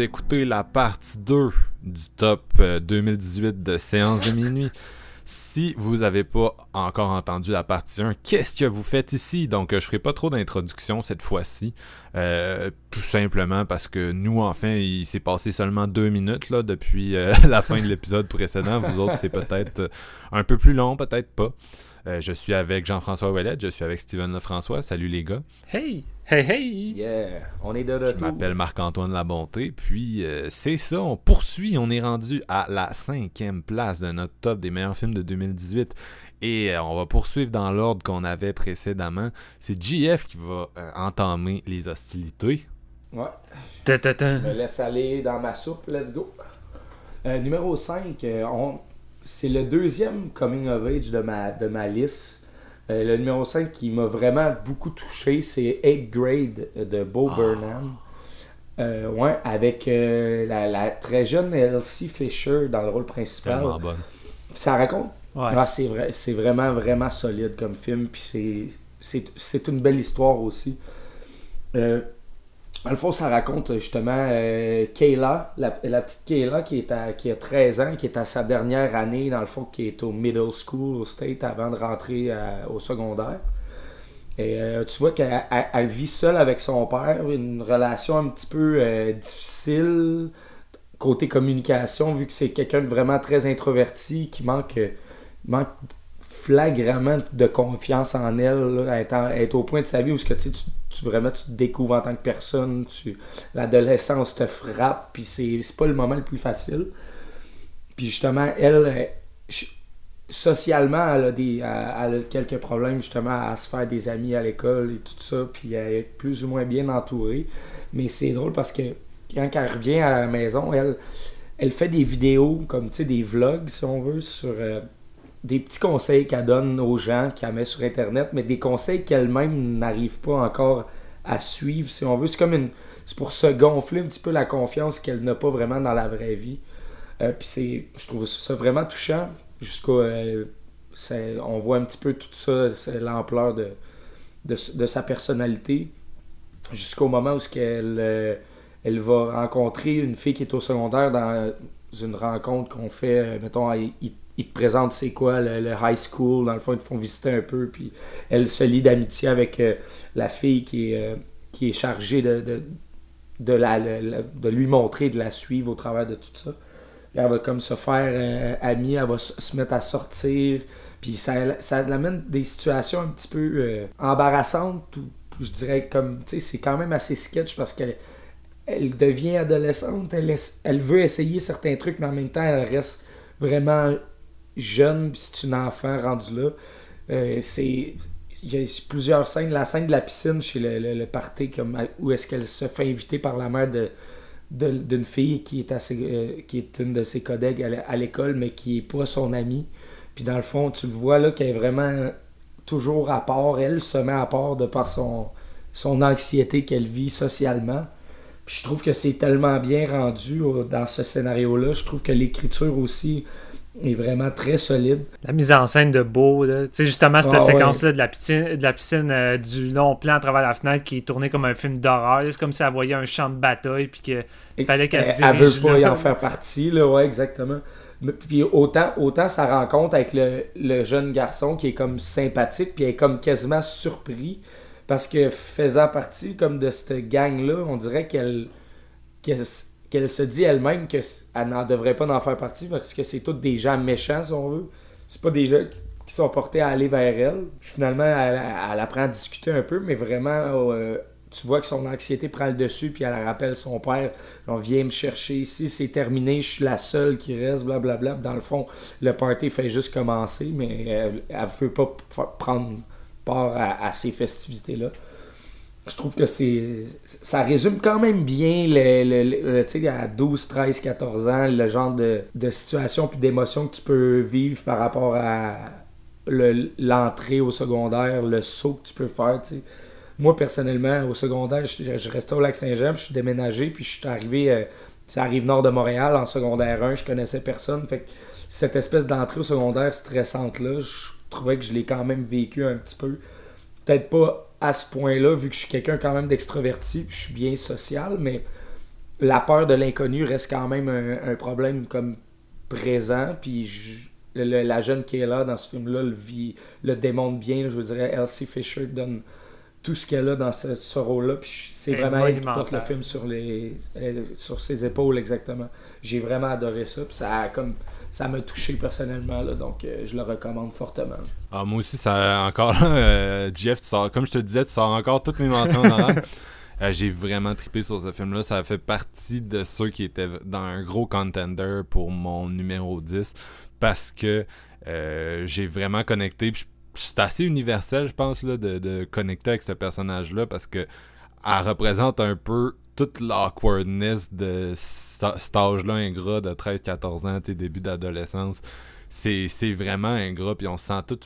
Écoutez la partie 2 du top euh, 2018 de séance de minuit. Si vous n'avez pas encore entendu la partie 1, qu'est-ce que vous faites ici? Donc, euh, je ferai pas trop d'introduction cette fois-ci. Euh, tout simplement parce que nous, enfin, il s'est passé seulement deux minutes là, depuis euh, la fin de l'épisode précédent. Vous autres, c'est peut-être euh, un peu plus long, peut-être pas. Euh, je suis avec Jean-François Ouellette, je suis avec Steven Lefrançois. Salut les gars. Hey! Hey hey! Yeah, on est de Je retour. m'appelle Marc-Antoine Labonté, puis euh, c'est ça, on poursuit, on est rendu à la cinquième place de notre top des meilleurs films de 2018. Et euh, on va poursuivre dans l'ordre qu'on avait précédemment. C'est JF qui va euh, entamer les hostilités. Ouais, Ta-ta-ta. je me laisse aller dans ma soupe, let's go. Euh, numéro 5, c'est le deuxième coming of age de ma, de ma liste. Euh, le numéro 5 qui m'a vraiment beaucoup touché, c'est 8th Grade de Bo Burnham. Euh, ouais, avec euh, la, la très jeune Elsie Fisher dans le rôle principal. Tellement bonne. Ça raconte? Ouais. Ah, c'est vrai, c'est vraiment, vraiment solide comme film. Puis c'est, c'est, c'est une belle histoire aussi. Euh, dans le fond, ça raconte justement euh, Kayla, la, petite Kayla qui, est à, qui a 13 ans, qui est à sa dernière année, dans le fond, qui est au middle school au State avant de rentrer à- au secondaire. Et euh, tu vois qu'elle elle- elle vit seule avec son père, une relation un petit peu euh, difficile côté communication, vu que c'est quelqu'un de vraiment très introverti, qui manque, euh, manque flagramment de confiance en elle, est au point de sa vie où ce que, tu, tu, vraiment tu te découvres en tant que personne, l'adolescence te frappe, puis c'est, pas le moment le plus facile. Puis justement, elle, euh, socialement, elle a, des, elle a quelques problèmes justement à se faire des amis à l'école et tout ça, puis elle est plus ou moins bien entourée. Mais c'est drôle parce que quand elle revient à la maison, elle, elle fait des vidéos, comme tu sais, des vlogs, si on veut, sur euh, des petits conseils qu'elle donne aux gens, qu'elle met sur Internet, mais des conseils qu'elle-même n'arrive pas encore à suivre, si on veut. C'est comme. C'est pour se gonfler un petit peu la confiance qu'elle n'a pas vraiment dans la vraie vie. Euh, Puis c'est. Je trouve ça vraiment touchant. Jusqu'au. euh, on voit un petit peu tout ça, l'ampleur de, de, sa personnalité. Jusqu'au moment où ce qu'elle. euh, elle va rencontrer une fille qui est au secondaire dans une rencontre qu'on fait, euh, mettons, ils, ils- te présentent c'est quoi le, high school, dans le fond ils te font visiter un peu, puis elle se lie d'amitié avec euh, la fille qui est, euh, qui est chargée de, de, de, lui montrer, de la suivre au travers de tout ça. Elle va comme se faire euh, amie, elle va se mettre à sortir, puis ça, ça l'amène des situations un petit peu embarrassantes, ou je dirais comme, tu sais, c'est quand même assez sketch parce qu'elle elle devient adolescente, elle, elle veut essayer certains trucs, mais en même temps, elle reste vraiment jeune, puis c'est une enfant rendue là. Euh, c'est. Il y a plusieurs scènes. La scène de la piscine chez le, le, party, comme, où est-ce qu'elle se fait inviter par la mère de de- d'une fille qui est, assez, euh, qui est une de ses collègues à l'é- à l'école, mais qui est pas son amie. Puis dans le fond, tu le vois là qu'elle est vraiment toujours à part. Elle se met à part de par son, son anxiété qu'elle vit socialement. Puis je trouve que c'est tellement bien rendu dans ce scénario-là. Je trouve que l'écriture aussi est vraiment très solide. La mise en scène de Beau, là. Tu sais, justement, cette Ah ouais. séquence-là de la piscine, de la piscine euh, du long plan à travers la fenêtre qui est tourné comme un film d'horreur. C'est comme si elle voyait un champ de bataille puis Et- fallait qu'elle se elle dirige veut pas y en faire partie, là, ouais, exactement. Mais- Puis autant, autant sa rencontre avec le, le jeune garçon qui est comme sympathique, puis elle est comme quasiment surpris, parce que faisant partie comme de cette gang-là, on dirait qu'elle qu'elle qu'elle se dit elle-même qu'elle n'en devrait pas en faire partie, parce que c'est tous des gens méchants, si on veut. C'est pas des gens qui sont portés à aller vers elle. Finalement, elle, apprend à discuter un peu, mais vraiment, euh, tu vois que son anxiété prend le dessus, puis elle rappelle son père, on vient me chercher ici, c'est terminé, je suis la seule qui reste, blablabla. Dans le fond, le party fait juste commencer, mais elle ne veut pas prendre part à, ces festivités-là. Je trouve que c'est ça résume quand même bien le, le, à 12, 13, 14 ans, le genre de, de situation puis d'émotion que tu peux vivre par rapport à l'entrée au secondaire, le saut que tu peux faire. Moi, personnellement, au secondaire, je, restais au Lac-Saint-Jean, je suis déménagé, puis je suis arrivé, euh, ça arrive nord de Montréal, en secondaire 1, je connaissais personne. Fait cette espèce d'entrée au secondaire stressante-là, je trouvais que je l'ai quand même vécu un petit peu. Peut-être pas à ce point-là, vu que je suis quelqu'un quand même d'extroverti, puis je suis bien social, mais la peur de l'inconnu reste quand même un, problème comme présent, puis la jeune qui est là dans ce film-là le, vit, le démontre bien. Je veux dire, Elsie Fisher donne tout ce qu'elle a dans ce, rôle-là. Puis c'est vraiment elle qui porte le film sur, les, sur ses épaules, exactement. J'ai vraiment adoré ça. Puis ça a comme ça m'a touché personnellement, là, donc euh, je le recommande fortement. Ah, moi aussi, ça encore là, euh, Jeff, tu sors, comme je te disais, tu sors encore toutes mes mentions dans euh, J'ai vraiment trippé sur ce film-là. Ça fait partie de ceux qui étaient dans un gros contender pour mon numéro 10 parce que j'ai vraiment connecté. C'est assez universel, je pense, là, de, de connecter avec ce personnage-là parce que elle représente un peu toute l'awkwardness de cet âge-là ingrat de 13-14 ans, tes débuts d'adolescence. C'est vraiment ingrat, puis on se sent tout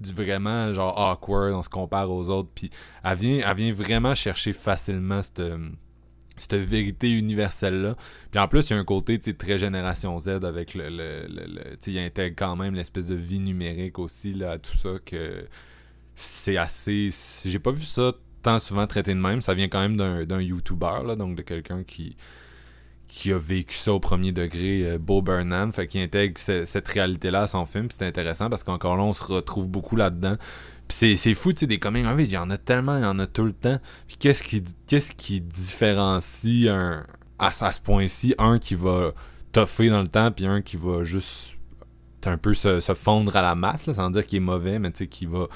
vraiment genre awkward, on se compare aux autres, puis elle vient, elle vient vraiment chercher facilement cette, cette vérité universelle-là. Puis en plus, il y a un côté très génération Z avec le. le, le, il intègre quand même l'espèce de vie numérique aussi, là, tout ça, que c'est assez. J'ai pas vu ça souvent traité de même. Ça vient quand même d'un YouTuber, donc de quelqu'un qui, qui a vécu ça au premier degré, euh, Bo Burnham, fait intègre cette réalité-là à son film, c'est intéressant parce qu'encore là, on se retrouve beaucoup là-dedans. Puis c'est fou, tu sais, des coming il y en a tellement, il y en a tout le temps. Puis qu'est-ce qui, qui différencie un, à, ce point-ci, un qui va toffer dans le temps, puis un qui va juste un peu se, fondre à la masse, sans dire qu'il est mauvais, mais tu sais, qui va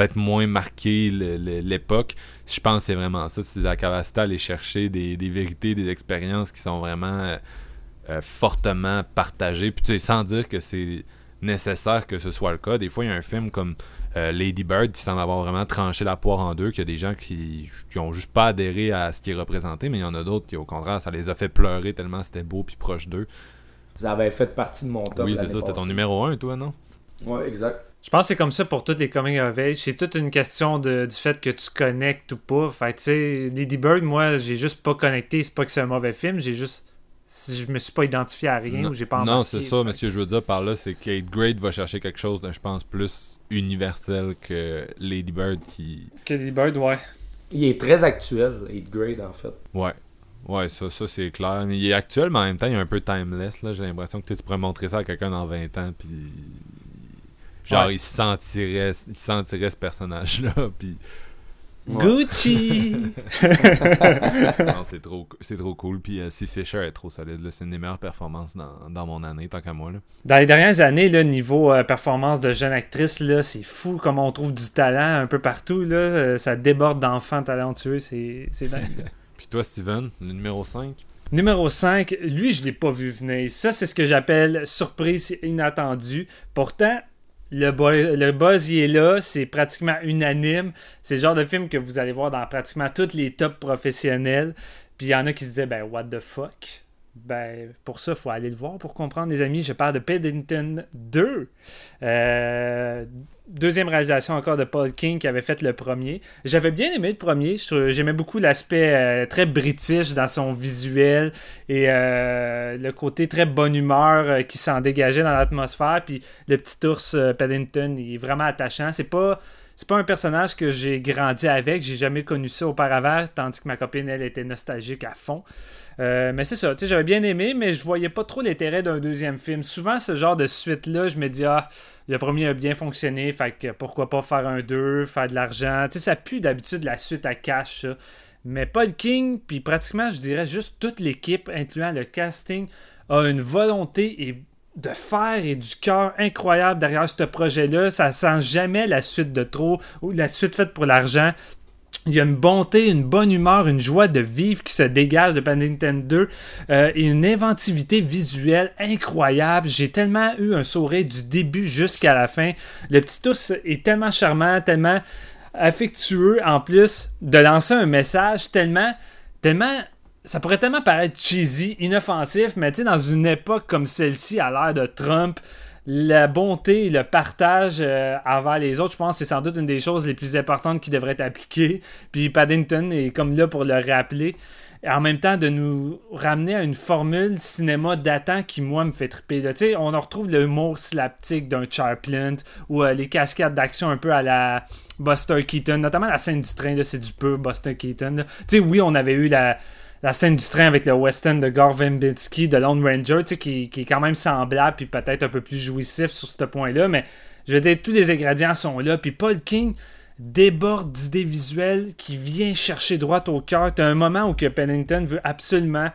peut-être moins marqué l'époque. Je pense que c'est vraiment ça. C'est la capacité à aller chercher des, vérités, des expériences qui sont vraiment euh, euh, fortement partagées. Puis tu sais, sans dire que c'est nécessaire que ce soit le cas. Des fois, il y a un film comme euh, Lady Bird qui semble avoir vraiment tranché la poire en deux, qu'il y a des gens qui, qui ont juste pas adhéré à ce qui est représenté, mais il y en a d'autres qui, au contraire, ça les a fait pleurer tellement c'était beau puis proche d'eux. Vous avez fait partie de mon top. Oui, c'est ça, c'était ton numéro un, toi, non? Ouais, exact. Je pense que c'est comme ça pour toutes les coming of age. C'est toute une question de, du fait que tu connectes ou pas. Fait tu sais, Lady Bird, moi, j'ai juste pas connecté. C'est pas que c'est un mauvais film, j'ai juste. Je me suis pas identifié à rien ou j'ai pas Non, c'est ça, monsieur, je veux dire par là, c'est Kate Grade va chercher quelque chose de, je pense, plus universel que Lady Bird qui. Que Lady Bird, ouais. Il est très actuel, Kate Grade, en fait. Ouais. Ouais, ça, ça c'est clair. Mais il est actuel, mais en même temps, il est un peu timeless. Là. J'ai l'impression que tu pourrais montrer ça à quelqu'un dans 20 ans, puis Genre, il sentirait, il sentirait ce personnage-là, puis... Gucci! c'est trop, trop cool. Puis euh, si Fisher est trop solide. C'est une des meilleures performances dans, mon année, tant qu'à moi. Là. Dans les dernières années, le niveau euh, performance de jeune actrice, là, c'est fou comme on trouve du talent un peu partout. Là. Euh, ça déborde d'enfants talentueux. C'est, dingue. Puis toi, Steven, le numéro 5 Numéro 5, lui, je l'ai pas vu venir. Ça, c'est ce que j'appelle surprise inattendue. Pourtant, le, buzz il est là, c'est pratiquement unanime. C'est le genre de film que vous allez voir dans pratiquement tous les tops professionnels. Puis il y en a qui se disaient, ben, what the fuck? Ben, pour ça, il faut aller le voir pour comprendre, les amis. Je parle de Paddington 2. Euh, deuxième réalisation encore de Paul King qui avait fait le premier. J'avais bien aimé le premier. J'aimais beaucoup l'aspect euh, très british dans son visuel et euh, le côté très bonne humeur qui s'en dégageait dans l'atmosphère. Puis le petit ours Paddington, il est vraiment attachant. C'est pas c'est pas un personnage que j'ai grandi avec, j'ai jamais connu ça auparavant, tandis que ma copine, elle, était nostalgique à fond. Euh, mais c'est ça, tu sais, j'avais bien aimé, mais je voyais pas trop l'intérêt d'un deuxième film. Souvent, ce genre de suite-là, je me dis, ah, le premier a bien fonctionné, fait que pourquoi pas faire un deux, faire de l'argent. Tu sais, ça pue d'habitude la suite à cash, ça. Mais Paul King, puis pratiquement, je dirais juste toute l'équipe, incluant le casting, a une volonté et de faire et du cœur incroyable derrière ce projet-là. Ça sent jamais la suite de trop ou la suite faite pour l'argent. Il y a une bonté, une bonne humeur, une joie de vivre qui se dégage de Paddington 2 euh, et une inventivité visuelle incroyable. J'ai tellement eu un sourire du début jusqu'à la fin. Le petit ours est tellement charmant, tellement affectueux en plus de lancer un message tellement tellement ça pourrait tellement paraître cheesy, inoffensif, mais tu sais dans une époque comme celle-ci à l'ère de Trump, la bonté et le partage euh, envers les autres, je pense que c'est sans doute une des choses les plus importantes qui devrait être appliquée. Puis Paddington est comme là pour le rappeler. Et en même temps, de nous ramener à une formule cinéma datant qui, moi, me fait triper. Là. On retrouve le humour slaptique d'un Charplint ou euh, les cascades d'action un peu à la Buster Keaton, notamment la scène du train, c'est du peu Buster Keaton. Tu sais, oui, on avait eu la, la scène du train avec le western de Gore Verbinski de Lone Ranger, qui, qui est quand même semblable puis peut-être un peu plus jouissif sur ce point-là, mais je veux dire, tous les ingrédients sont là. Puis Paul King déborde d'idées visuelles qui vient chercher droit au cœur. T'as un moment où Pennington veut absolument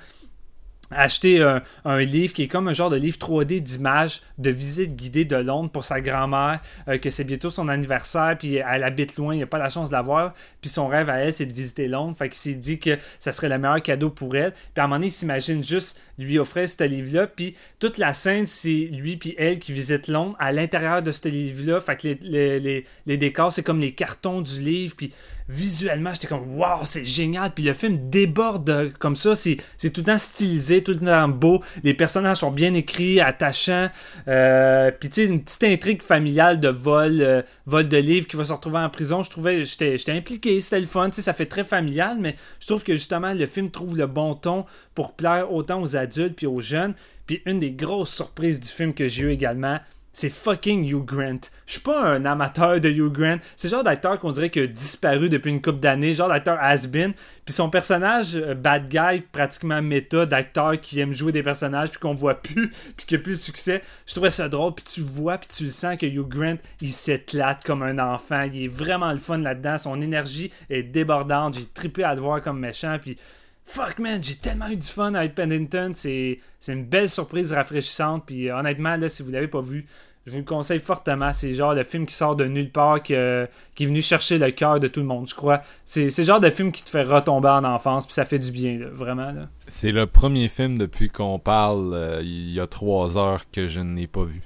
acheter un, livre qui est comme un genre de livre 3D d'images de visite guidée de Londres pour sa grand-mère, euh, que c'est bientôt son anniversaire, puis elle habite loin, il n'a pas la chance de la voir, puis son rêve à elle, c'est de visiter Londres, fait qu'il s'est dit que ça serait le meilleur cadeau pour elle, puis à un moment donné, il s'imagine juste lui offrir ce livre-là, puis toute la scène, c'est lui puis elle qui visitent Londres à l'intérieur de ce livre-là, fait que les, les, les décors, c'est comme les cartons du livre, puis visuellement, j'étais comme waouh, c'est génial. Puis le film déborde comme ça, c'est, tout le temps stylisé, tout le temps beau. Les personnages sont bien écrits, attachants. Euh, puis tu sais, une petite intrigue familiale de vol, euh, vol de livres qui va se retrouver en prison. Je trouvais, j'étais, j'étais impliqué, c'était le fun. Tu ça fait très familial, mais je trouve que justement, le film trouve le bon ton pour plaire autant aux adultes puis aux jeunes. Puis une des grosses surprises du film que j'ai eu également, c'est fucking Hugh Grant. Je suis pas un amateur de Hugh Grant. C'est le genre d'acteur qu'on dirait qu'il a disparu depuis une couple d'années, genre d'acteur has-been. Puis son personnage, euh, bad guy, pratiquement méta, d'acteur qui aime jouer des personnages, puis qu'on voit plus, puis qui a plus de succès. Je trouvais ça drôle, puis tu vois, puis tu le sens que Hugh Grant, il s'éclate comme un enfant. Il est vraiment le fun là-dedans. Son énergie est débordante. J'ai trippé à le voir comme méchant, puis Fuck man, j'ai tellement eu du fun avec Pennington, c'est une belle surprise rafraîchissante, puis euh, honnêtement, là, si vous l'avez pas vu, je vous le conseille fortement. C'est genre le film qui sort de nulle part, qui, est venu chercher le cœur de tout le monde, je crois. C'est le genre de film qui te fait retomber en enfance, puis ça fait du bien, vraiment. C'est le premier film depuis qu'on parle euh, il y a trois heures que je n'ai pas vu.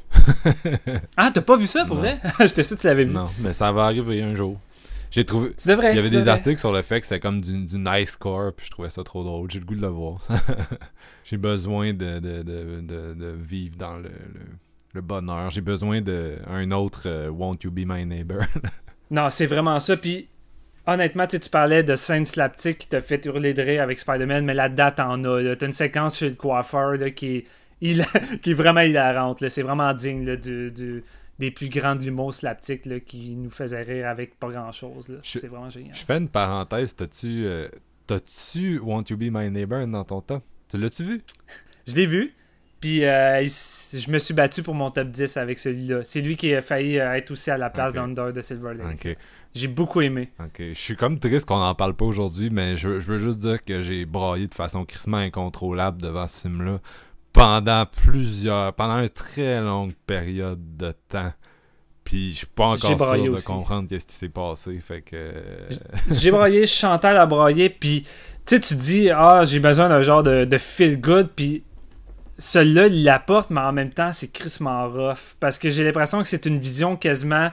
ah, t'as pas vu ça pour vrai? J'étais sûr que tu l'avais vu. Non, mais ça va arriver un jour. J'ai trouvé. il y avait des articles sur le fait que c'était comme du, nice core, puis je trouvais ça trop drôle. J'ai le goût de le voir. J'ai besoin de, de, de, de, vivre dans le, le, bonheur. J'ai besoin d'un autre euh, Won't You Be My Neighbor? non, c'est vraiment ça. Puis honnêtement, tu parlais de scène slapstick qui t'a fait hurler de rire avec Spider-Man, mais la date en a. T'as une séquence chez le coiffeur là, qui, est, il, qui est vraiment hilarante. C'est vraiment digne du, du, des plus grands de l'humour slaptique là, qui nous faisaient rire avec pas grand chose. C'est vraiment génial. Je fais une parenthèse. T'as-tu euh, tu Want You Be My Neighbor dans ton top Tu l'as-tu vu? Je l'ai vu. Puis euh, je me suis battu pour mon top 10 avec celui-là. C'est lui qui a failli euh, être aussi à la place d'Under de Silver Lake. J'ai beaucoup aimé. Ok. Je suis comme triste qu'on n'en parle pas aujourd'hui, mais je, je, veux juste dire que j'ai braillé de façon crissement incontrôlable devant ce film-là pendant plusieurs, pendant une très longue période de temps. Puis je suis pas encore sûr de comprendre qu'est-ce qui s'est passé. Fait que. J'ai braillé, Chantal a braillé, puis tu sais, tu dis, ah, j'ai besoin d'un genre de, feel good, puis celui-là, il l'apporte, mais en même temps, c'est crissement rough. Parce que j'ai l'impression que c'est une vision quasiment.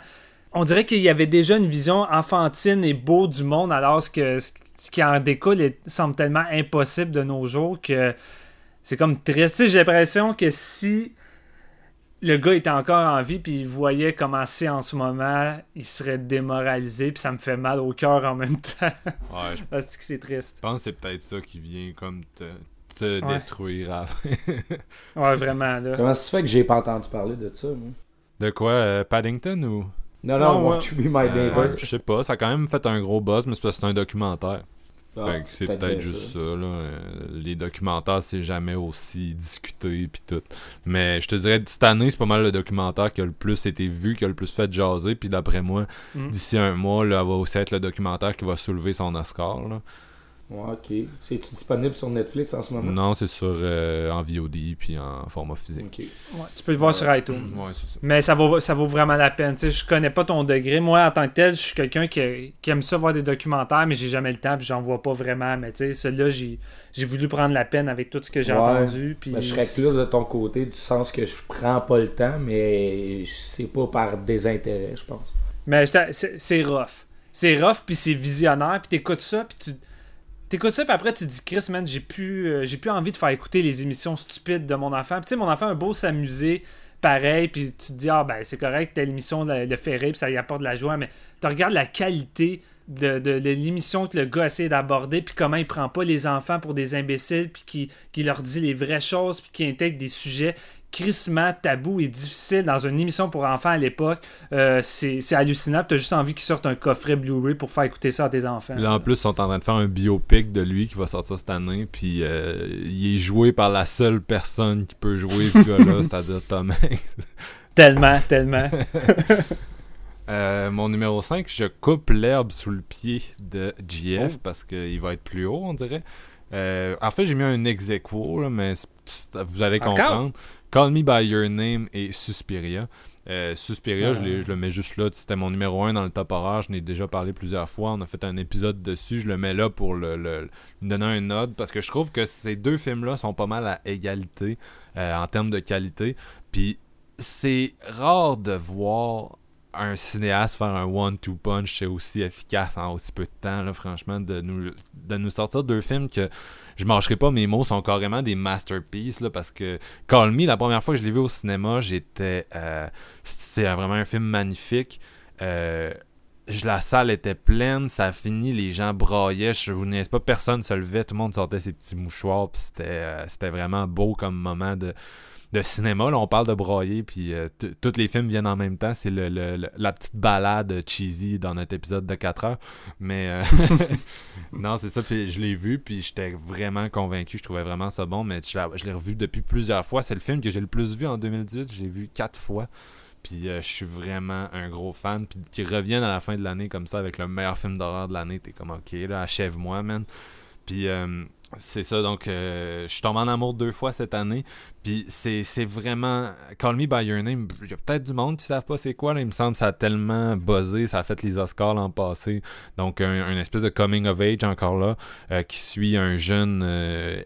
On dirait qu'il y avait déjà une vision enfantine et beau du monde, alors que ce qui en découle semble tellement impossible de nos jours que c'est comme triste. J'ai l'impression que si le gars était encore en vie puis il voyait comment c'est en ce moment, il serait démoralisé puis ça me fait mal au cœur en même temps. Ouais, je pense que c'est triste. Je pense que c'est peut-être ça qui vient comme te, détruire ouais, vraiment là. Comment ça se fait que j'ai pas entendu parler de ça moi? De quoi euh, Paddington ou? Non non, non to Be My Neighbor. Euh, je sais pas, ça a quand même fait un gros buzz mais c'est parce que c'est un documentaire. Ah, c'est peut-être juste ça. Euh, les documentaires, c'est jamais aussi discuté puis tout. Mais je te dirais, cette année, c'est pas mal le documentaire qui a le plus été vu, qui a le plus fait jaser. Puis d'après moi, mm. d'ici un mois, là, va aussi être le documentaire qui va soulever son Oscar. Ouais, ok. C'est-tu disponible sur Netflix en ce moment? Non, c'est sur euh, en VOD puis en format physique. Ouais, tu peux le voir sur iTunes. Ouais, c'est ça. Mais ça vaut, ça vaut vraiment la peine. Tu sais, je connais pas ton degré. Moi, en tant que tel, je suis quelqu'un qui, qui aime ça voir des documentaires, mais j'ai jamais le temps, puis j'en vois pas vraiment. Mais tu sais, celui-là, j'ai, j'ai voulu prendre la peine avec tout ce que j'ai Ouais. entendu. Puis Ben, je serais plus de ton côté, du sens que je prends pas le temps, mais c'est pas par désintérêt, je pense. Mais c'est rough. C'est rough, puis c'est visionnaire, puis t'écoutes ça, puis tu. T'écoutes ça, puis après tu dis, Chris, man, j'ai plus, euh, j'ai plus envie de faire écouter les émissions stupides de mon enfant. Puis tu sais, mon enfant a beau s'amuser, pareil, puis tu te dis, ah ben c'est correct, telle émission le, rire, puis ça y apporte de la joie, mais tu regardes la qualité de, de- de l'émission que le gars essaie d'aborder, puis comment il prend pas les enfants pour des imbéciles, puis qui, qui leur dit les vraies choses, puis qui intègre des sujets crissement tabous et difficiles dans une émission pour enfants à l'époque. Euh, c'est hallucinant. Tu as juste envie qu'ils sortent un coffret Blu-ray pour faire écouter ça à tes enfants. Là, en plus, ils sont en train de faire un biopic de lui qui va sortir cette année. Puis euh, il est joué par la seule personne qui peut jouer ce gars-là, c'est-à-dire Tom. Tellement, tellement. Euh, mon numéro 5, je coupe l'herbe sous le pied de GF Oh. parce qu'il va être plus haut, on dirait. Euh, en fait, j'ai mis un ex aequo, là, mais vous allez comprendre. Call Me By Your Name et Suspiria. Euh, Suspiria, je, Ah. je le mets juste là. C'était mon numéro 1 dans le top horreur. Je n'ai déjà parlé plusieurs fois. On a fait un épisode dessus. Je le mets là pour le, donner un nod parce que je trouve que ces deux films-là sont pas mal à égalité euh, en termes de qualité. Puis c'est rare de voir un cinéaste faire un one-two punch c'est aussi efficace en aussi peu de temps, là, franchement, de nous, de nous sortir deux films que je marcherai pas, mes mots sont carrément des masterpieces, là, parce que Call Me, la première fois que je l'ai vu au cinéma, j'étais. euh, c'est vraiment un film magnifique. Euh, la salle était pleine, ça a fini, les gens braillaient, je vous niaise pas, personne se levait, tout le monde sortait ses petits mouchoirs, puis c'était euh, c'était vraiment beau comme moment de, de cinéma. Là, on parle de brailler, puis euh, tous les films viennent en même temps. C'est le, le- le- la petite balade cheesy dans notre épisode de 4 heures. Mais euh, non, c'est ça. Puis je l'ai vu, puis j'étais vraiment convaincu. Je trouvais vraiment ça bon. Mais je l'ai- je l'ai revu depuis plusieurs fois. C'est le film que j'ai le plus vu en 2018. Je l'ai vu quatre fois. Puis euh, je suis vraiment un gros fan. Puis qu'ils reviennent à la fin de l'année comme ça avec le meilleur film d'horreur de l'année. T'es comme, ok, là, achève-moi, man. Puis euh, c'est ça, donc euh, je suis en amour deux fois cette année. Puis c'est vraiment. Call Me By Your Name, il y a peut-être du monde qui savent pas c'est quoi. Là. Il me semble que ça a tellement buzzé, ça a fait les Oscars l'an passé. Donc un, espèce de coming of age encore là, euh, qui suit un jeune euh,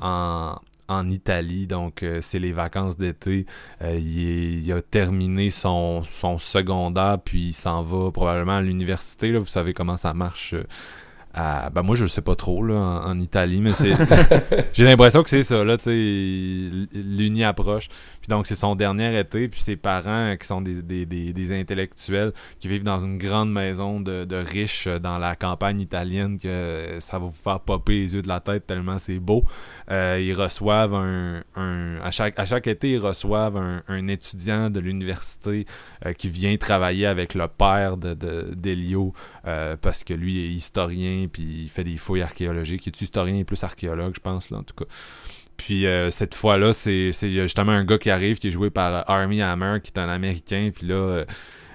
en en Italie, donc euh, c'est les vacances d'été. Euh, il, a terminé son, son secondaire, puis il s'en va probablement à l'université. Vous savez comment ça marche. euh, à- ben moi je sais pas trop là, en, Italie, mais c'est j'ai l'impression que c'est ça là, l'uni approche. Puis donc c'est son dernier été, puis ses parents euh, qui sont des, des, des, intellectuels qui vivent dans une grande maison de, de riches euh, dans la campagne italienne que euh, ça va vous faire popper les yeux de la tête tellement c'est beau. Euh, ils reçoivent un, un à chaque à chaque été ils reçoivent un, étudiant de l'université euh, qui vient travailler avec le père de de- d'Elio euh, parce que lui est historien puis il fait des fouilles archéologiques. Il est historien et plus archéologue, je pense, là, en tout cas. Puis euh, cette fois-là, c'est justement un gars qui arrive, qui est joué par euh, Armie Hammer, qui est un Américain. Puis là,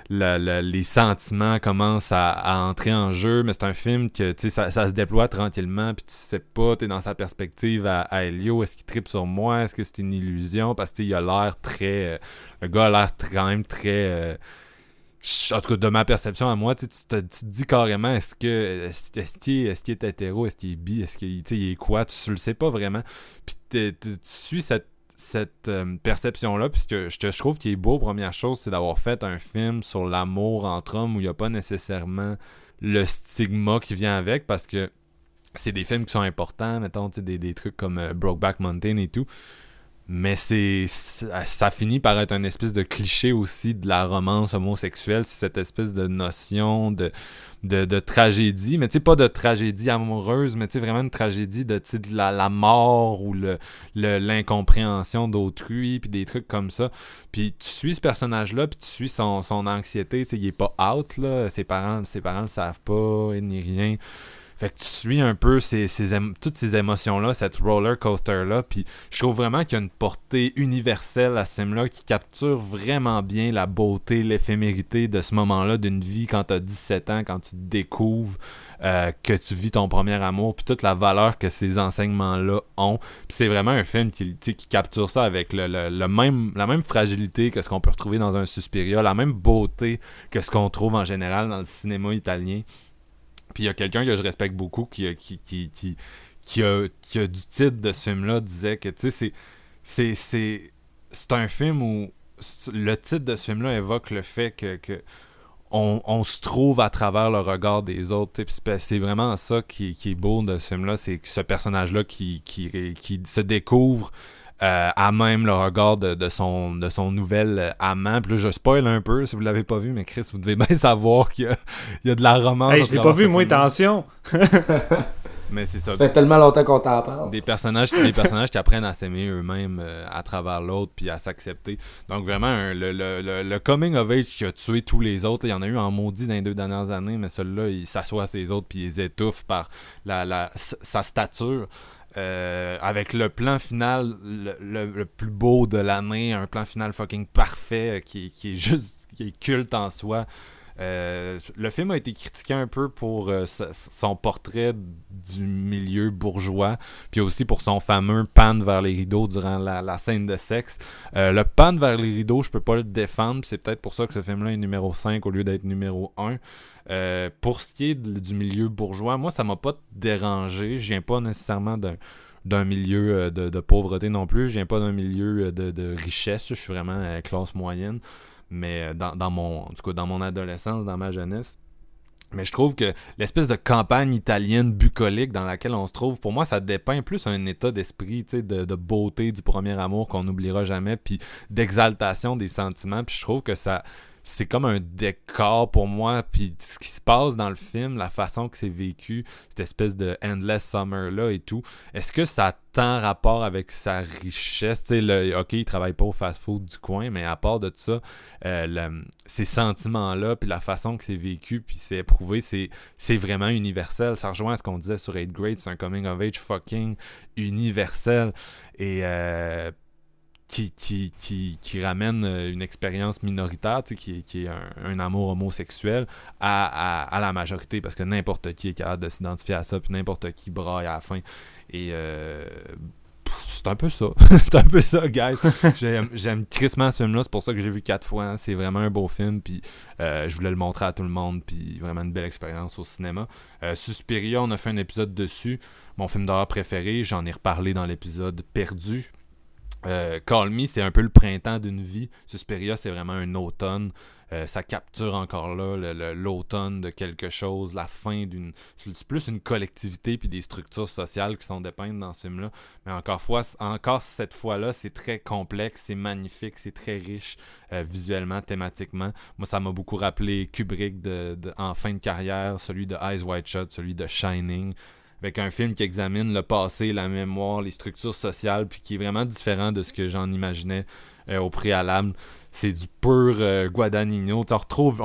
euh, les sentiments commencent à, entrer en jeu. Mais c'est un film que, ça, ça se déploie tranquillement. Puis tu sais pas, t'es dans sa perspective à, à Elio. Est-ce qu'il tripe sur moi? Est-ce que c'est une illusion? Parce que, tu sais, il a l'air très... le gars a l'air quand même très... en tout cas, de ma perception à moi, tu, te, tu te dis carrément est-ce que est-ce qu'il est, qu'il est hétéro, est-ce qu'il est bi, est-ce qu'il est quoi, tu le sais pas vraiment. Puis tu suis cette, cette euh, perception-là, puis ce que je, je trouve qui est beau, première chose, c'est d'avoir fait un film sur l'amour entre hommes où il n'y a pas nécessairement le stigma qui vient avec, parce que c'est des films qui sont importants, mettons, des, des trucs comme euh, Brokeback Mountain et tout. Mais c'est ça, finit par être un espèce de cliché aussi de la romance homosexuelle, cette espèce de notion de, de, de tragédie, mais tu sais, pas de tragédie amoureuse, mais tu sais, vraiment une tragédie de, la, la mort ou le- l'incompréhension d'autrui, puis des trucs comme ça. Puis tu suis ce personnage-là, puis tu suis son, son anxiété, tu sais, il est pas out, là, ses parents, ses parents le savent pas, ni rien. Fait que tu suis un peu toutes ces émotions-là, cette roller coaster-là. Puis je trouve vraiment qu'il y a une portée universelle à ce film-là qui capture vraiment bien la beauté, l'éphémérité de ce moment-là d'une vie quand tu as 17 ans, quand tu découvres euh, que tu vis ton premier amour, puis toute la valeur que ces enseignements-là ont. Puis c'est vraiment un film qui, capture ça avec la même fragilité que ce qu'on peut retrouver dans un Suspiria, la même beauté que ce qu'on trouve en général dans le cinéma italien. Puis il y a quelqu'un que je respecte beaucoup qui, qui, qui, qui, qui a, qui a du titre de ce film-là disait que tu sais, c'est, c'est, c'est, un film où le titre de ce film-là évoque le fait que, que on, on, se trouve à travers le regard des autres. C'est vraiment ça qui, qui, est beau de ce film-là, c'est ce personnage-là qui, qui, qui, se découvre euh, à même le regard de, son, de son nouvel euh, amant. Puis là, je spoil un peu si vous l'avez pas vu, mais Chris, vous devez bien savoir qu'il y, a de la romance. Hey, je l'ai pas vu, moi, attention! mais c'est ça. Ça fait tellement longtemps qu'on t'en parle. Des personnages, des personnages qui apprennent à s'aimer eux-mêmes euh, à travers l'autre puis à s'accepter. Donc vraiment, le, le, le, coming of age qui a tué tous les autres, il y en a eu en maudit dans les deux dernières années, mais celui-là, il s'assoit à ses autres puis il les étouffe par la, la, sa stature. Euh, avec le plan final le, plus beau de l'année, un plan final fucking parfait euh, qui, qui, est juste qui est culte en soi. Euh, le film a été critiqué un peu pour son portrait du milieu bourgeois, puis aussi pour son fameux pan vers les rideaux durant la, scène de sexe. le pan vers les rideaux, je peux pas le défendre, c'est peut-être pour ça que ce film-là est numéro 5 au lieu d'être numéro 1. Euh, pour ce qui est du milieu bourgeois, moi, ça m'a pas dérangé. Je viens pas nécessairement d'un milieu euh, de, pauvreté non plus. Je viens pas d'un milieu euh, de, richesse. Je suis vraiment classe moyenne. Mais dans, mon, en tout cas, dans mon adolescence, dans ma jeunesse. Mais je trouve que l'espèce de campagne italienne bucolique dans laquelle on se trouve, pour moi, ça dépeint plus un état d'esprit, de, de beauté du premier amour qu'on n'oubliera jamais, puis d'exaltation des sentiments. Puis je trouve que ça, c'est comme un décor pour moi. Puis ce qui se passe dans le film, la façon que c'est vécu, cette espèce de endless summer là et tout, est-ce que ça a tant rapport avec sa richesse? Tu sais, ok, il travaille pas au fast-food du coin, mais à part de ça, euh, ces sentiments-là, puis la façon que c'est vécu, puis c'est éprouvé, c'est, c'est vraiment universel. Ça rejoint à ce qu'on disait sur 8 Grade, c'est un coming of age fucking universel. Et euh, qui, qui, qui, ramène euh, une expérience minoritaire, qui, qui est un, amour homosexuel, à, à, la majorité, parce que n'importe qui est capable de s'identifier à ça, puis n'importe qui braille à la fin. Et euh, c'est un peu ça. c'est un peu ça, guys. J'aime crissement ce film-là, c'est pour ça que j'ai vu quatre fois. Hein. C'est vraiment un beau film, puis euh, je voulais le montrer à tout le monde, puis vraiment une belle expérience au cinéma. Suspiria, on a fait un épisode dessus. Mon film d'horreur préféré, j'en ai reparlé dans l'épisode Perdu, euh, Call Me, c'est un peu le printemps d'une vie. Suspiria, c'est vraiment un automne. Euh, ça capture encore là l'automne de quelque chose, la fin d'une. C'est plus une collectivité puis des structures sociales qui sont dépeintes dans ce film-là. Mais encore, fois, encore cette fois-là, c'est très complexe, c'est magnifique, c'est très riche euh, visuellement, thématiquement. Moi, ça m'a beaucoup rappelé Kubrick en fin de carrière, celui de Eyes Wide Shut, celui de Shining avec un film qui examine le passé, la mémoire, les structures sociales, puis qui est vraiment différent de ce que j'en imaginais euh, au préalable. C'est du pur euh, Guadagnino. On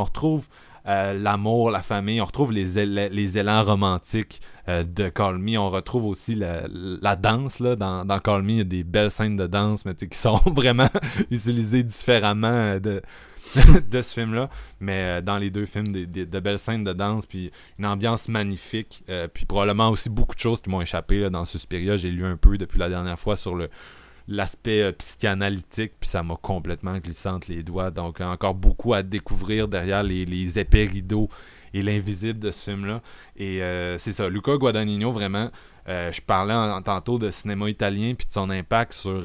retrouve, euh, l'amour, la famille, on retrouve les, les, élans romantiques de Call Me. On retrouve aussi la, danse là, dans, dans Call Me. Il y a des belles scènes de danse, mais qui sont vraiment utilisées différemment de, de ce film-là. Mais euh, dans les deux films, de belles scènes de danse, puis une ambiance magnifique. Euh, puis probablement aussi beaucoup de choses qui m'ont échappé là, dans Suspiria. J'ai lu un peu depuis la dernière fois sur le l'aspect euh, psychanalytique, puis ça m'a complètement glissé entre les doigts. Donc encore beaucoup à découvrir derrière les, épais rideaux et l'invisible de ce film-là. Et c'est ça, Luca Guadagnino, vraiment, je parlais tantôt de cinéma italien, puis de son impact sur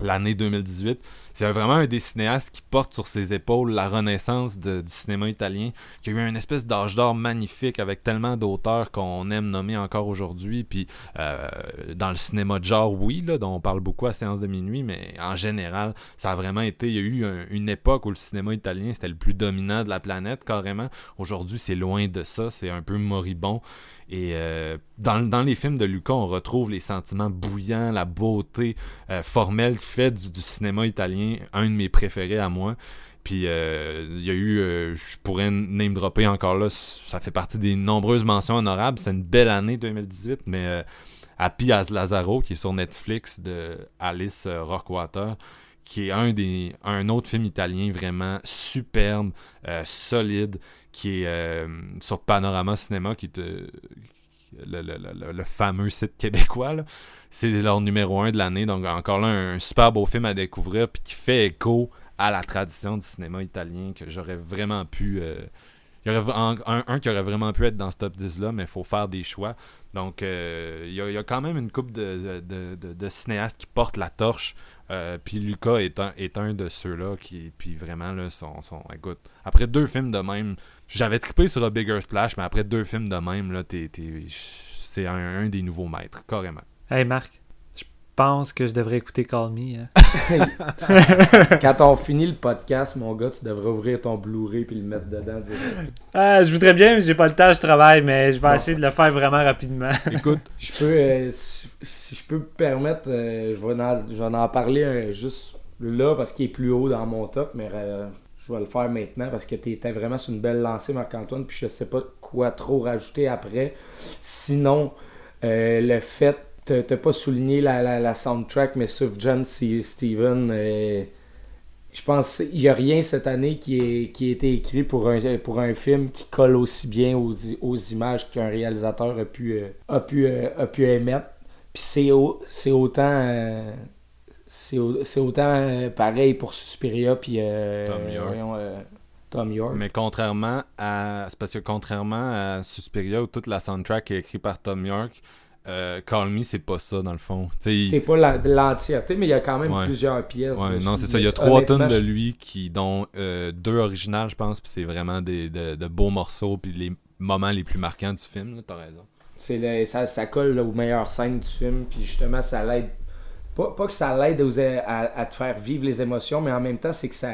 l'année 2018. C'est vraiment un des cinéastes qui porte sur ses épaules la renaissance du cinéma italien, qui a eu une espèce d'âge d'or magnifique avec tellement d'auteurs qu'on aime nommer encore aujourd'hui. Puis euh, dans le cinéma de genre, oui, là, dont on parle beaucoup à Séance de minuit, mais en général, ça a vraiment été. Il y a eu une époque où le cinéma italien c'était le plus dominant de la planète, carrément. Aujourd'hui, c'est loin de ça, c'est un peu moribond. Et euh, dans, les films de Luca, on retrouve les sentiments bouillants, la beauté euh, formelle qui fait du, cinéma italien un de mes préférés à moi. Puis il y a eu, je pourrais name dropper encore là, ça fait partie des nombreuses mentions honorables. C'est une belle année 2018, mais Happy as Lazaro, qui est sur Netflix de Alice Rockwater, qui est un des un autre film italien vraiment superbe, solide, qui est sur Panorama Cinéma, qui est le, fameux site québécois. C'est leur numéro un de l'année. Donc, encore là, un super beau film à découvrir. Puis qui fait écho à la tradition du cinéma italien que j'aurais vraiment pu. Euh, il y aurait un, qui aurait vraiment pu être dans ce top 10 là, mais il faut faire des choix. Donc, euh, il, y a, quand même une coupe de, de, cinéastes qui portent la torche. Euh, puis Lucas est un, est un de ceux-là qui, puis vraiment, là, sont, sont, écoute, après deux films de même, j'avais trippé sur A Bigger Splash, mais après deux films de même, là, c'est un, des nouveaux maîtres, carrément. Hey Marc, je pense que je devrais écouter Call Me. Hein. Quand on finit le podcast, mon gars, tu devrais ouvrir ton Blu-ray puis le mettre dedans. Ah, je voudrais bien, mais j'ai pas le temps, je travaille, mais je vais essayer de le faire vraiment rapidement. Écoute, je peux, euh, si, je peux me permettre, euh, je, vais en, je, vais en, parler euh, juste là parce qu'il est plus haut dans mon top, mais je vais le faire maintenant parce que tu étais vraiment sur une belle lancée, Marc-Antoine, puis je sais pas quoi trop rajouter après. Sinon, euh, le fait, t'as pas souligné la, la, soundtrack, mais sauf John C. Steven, euh, je pense qu'il n'y a rien cette année qui, est, qui a été écrit pour un, pour un film qui colle aussi bien aux, aux images qu'un réalisateur a pu, euh, a pu, a pu émettre. Puis c'est autant c'est autant euh, pareil pour Suspiria puis euh, euh, Tom, York. Mais contrairement à. C'est parce que contrairement à Suspiria où toute la soundtrack est écrite par Tom York, Call Me, c'est pas ça dans le fond. C'est pas l'entièreté, mais il y a quand même plusieurs pièces. non, c'est ça. Il y a trois tonnes de lui, qui dont deux originales, je pense, puis c'est vraiment des, de, beaux morceaux, puis les moments les plus marquants du film. T'as raison. ça, ça colle aux meilleures scènes du film, puis justement, ça l'aide pas, que ça l'aide à, te faire vivre les émotions, mais en même temps, c'est que ça,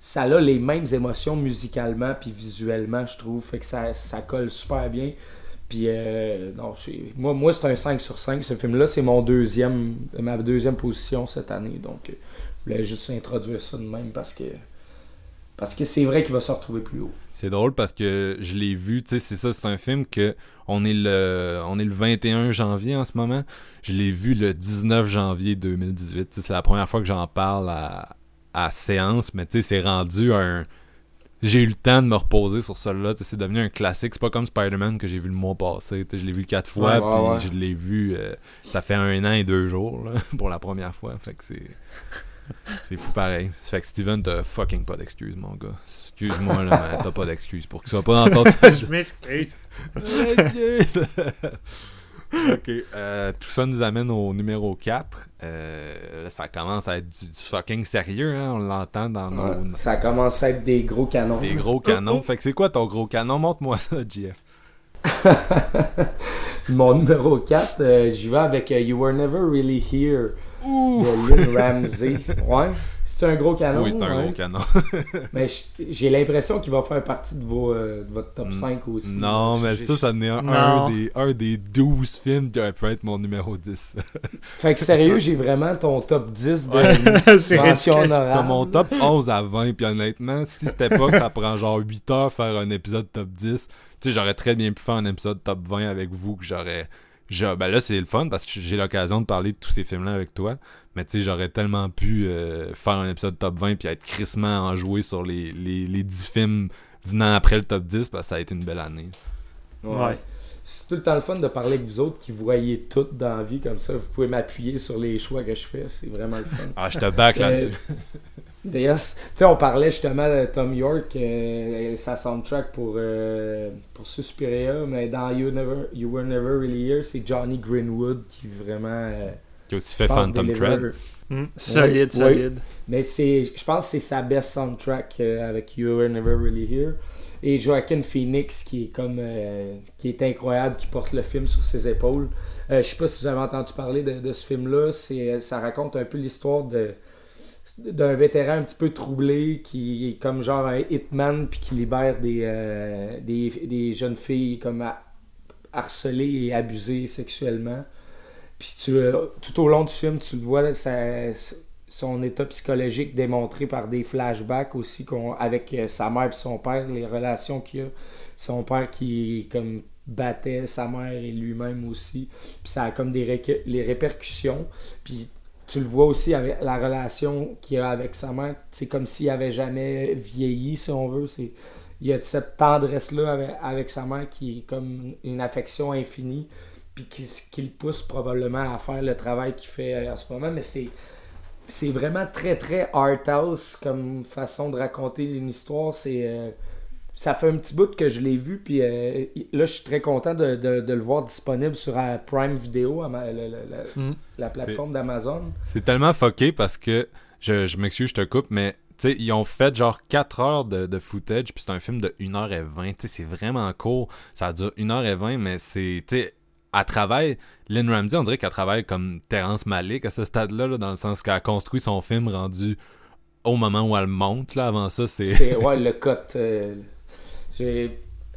ça a les mêmes émotions musicalement puis visuellement, je trouve. Fait que ça, ça colle super bien. Puis, euh, non, moi, moi c'est un 5 sur 5. Ce film-là, c'est mon deuxième, ma deuxième position cette année. Donc, euh, je voulais juste introduire ça de même parce que parce que c'est vrai qu'il va se retrouver plus haut. C'est drôle parce que je l'ai vu, tu sais, c'est ça, c'est un film que on est le on est le 21 janvier en ce moment. Je l'ai vu le 19 janvier 2018. C'est la première fois que j'en parle à, à séance, mais tu sais, c'est rendu un j'ai eu le temps de me reposer sur celui-là. C'est devenu un classique. C'est pas comme Spider-Man que j'ai vu le mois passé. je l'ai vu quatre fois, puis je l'ai vu. Euh, ça fait un an et deux jours pour la première fois. Fait que c'est. C'est fou pareil. Fait que Steven, t'as fucking pas d'excuses, mon gars. Excuse-moi, là, mais t'as pas d'excuses pour que ça soit pas dans ton. Je m'excuse. ok, euh, tout ça nous amène au numéro 4. Euh, ça commence à être du, fucking sérieux, hein, on l'entend dans nos. Ça commence à être des gros canons. Des gros canons. Fait que c'est quoi ton gros canon? Montre-moi ça, JF. Mon numéro 4, euh, j'y vais avec You Were Never Really Here de Lynn Ramsey. Ouais. C'est un gros canon. Oui, c'est un gros canon. mais j'ai l'impression qu'il va faire partie de, vos, euh, de votre top 5 aussi. Non, mais ça, ça n'est un, un, des, un des 12 films qui aurait pu être mon numéro 10. fait que sérieux, j'ai vraiment ton top 10 de mention honorable. T'as mon top 11 à 20, puis honnêtement, si c'était pas que ça prend genre 8 heures faire un épisode top 10, tu sais, j'aurais très bien pu faire un épisode top 20 avec vous que j'aurais ben là, c'est le fun parce que j'ai l'occasion de parler de tous ces films-là avec toi. Mais tu sais, j'aurais tellement pu euh, faire un épisode top 20 puis être crissement enjoué sur les, les, 10 films venant après le top 10 parce que ça a été une belle année. Ouais. C'est tout le temps le fun de parler avec vous autres qui voyez tout dans la vie comme ça. Vous pouvez m'appuyer sur les choix que je fais. C'est vraiment le fun. ah, je te back euh, là-dessus. D'ailleurs, tu sais, on parlait justement de Tom York, euh, sa soundtrack pour, euh, pour Suspiria, mais dans you, Never, you Were Never Really Here, c'est Johnny Greenwood qui vraiment. Euh, qui a aussi fait Phantom Thread. Hmm, solide, solide. Mais c'est, je pense que c'est sa best soundtrack avec You Were Never Really Here. Et Joaquin Phoenix qui est comme qui est incroyable, qui porte le film sur ses épaules. je sais pas si vous avez entendu parler de, de ce film-là. C'est, ça raconte un peu l'histoire de d'un vétéran un petit peu troublé qui est comme genre un hitman puis qui libère des, euh, des, jeunes filles comme harcelées et abusées sexuellement. Puis tu, tout au long du film, tu le vois, son état psychologique démontré par des flashbacks aussi avec euh, sa mère et son père, les relations qu'il a. Son père qui comme battait sa mère et lui-même aussi. Puis ça a comme des les répercussions. Puis tu le vois aussi avec la relation qu'il a avec sa mère. C'est comme s'il avait jamais vieilli, si on veut. C'est, il y a cette tendresse-là avec, avec, sa mère qui est comme une affection infinie. Puis qui, qui le pousse probablement à faire le travail qu'il fait en ce moment. Mais c'est c'est vraiment très très art house comme façon de raconter une histoire. C'est euh, ça fait un petit bout que je l'ai vu, puis euh, là je suis très content de, le voir disponible sur euh, Prime Video, hmm. la, plateforme d'Amazon. C'est tellement fucké parce que je, je m'excuse, je te coupe, mais ils ont fait genre 4 heures de, footage, puis c'est un film de 1h20. C'est vraiment court. Ça dure 1h20, mais c'est elle travaille, Lynn Ramsey, on dirait qu'elle travaille comme Terrence Malick à ce stade-là, dans le sens qu'elle a construit son film rendu au moment où elle monte. Là, avant ça, c'est. ouais, le cut. Euh,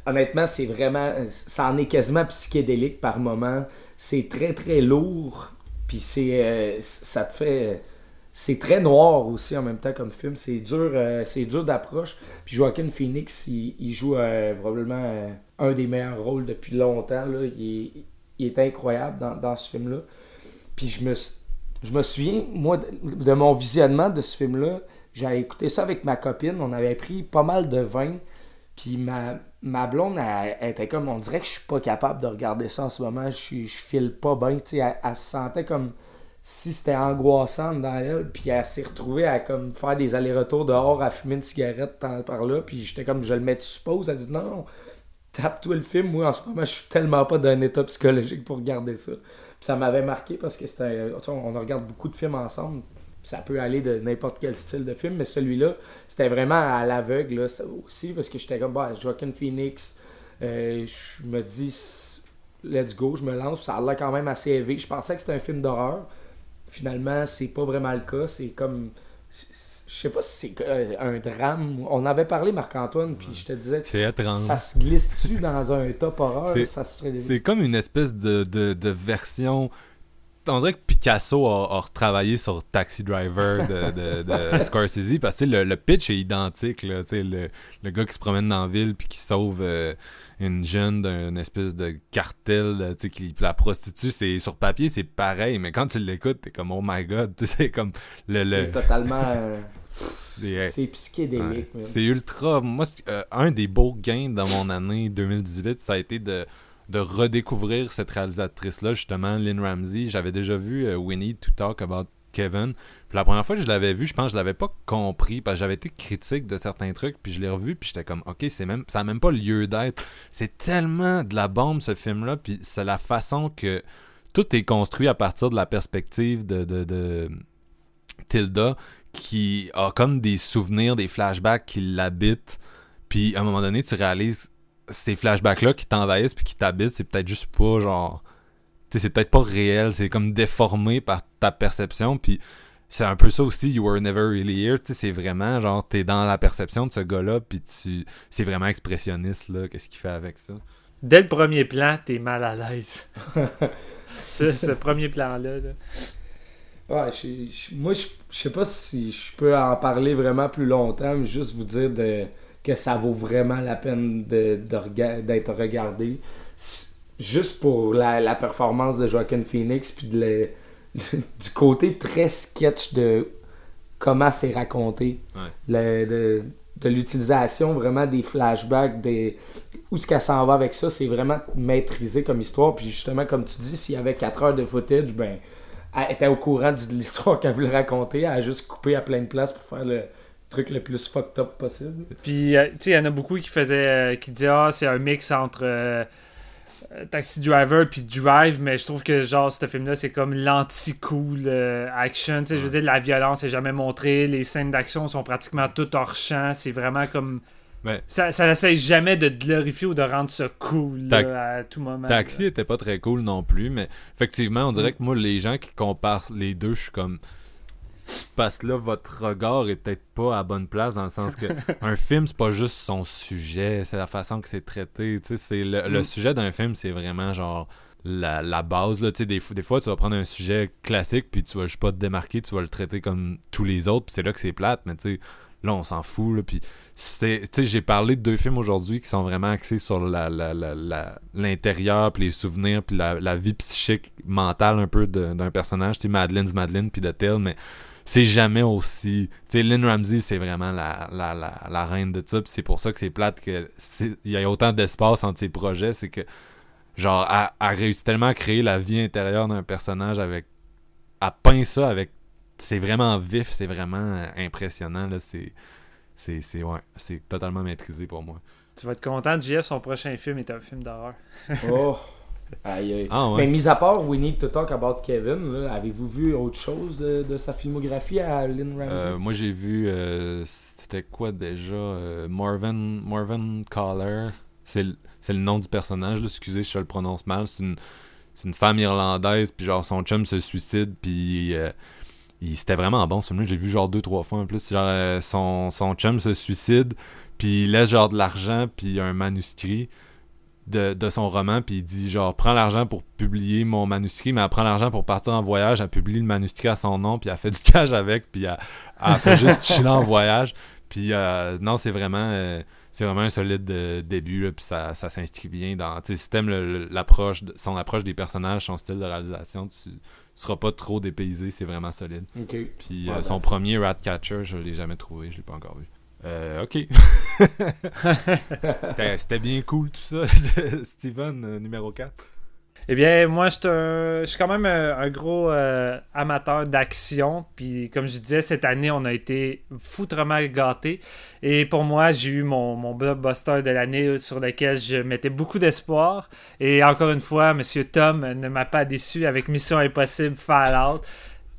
honnêtement, c'est vraiment. Ça en est quasiment psychédélique par moment. C'est très, très lourd. Puis c'est. Euh, ça te fait. C'est très noir aussi en même temps comme film. C'est dur, euh, dur d'approche. Puis Joaquin Phoenix, il, joue probablement un des meilleurs rôles depuis longtemps. Là. Il, est incroyable dans, ce film-là. Puis je me, je me souviens, moi, de, mon visionnement de ce film-là, j'avais écouté ça avec ma copine, on avait pris pas mal de vin, puis ma, ma blonde, elle, était comme, on dirait que je suis pas capable de regarder ça en ce moment, je, je file pas bien, tu sais, elle, se sentait comme si c'était angoissant dans elle, puis elle s'est retrouvée à comme faire des allers-retours dehors à fumer une cigarette par là, puis j'étais comme, je le mets, tu supposes? Elle dit non, tape-toi le film. Moi, en ce moment, je suis tellement pas d'un état psychologique pour regarder ça. ça m'avait marqué parce que c'était. On regarde beaucoup de films ensemble. Ça peut aller de n'importe quel style de film, mais celui-là, c'était vraiment à l'aveugle aussi parce que j'étais comme, bah, Joaquin Phoenix. Euh, je me dis, let's go, je me lance. Ça a l'air quand même assez élevé. Je pensais que c'était un film d'horreur. Finalement, c'est pas vraiment le cas. C'est comme je sais pas si c'est euh, un drame. On avait parlé, Marc-Antoine, puis je te disais que ça se glisse-tu dans un top horreur? C'est comme une espèce de, de, version. On dirait que Picasso a, retravaillé sur Taxi Driver de, de, Scorsese parce que le, le, pitch est identique. Là, le, le gars qui se promène dans la ville puis qui sauve euh, une jeune d'un espèce de cartel qui la prostitue. C'est, sur papier, c'est pareil, mais quand tu l'écoutes, t'es comme oh my god. C'est comme le. C'est totalement. Euh, c'est psychédélique. C'est ultra. Moi, euh, un des beaux gains dans mon année 2018, ça a été de, de redécouvrir cette réalisatrice-là, justement, Lynn Ramsey. J'avais déjà vu euh, Winnie to Talk About Kevin. Puis la première fois que je l'avais vu, je pense que je l'avais pas compris parce que j'avais été critique de certains trucs, puis je l'ai revu, puis j'étais comme OK, c'est même ça a même pas lieu d'être. C'est tellement de la bombe ce film là, puis c'est la façon que tout est construit à partir de la perspective de, de, de Tilda qui a comme des souvenirs, des flashbacks qui l'habitent. Puis à un moment donné, tu réalises ces flashbacks-là qui t'envahissent puis qui t'habitent, c'est peut-être juste pas genre. Tu sais, c'est peut-être pas réel, c'est comme déformé par ta perception. Puis c'est un peu ça aussi, You Were Never Really Here. Tu sais, c'est vraiment genre, t'es dans la perception de ce gars-là, puis tu. C'est vraiment expressionniste, là, qu'est-ce qu'il fait avec ça. Dès le premier plan, t'es mal à l'aise. ce, ce, premier plan-là. Là. Ouais, moi, je, sais pas si je peux en parler vraiment plus longtemps, mais juste vous dire de, que ça vaut vraiment la peine d'être regardé. Juste pour la, performance de Joaquin Phoenix, puis de du côté très sketch de comment c'est raconté. de, l'utilisation vraiment des flashbacks, des, où ce qu'elle s'en va avec ça, c'est vraiment maîtrisé comme histoire. Puis justement, comme tu dis, s'il y avait 4 heures de footage, ben elle était au courant de l'histoire qu'elle voulait raconter. Elle a juste coupé à plein de places pour faire le truc le plus fucked up possible. Puis, euh, tu sais, il y en a beaucoup qui faisaient, euh, qui disaient, ah, c'est un mix entre euh, Taxi Driver puis Drive, mais je trouve que, genre, ce film-là, c'est comme l'anti-cool action. Tu sais, je veux dire, la violence est jamais montrée, les scènes d'action sont pratiquement toutes hors champ. C'est vraiment comme ça, ça n'essaie jamais de glorifier ou de rendre ça cool à tout moment. Taxi était pas très cool non plus, mais effectivement, on dirait mm. que moi, les gens qui comparent les deux, je suis comme. Parce que là, votre regard est peut-être pas à bonne place dans le sens que un film, c'est pas juste son sujet, c'est la façon que c'est traité. C'est le, le, mm. sujet d'un film, c'est vraiment genre la, la base. Là. Des, des fois, tu vas prendre un sujet classique, puis tu vas juste pas te démarquer, tu vas le traiter comme tous les autres, puis c'est là que c'est plate, mais tu sais, là, on s'en fout. Là, puis j'ai parlé de deux films aujourd'hui qui sont vraiment axés sur l'intérieur, la, puis les souvenirs, puis la, vie psychique, mentale un peu d'un personnage. Tu Madeline's Madeline, puis de tel, mais c'est jamais aussi. Tu sais, Lynn Ramsey, c'est vraiment la, la, la, reine de ça, puis c'est pour ça que c'est plate qu'il y a autant d'espace entre ses projets, c'est que genre, elle, réussit tellement à créer la vie intérieure d'un personnage avec. à peint ça avec. C'est vraiment vif, c'est vraiment impressionnant, là. C'est. C'est, c'est, ouais, c'est totalement maîtrisé pour moi. Tu vas être content, JF, son prochain film est un film d'horreur. oh! Aïe, aïe. Ah, Mais mis à part We Need to Talk About Kevin, avez-vous vu autre chose de, sa filmographie à Lynn Ramsey? euh, Moi j'ai vu, euh, c'était quoi déjà euh, Marvin, Marvin Collar. C'est le nom du personnage, là, excusez si je le prononce mal. C'est une, une, femme irlandaise, puis genre son chum se suicide, puis c'était vraiment bon ce film J'ai vu genre deux, trois fois en plus. Genre euh, son, son chum se suicide, puis il laisse genre de l'argent, puis un manuscrit. De, son roman, puis il dit genre prends l'argent pour publier mon manuscrit, mais elle prend l'argent pour partir en voyage, elle publie le manuscrit à son nom, puis elle fait du cash avec, puis elle, fait juste chiller en voyage. Puis euh, non, c'est vraiment c'est vraiment un solide euh, début, puis ça, ça s'inscrit bien dans. Si t'aimes l'approche, son approche des personnages, son style de réalisation, tu, seras pas trop dépaysé, c'est vraiment solide. Puis euh, son premier Ratcatcher, je l'ai jamais trouvé, je l'ai pas encore vu. Euh, ok. C'était bien cool tout ça. Steven, euh, numéro 4. Eh bien, moi, je suis quand même un, gros euh, amateur d'action. Puis, comme je disais, cette année, on a été foutrement gâtés. Et pour moi, j'ai eu mon, mon blockbuster de l'année sur lequel je mettais beaucoup d'espoir. Et encore une fois, M. Tom ne m'a pas déçu avec Mission Impossible Fallout.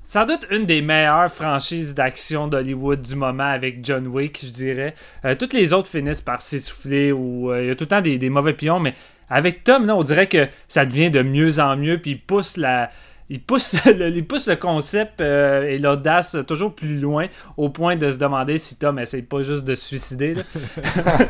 Sans doute une des meilleures franchises d'action d'Hollywood du moment avec John Wick, je dirais. Euh, toutes les autres finissent par s'essouffler ou euh, il y a tout le temps des, des mauvais pions, mais avec Tom, là, on dirait que ça devient de mieux en mieux, puis il pousse la. Il pousse, le, il pousse le concept euh, et l'audace toujours plus loin au point de se demander si Tom essaye pas juste de se suicider.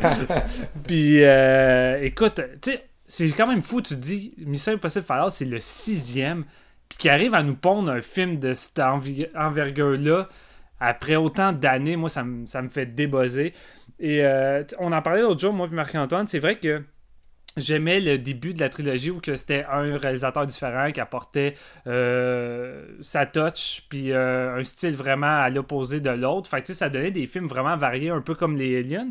puis euh, écoute, tu sais, c'est quand même fou, tu te dis, Mission Impossible Fallout, c'est le sixième, puis qui arrive à nous pondre un film de cette envergure-là après autant d'années, moi ça, me, ça fait débosser. Et euh, on en parlait l'autre jour, moi et Marc-Antoine, c'est vrai que J'aimais le début de la trilogie où c'était un réalisateur différent qui apportait euh, sa touch puis euh, un style vraiment à l'opposé de l'autre. Fait que ça donnait des films vraiment variés, un peu comme les Aliens.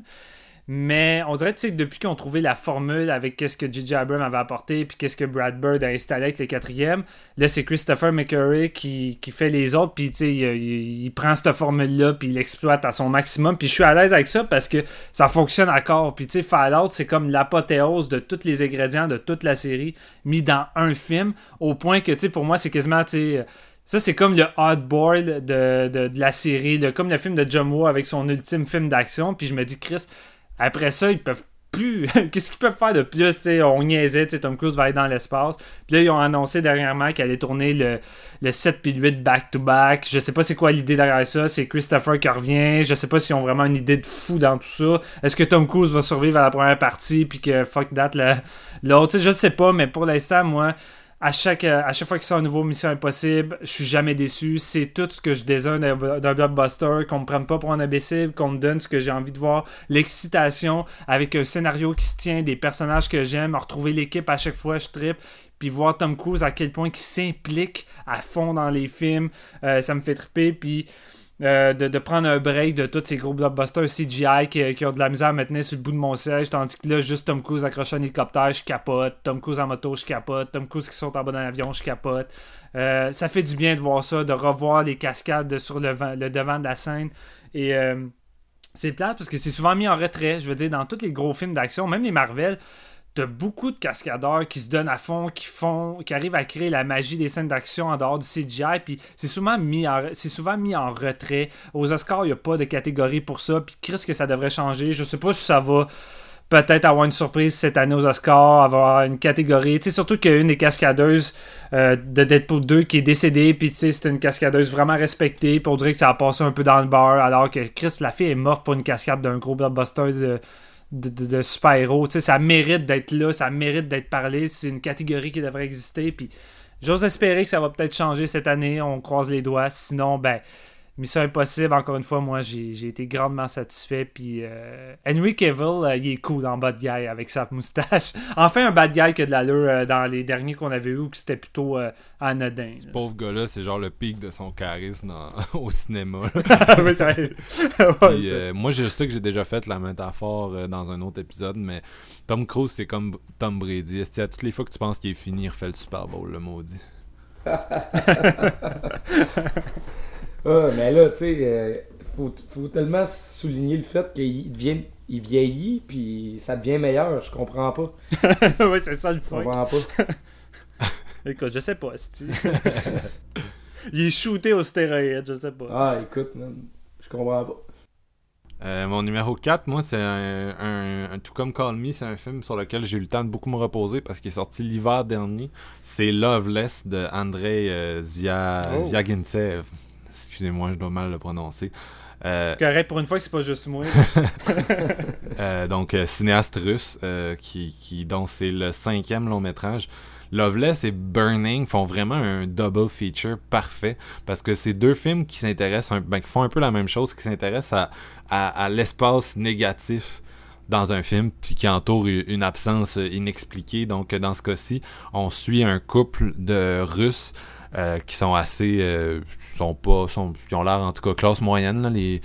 Mais on dirait que depuis qu'ils ont trouvé la formule avec qu'est-ce que J.J. Abrams avait apporté puis qu'est-ce que Brad Bird a installé avec le quatrième, là c'est Christopher McCurry qui, fait les autres puis il, il, prend cette formule-là puis il l'exploite à son maximum. Puis je suis à l'aise avec ça parce que ça fonctionne encore. Puis tu sais, Fallout c'est comme l'apothéose de tous les ingrédients de toute la série mis dans un film au point que tu sais pour moi c'est quasiment tu ça, c'est comme le hardboard de, de, de, la série, comme le film de John Woo avec son ultime film d'action. Puis je me dis, Chris, après ça, ils peuvent plus. Qu'est-ce qu'ils peuvent faire de plus? sais on niaisait, Tom Cruise va aller dans l'espace. Puis là, ils ont annoncé dernièrement qu'elle allait tourner le, le 7 puis 8 back-to-back. Je sais pas c'est quoi l'idée derrière ça. C'est Christopher qui revient. Je sais pas s'ils ont vraiment une idée de fou dans tout ça. Est-ce que Tom Cruise va survivre à la première partie puis que fuck that l'autre? Je sais pas, mais pour l'instant, moi, à chaque, euh, à chaque fois qu'il sort un nouveau Mission Impossible, je suis jamais déçu. C'est tout ce que je désire d'un blockbuster, qu'on me prenne pas pour un imbécile, qu'on me donne ce que j'ai envie de voir, l'excitation avec un scénario qui se tient, des personnages que j'aime, retrouver l'équipe à chaque fois, je tripe. Puis voir Tom Cruise à quel point il s'implique à fond dans les films, euh, ça me fait triper. Puis euh, de, prendre un break de tous ces gros blockbusters CGI qui, ont de la misère à sur le bout de mon siège, tandis que là, juste Tom Cruise accroché un hélicoptère, je capote. Tom Cruise en moto, je capote. Tom Cruise qui saute en bas d'un avion, je capote. Euh, ça fait du bien de voir ça, de revoir les cascades sur le, le devant de la scène. Et euh, c'est plate parce que c'est souvent mis en retrait. Je veux dire, dans tous les gros films d'action, même les Marvel, t'as beaucoup de cascadeurs qui se donnent à fond, qui font, qui arrivent à créer la magie des scènes d'action en dehors du CGI, puis c'est souvent mis en, c'est souvent mis en retrait. Aux Oscars, il n'y a pas de catégorie pour ça, puis qu'est-ce que ça devrait changer. Je sais pas si ça va peut-être avoir une surprise cette année aux Oscars, avoir une catégorie. Tu sais, surtout qu'il y a une des cascadeuses euh, de Deadpool 2 qui est décédée, puis tu sais, c'est une cascadeuse vraiment respectée, puis on dirait que ça a passé un peu dans le bar, alors que Chris, la fille est morte pour une cascade d'un gros blockbuster de de, super-héros. Ça mérite d'être là, ça mérite d'être parlé. C'est une catégorie qui devrait exister. Puis j'ose espérer que ça va peut-être changer cette année. On croise les doigts. Sinon, ben Mission Impossible, encore une fois, moi, j'ai été grandement satisfait. Puis euh, Henry Cavill, euh, il est cool en bad guy avec sa moustache. enfin, un bad guy que de l'allure euh, dans les derniers qu'on avait eu, que c'était plutôt anodin. Ce pauvre gars-là, c'est genre le pic de son charisme au cinéma. moi, je sais que j'ai déjà fait la métaphore dans un autre épisode, mais Tom Cruise, c'est comme Tom Brady. Est-ce à toutes les fois que tu penses qu'il est fini, il refait le Super Bowl, le maudit? Ah, mais là, tu sais, euh, faut, faut, tellement souligner le fait qu'il devient, il vieillit, puis ça devient meilleur. Je comprends pas. oui, c'est ça le fun. Je comprends pas. écoute, je sais pas, il est shooté au stéroïde, je sais pas. Ah, écoute, je comprends pas. Euh, mon numéro 4, moi, c'est un, Tout comme Call Me, c'est un film sur lequel j'ai eu le temps de beaucoup me reposer parce qu'il est sorti l'hiver dernier. C'est Loveless de Andrei euh, oh. Zviagintsev. Excusez-moi, je dois mal le prononcer. Euh, Correct, pour une fois que c'est pas juste moi. Euh, donc, euh, cinéaste russe, qui, qui, dont c'est le cinquième long métrage. Loveless et Burning font vraiment un double feature parfait parce que c'est deux films qui s'intéressent, ben, qui font un peu la même chose, qui s'intéressent à, à, l'espace négatif dans un film puis qui entoure une absence inexpliquée. Donc, dans ce cas-ci, on suit un couple de Russes euh, qui sont assez. Euh, sont pas. Qui ont l'air en tout cas classe moyenne.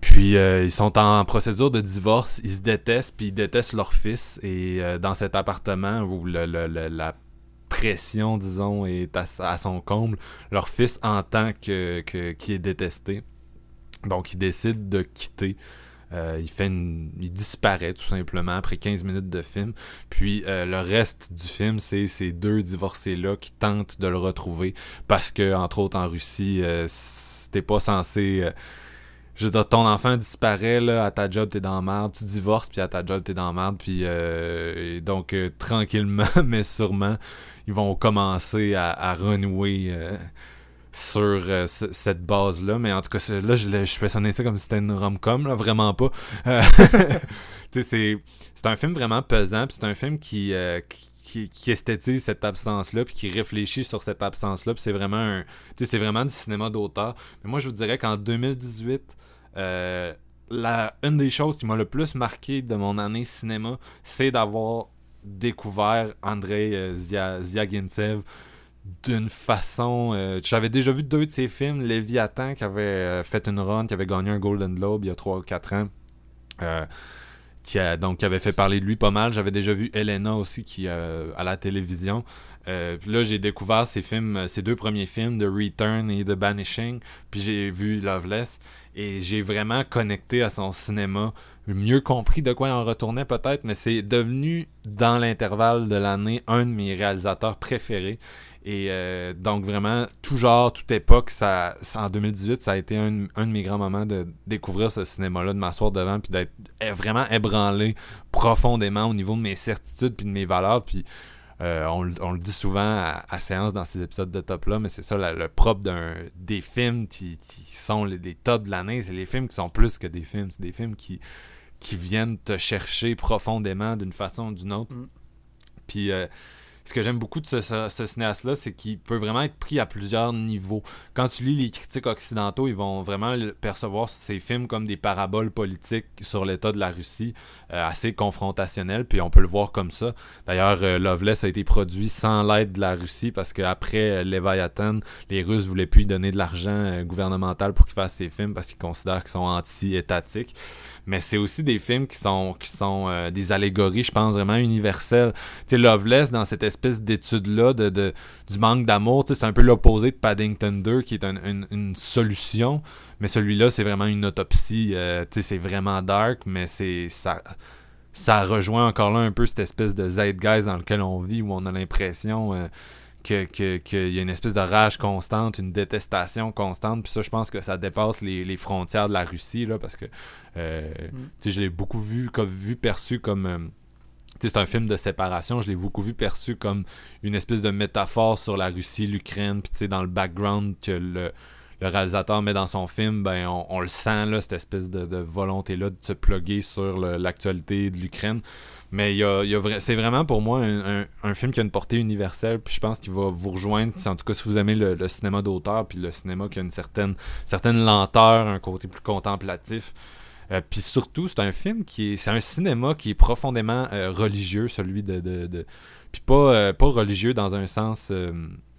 Puis euh, ils sont en procédure de divorce, ils se détestent, puis ils détestent leur fils. Et dans cet appartement où la pression, disons, est à, son comble, leur fils entend que, qu'il est détesté. Donc ils décident de quitter euh, il, fait il disparaît tout simplement après 15 minutes de film. Puis euh, le reste du film, c'est ces deux divorcés-là qui tentent de le retrouver parce que, entre autres, en Russie, euh, c'était pas censé. je veux dire, ton enfant disparaît, là, à ta job, t'es dans merde, tu divorces, puis à ta job, t'es dans merde, puis donc, tranquillement, mais sûrement, ils vont commencer à renouer sur euh, cette base-là. Mais en tout cas, là, je, fais sonner ça comme si c'était une rom-com, là, vraiment pas. Euh, c'est un film vraiment pesant, puis c'est un film qui, euh, qui, qui, esthétise cette absence-là, puis qui réfléchit sur cette absence-là, puis c'est vraiment un, c'est vraiment du cinéma d'auteur. Mais moi, je vous dirais qu'en 2018, la, une des choses qui m'a le plus marqué de mon année cinéma, c'est d'avoir découvert Andrei Ziagintsev d'une façon. Euh, j'avais déjà vu deux de ses films, Léviathan, qui avait euh, fait une run, qui avait gagné un Golden Globe il y a 3 ou 4 ans. Euh, qui donc qui avait fait parler de lui pas mal. J'avais déjà vu Elena aussi qui à la télévision. là, j'ai découvert ses films, ses deux premiers films, The Return et The Banishing. Puis j'ai vu Loveless et j'ai vraiment connecté à son cinéma, mieux compris de quoi il en retournait peut-être, mais c'est devenu dans l'intervalle de l'année un de mes réalisateurs préférés. Et euh, donc vraiment, tout genre, toute époque, ça, en 2018, ça a été un, de mes grands moments de découvrir ce cinéma-là, de m'asseoir devant, puis d'être vraiment ébranlé profondément au niveau de mes certitudes puis de mes valeurs. Puis euh, on, le dit souvent à, séance dans ces épisodes de top-là, mais c'est ça le propre d'un, des films qui, sont les, tops de l'année. C'est les films qui sont plus que des films. C'est des films qui, qui viennent te chercher profondément d'une façon ou d'une autre. Mm. Puis... Euh, ce que j'aime beaucoup de ce, cinéaste-là, c'est qu'il peut vraiment être pris à plusieurs niveaux. Quand tu lis les critiques occidentaux, ils vont vraiment percevoir ces films comme des paraboles politiques sur l'état de la Russie, euh, assez confrontationnels, puis on peut le voir comme ça. D'ailleurs, euh, Loveless a été produit sans l'aide de la Russie parce qu'après euh, les Russes voulaient plus lui donner de l'argent gouvernemental pour qu'il fasse ses films parce qu'ils considèrent qu'ils sont anti-étatiques mais c'est aussi des films qui sont, qui sont euh, des allégories, je pense, vraiment universelles. Tu sais, Loveless, dans cette espèce d'étude-là de, de, du manque d'amour, c'est un peu l'opposé de Paddington 2, qui est une solution, mais celui-là, c'est vraiment une autopsie. Euh, tu sais, c'est vraiment dark, mais c'est ça ça rejoint encore là un peu cette espèce de zeitgeist dans lequel on vit, où on a l'impression... Euh, qu'il que, y a une espèce de rage constante, une détestation constante. Puis ça, je pense que ça dépasse les, frontières de la Russie, là, parce que euh, mm. je l'ai beaucoup vu, comme, vu perçu comme. Euh, c'est un film de séparation, je l'ai beaucoup vu perçu comme une espèce de métaphore sur la Russie, l'Ukraine, puis dans le background que le, le réalisateur met dans son film, ben on, le sent, là, cette espèce de, volonté-là de se plugger sur l'actualité de l'Ukraine. Mais il y a, c'est vraiment pour moi un, film qui a une portée universelle, puis je pense qu'il va vous rejoindre, en tout cas si vous aimez le, cinéma d'auteur, puis le cinéma qui a une certaine, certaine lenteur, un côté plus contemplatif. Euh, puis surtout, c'est un film qui est. C'est un cinéma qui est profondément euh, religieux, celui de. Puis pas, euh, pas religieux dans un sens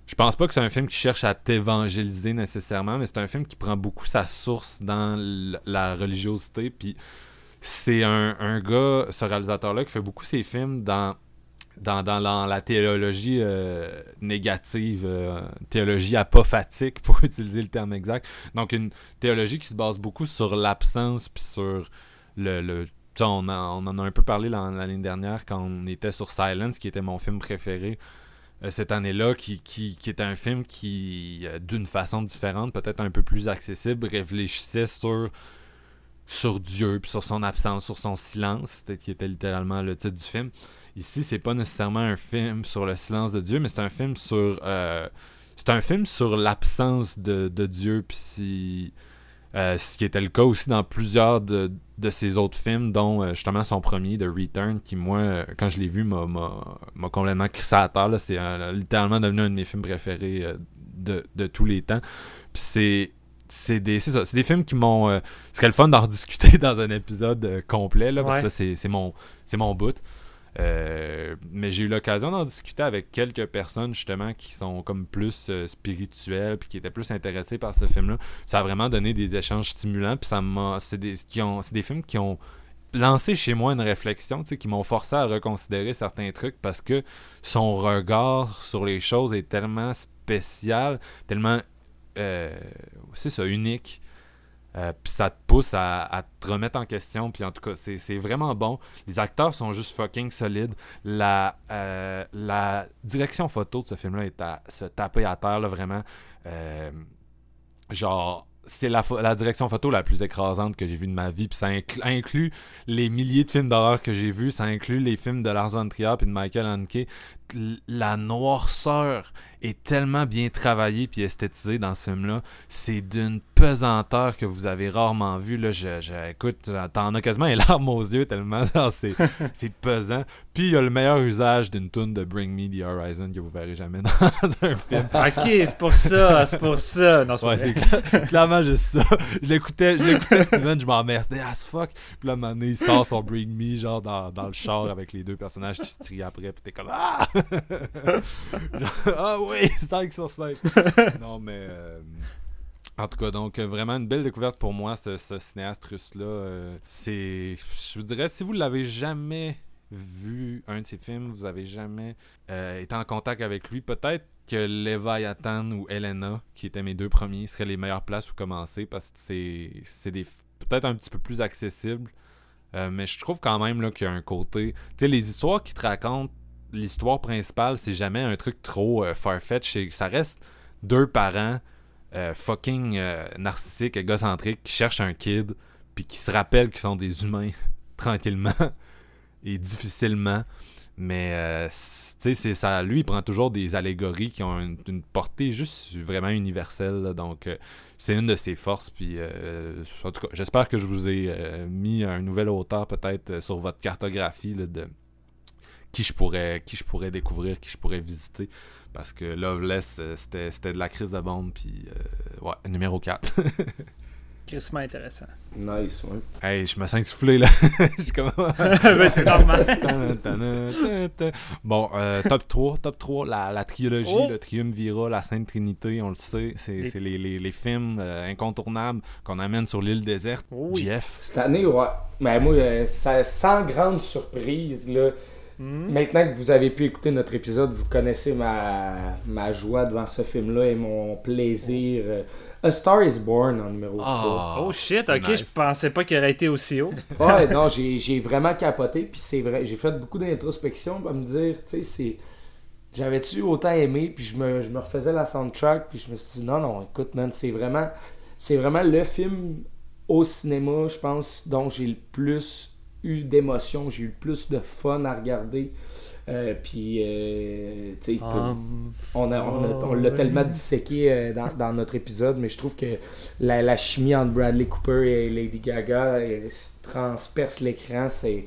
je pense pas que c'est un film qui cherche à t'évangéliser nécessairement, mais c'est un film qui prend beaucoup sa source dans la religiosité. Puis c'est un, gars, ce réalisateur-là, qui fait beaucoup ses films dans, dans, la théologie euh, négative, euh, théologie apophatique, pour utiliser le terme exact. Donc une théologie qui se base beaucoup sur l'absence, puis sur le, on, en a un peu parlé l'année dernière quand on était sur Silence, qui était mon film préféré. Euh, cette année-là, qui, qui, qui, était un film qui, d'une façon différente, peut-être un peu plus accessible, réfléchissait sur, sur Dieu, puis sur son absence, sur son silence, qui était littéralement le titre du film. Ici, c'est pas nécessairement un film sur le silence de Dieu, mais c'est un film sur euh, c'est un film sur l'absence de, de, Dieu, puis euh, ce qui était le cas aussi dans plusieurs de, de ses autres films, dont euh, justement son premier, The Return, qui moi, quand je l'ai vu, m'a complètement crissé à terre. C'est littéralement devenu un de mes films préférés de, de, tous les temps. Puis c'est c'est des, des films qui m'ont. ce serait le fun d'en rediscuter dans un épisode complet, là, parce que c'est mon, mon bout. Euh, mais j'ai eu l'occasion d'en discuter avec quelques personnes justement qui sont comme plus euh, spirituelles puis qui étaient plus intéressées par ce film-là. Ça a vraiment donné des échanges stimulants puis ça m'a c'est des c'est des films qui ont lancé chez moi une réflexion, qui m'ont forcé à reconsidérer certains trucs parce que son regard sur les choses est tellement spécial, tellement euh, c'est ça unique euh, puis ça te pousse à, te remettre en question. Puis en tout cas, c'est vraiment bon. Les acteurs sont juste fucking solides. La, euh, la direction photo de ce film-là est à se taper à terre, là, vraiment. Euh, genre, c'est la, la, direction photo la plus écrasante que j'ai vue de ma vie. Puis ça inclut les milliers de films d'horreur que j'ai vus. Ça inclut les films de Lars von Trier de Michael Haneke. La noirceur est tellement bien travaillée puis esthétisée dans ce film-là. C'est d'une pesanteur que vous avez rarement vu. Là, je, je écoute, t'en as quasiment les larmes aux yeux tellement c'est, pesant. Puis il y a le meilleur usage d'une tune de Bring Me the Horizon que vous verrez jamais dans un film. ok, c'est pour ça, c'est pour ça. Non, c'est, ouais, c'est clairement juste ça. Je l'écoutais, je l'écoutais Steven, je m'emmerdais as fuck. Puis là, un moment donné, il sort son Bring Me, genre dans, dans le char avec les deux personnages qui se trient après. Puis t'es comme Ah! ah oui, 5 sur 5. non, mais. Euh, en tout cas, donc vraiment une belle découverte pour moi, ce, cinéaste russe-là. Euh, c'est. Je vous dirais, si vous l'avez jamais vu, un de ses films, vous avez jamais euh, été en contact avec lui, peut-être que Leviathan ou Elena, qui étaient mes deux premiers, seraient les meilleures places où commencer parce que c'est des peut-être un petit peu plus accessible. mais je trouve quand même qu'il y a un côté. Tu sais, les histoires qui te racontent l'histoire principale, c'est jamais un truc trop euh, farfetch. Ça reste deux parents euh, fucking euh, narcissiques, égocentriques, qui cherchent un kid, puis qui se rappellent qu'ils sont des humains tranquillement et difficilement. Mais tu sais, ça. Lui, il prend toujours des allégories qui ont une, portée juste vraiment universelle. donc, c'est une de ses forces. Puis, en tout cas, j'espère que je vous ai mis un nouvel auteur peut-être sur votre cartographie de qui je pourrais qui je pourrais découvrir, qui je pourrais visiter. Parce que Loveless, euh, c'était de la crise de bombe, puis euh, ouais, numéro 4. Crissement intéressant. Nice, ouais. Hey, je me sens soufflé là. c'est normal. bon, euh, top 3, top 3, la, la trilogie, oh! le Triumvirat, la Sainte Trinité, on le sait, c'est les, les, les, films incontournables qu'on amène sur l'île déserte. Oh Jeff? Cette année, ouais. Mais moi, ça, sans grande surprise, là. Hmm. Maintenant que vous avez pu écouter notre épisode, vous connaissez ma, ma joie devant ce film-là et mon plaisir. A Star is Born en numéro 3. Ah, oh shit, ok, je pensais pas qu'il aurait été aussi haut. ouais, non, j'ai vraiment capoté, puis c'est vrai, j'ai fait beaucoup d'introspection pour me dire, tu sais, c'est. J'avais-tu autant aimé, puis je me, je me refaisais la soundtrack, puis je me suis dit, non, non, écoute, man, c'est vraiment, c'est vraiment le film au cinéma, je pense, dont j'ai le plus eu d'émotion, j'ai eu plus de fun à regarder. Euh, puis, euh, tu sais, Um, on, l'a tellement disséqué euh, dans, dans notre épisode, mais je trouve que la, la chimie entre Bradley Cooper et Lady Gaga elle, transperce l'écran. C'est-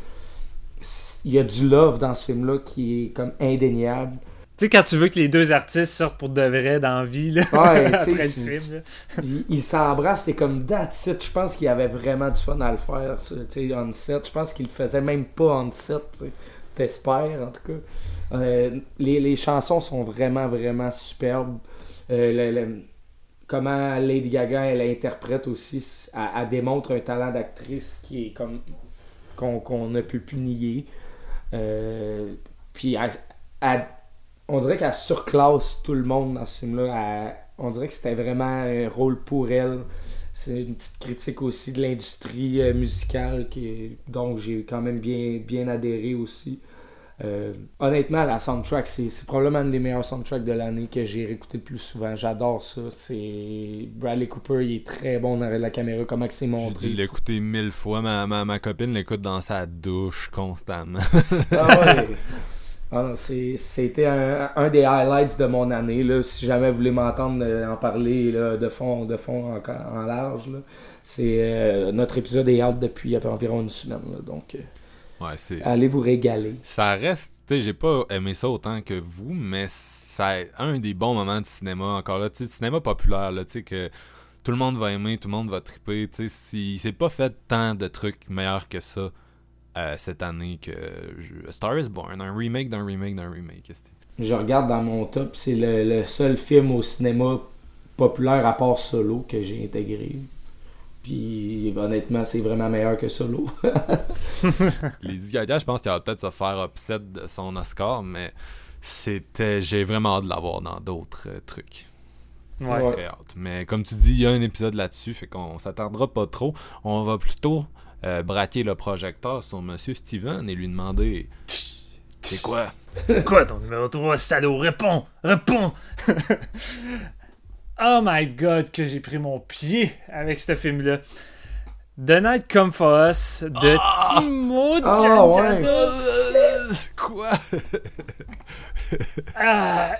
il y a du love dans ce film-là qui est comme indéniable. Tu sais, quand tu veux que les deux artistes sortent pour de vrai dans la vie, là, Ouais, après le tu- film. là. Ils s'embrassent, c'était comme that's it. Je pense qu'il y avait vraiment du fun à le faire, ça, tu sais, on set. Je pense qu'il le faisait même pas on set. T'espères, en tout cas. Euh, les, les chansons sont vraiment, vraiment superbes. Euh, le- le- comment Lady Gaga, elle interprète aussi, elle, elle démontre un talent d'actrice qui est comme qu'on qu'on ne peut plus nier. Euh, puis elle- elle- on dirait qu'elle surclasse tout le monde dans ce film-là. On dirait que c'était vraiment un rôle pour elle. C'est une petite critique aussi de l'industrie euh, musicale qui, dont j'ai quand même bien, bien adhéré aussi. Euh, honnêtement, la soundtrack, c'est probablement une des meilleures soundtracks de l'année que j'ai réécouté le plus souvent. J'adore ça. C'est Bradley Cooper, il est très bon dans la caméra, comment c'est J'ai montré. dû l'écouter mille fois. Ma, ma, ma copine l'écoute dans sa douche constamment. Ah ouais. Ah c'est- C'était un, un des highlights de mon année. Là. Si jamais vous voulez m'entendre euh, en parler là, de fond, de fond en, en large, c'est euh, notre épisode est out depuis environ une semaine. là. donc, euh, Ouais, c'est. allez vous régaler. Ça reste, tu sais, j'ai pas aimé ça autant que vous, mais ça un des bons moments de cinéma encore là, tu sais, de cinéma populaire là, tu sais que tout le monde va aimer, tout le monde va triper, c'est pas fait tant de trucs meilleurs que ça euh, cette année que je- Star is Born, un remake d'un remake d'un remake. Je regarde dans mon top, c'est le, le seul film au cinéma populaire à part Solo que j'ai intégré. Puis honnêtement, c'est vraiment meilleur que Solo. Lady Gaga, je pense qu'il va peut-être se faire upset de son Oscar, mais c'était j'ai vraiment hâte de l'avoir dans d'autres euh, trucs. Ouais. Ouais. Très hâte. Mais comme tu dis, il y a un épisode là-dessus, fait qu'on s'attardera pas trop. On va plutôt euh, braquer le projecteur sur Monsieur Steven et lui demander C'est quoi? C'est quoi ton numéro 3, salaud? Réponds! Réponds! oh my god, que j'ai pris mon pied avec ce film-là. The Night Come For Us de Timo Ah, Giangiado. ouais. Quoi? Ah,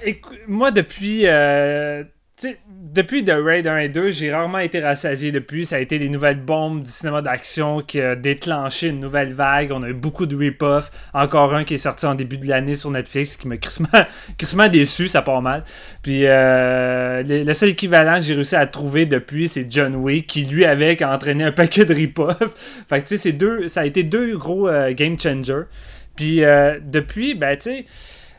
moi, depuis, euh, tu sais, depuis The Raid 1 et 2, j'ai rarement été rassasié depuis. Ça a été les nouvelles bombes du cinéma d'action qui a déclenché une nouvelle vague. On a eu beaucoup de rip-off. Encore un qui est sorti en début de l'année sur Netflix qui m'a crissement, déçu, ça part mal. Puis euh, le, seul équivalent que j'ai réussi à trouver depuis, c'est John Wick, qui lui avec a entraîné un paquet de rip-off. fait que tu sais, ça a été deux gros euh, game changers. Puis euh, depuis, ben tu sais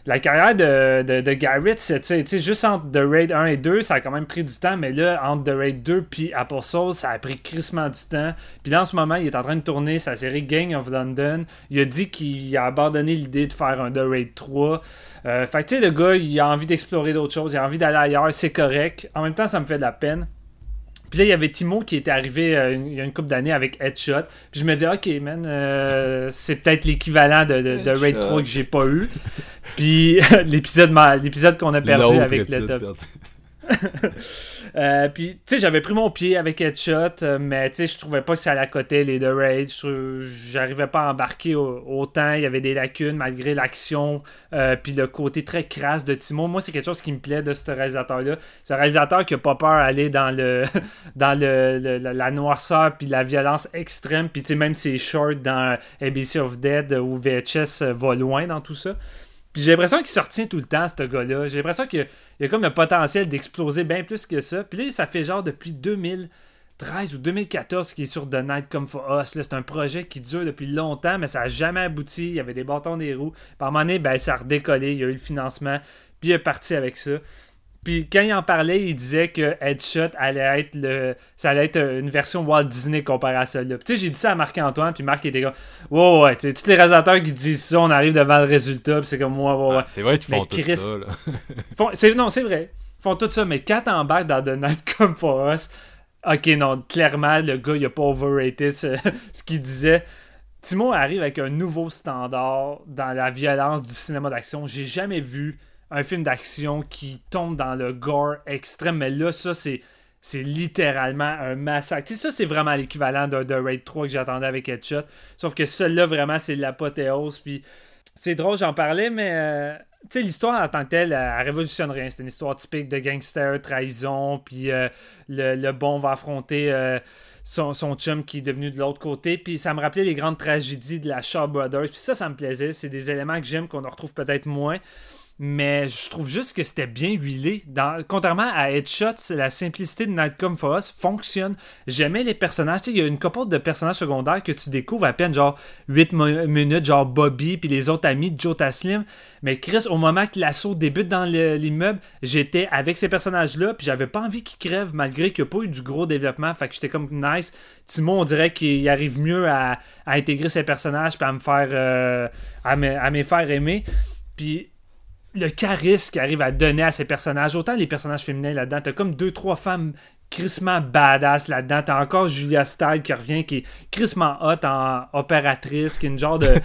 la carrière de, de, de Garrett, c'est, juste entre The Raid 1 et 2, ça a quand même pris du temps, mais là, entre The Raid 2 puis Apple Soul, ça a pris crissement du temps. Puis là, en ce moment, il est en train de tourner sa série Gang of London. Il a dit qu'il a abandonné l'idée de faire un The Raid 3. Euh, fait que, tu sais, le gars, il a envie d'explorer d'autres choses, il a envie d'aller ailleurs, c'est correct. En même temps, ça me fait de la peine. Puis là, il y avait Timo qui était arrivé euh, il y a une couple d'années avec Headshot. Puis je me dis, ok, man, euh, c'est peut-être l'équivalent de, de, de Raid Headshot. 3 que j'ai pas eu. Puis l'épisode l'épisode qu'on a perdu avec le top. perdu. Euh, puis, tu sais, j'avais pris mon pied avec Headshot, euh, mais tu sais, je trouvais pas que ça allait à côté les deux raids. J'arrivais pas à embarquer au- autant. Il y avait des lacunes malgré l'action, euh, puis le côté très crasse de Timo. Moi, c'est quelque chose qui me plaît de ce réalisateur-là. C'est un réalisateur qui a pas peur d'aller dans le dans le, la noirceur puis la violence extrême. Puis, tu sais, même ses shorts dans ABC of Dead ou VHS euh, va loin dans tout ça. Puis j'ai l'impression qu'il se tout le temps, ce gars-là. J'ai l'impression qu'il y a- comme le potentiel d'exploser bien plus que ça. Puis là, ça fait genre depuis 2013 ou 2014 qu'il est sur The Night Come For Us. C'est un projet qui dure depuis longtemps, mais ça n'a jamais abouti. Il y avait des bâtons des roues. Par un moment donné, ben, ça a redécollé. Il y a eu le financement. Puis il est parti avec ça. Puis quand il en parlait, il disait que Headshot allait être le. Ça allait être une version Walt Disney comparée à celle-là. Puis tu sais, j'ai dit ça à Marc-Antoine, puis Marc était comme Ouais, ouais, tu sais, tous les réalisateurs qui disent ça, on arrive devant le résultat, puis c'est comme ouais, ouais, ouais. Ah, c'est vrai qu'ils font tout ça. Là. Font- non, c'est vrai. Ils font tout ça, mais quand t'embarques dans The Night Come For Us, ok, non, clairement, le gars, il a pas overrated ce, ce qu'il disait. Timo arrive avec un nouveau standard dans la violence du cinéma d'action. J'ai jamais vu un film d'action qui tombe dans le gore extrême, mais là, ça, c'est littéralement un massacre. Tu sais, ça, c'est vraiment l'équivalent d'un de Raid 3 que j'attendais avec Headshot. Sauf que celui-là, vraiment, c'est l'apothéose. Puis c'est drôle, j'en parlais, mais euh, tu sais, l'histoire en tant que telle, elle, révolutionne rien. C'est une histoire typique de gangster, trahison, puis euh, le, bon va affronter euh, son, son, chum qui est devenu de l'autre côté. Puis ça me rappelait les grandes tragédies de la Shaw Brothers. Puis ça, ça me plaisait. C'est des éléments que j'aime, qu'on en retrouve peut-être moins mais je trouve juste que c'était bien huilé. Contrairement à Headshot, la simplicité de Nightcom for Us fonctionne. J'aimais les personnages. Il y a une couple de personnages secondaires que tu découvres à peine genre 8 minutes, genre Bobby puis les autres amis de Joe Taslim. Mais Chris, au moment que l'assaut débute dans l'immeuble, j'étais avec ces personnages-là, puis j'avais pas envie qu'ils crèvent malgré qu'il n'y a pas eu du gros développement. Fait que j'étais comme nice. Timon, on dirait qu'il arrive mieux à, intégrer ces personnages puis à me faire euh, à me faire aimer. Puis le charisme qu'il arrive à donner à ces personnages, autant les personnages féminins là-dedans, t'as comme deux, trois femmes crissement badass là-dedans. T'as encore Julia Style qui revient, qui est crissement hot en opératrice, qui est une genre de,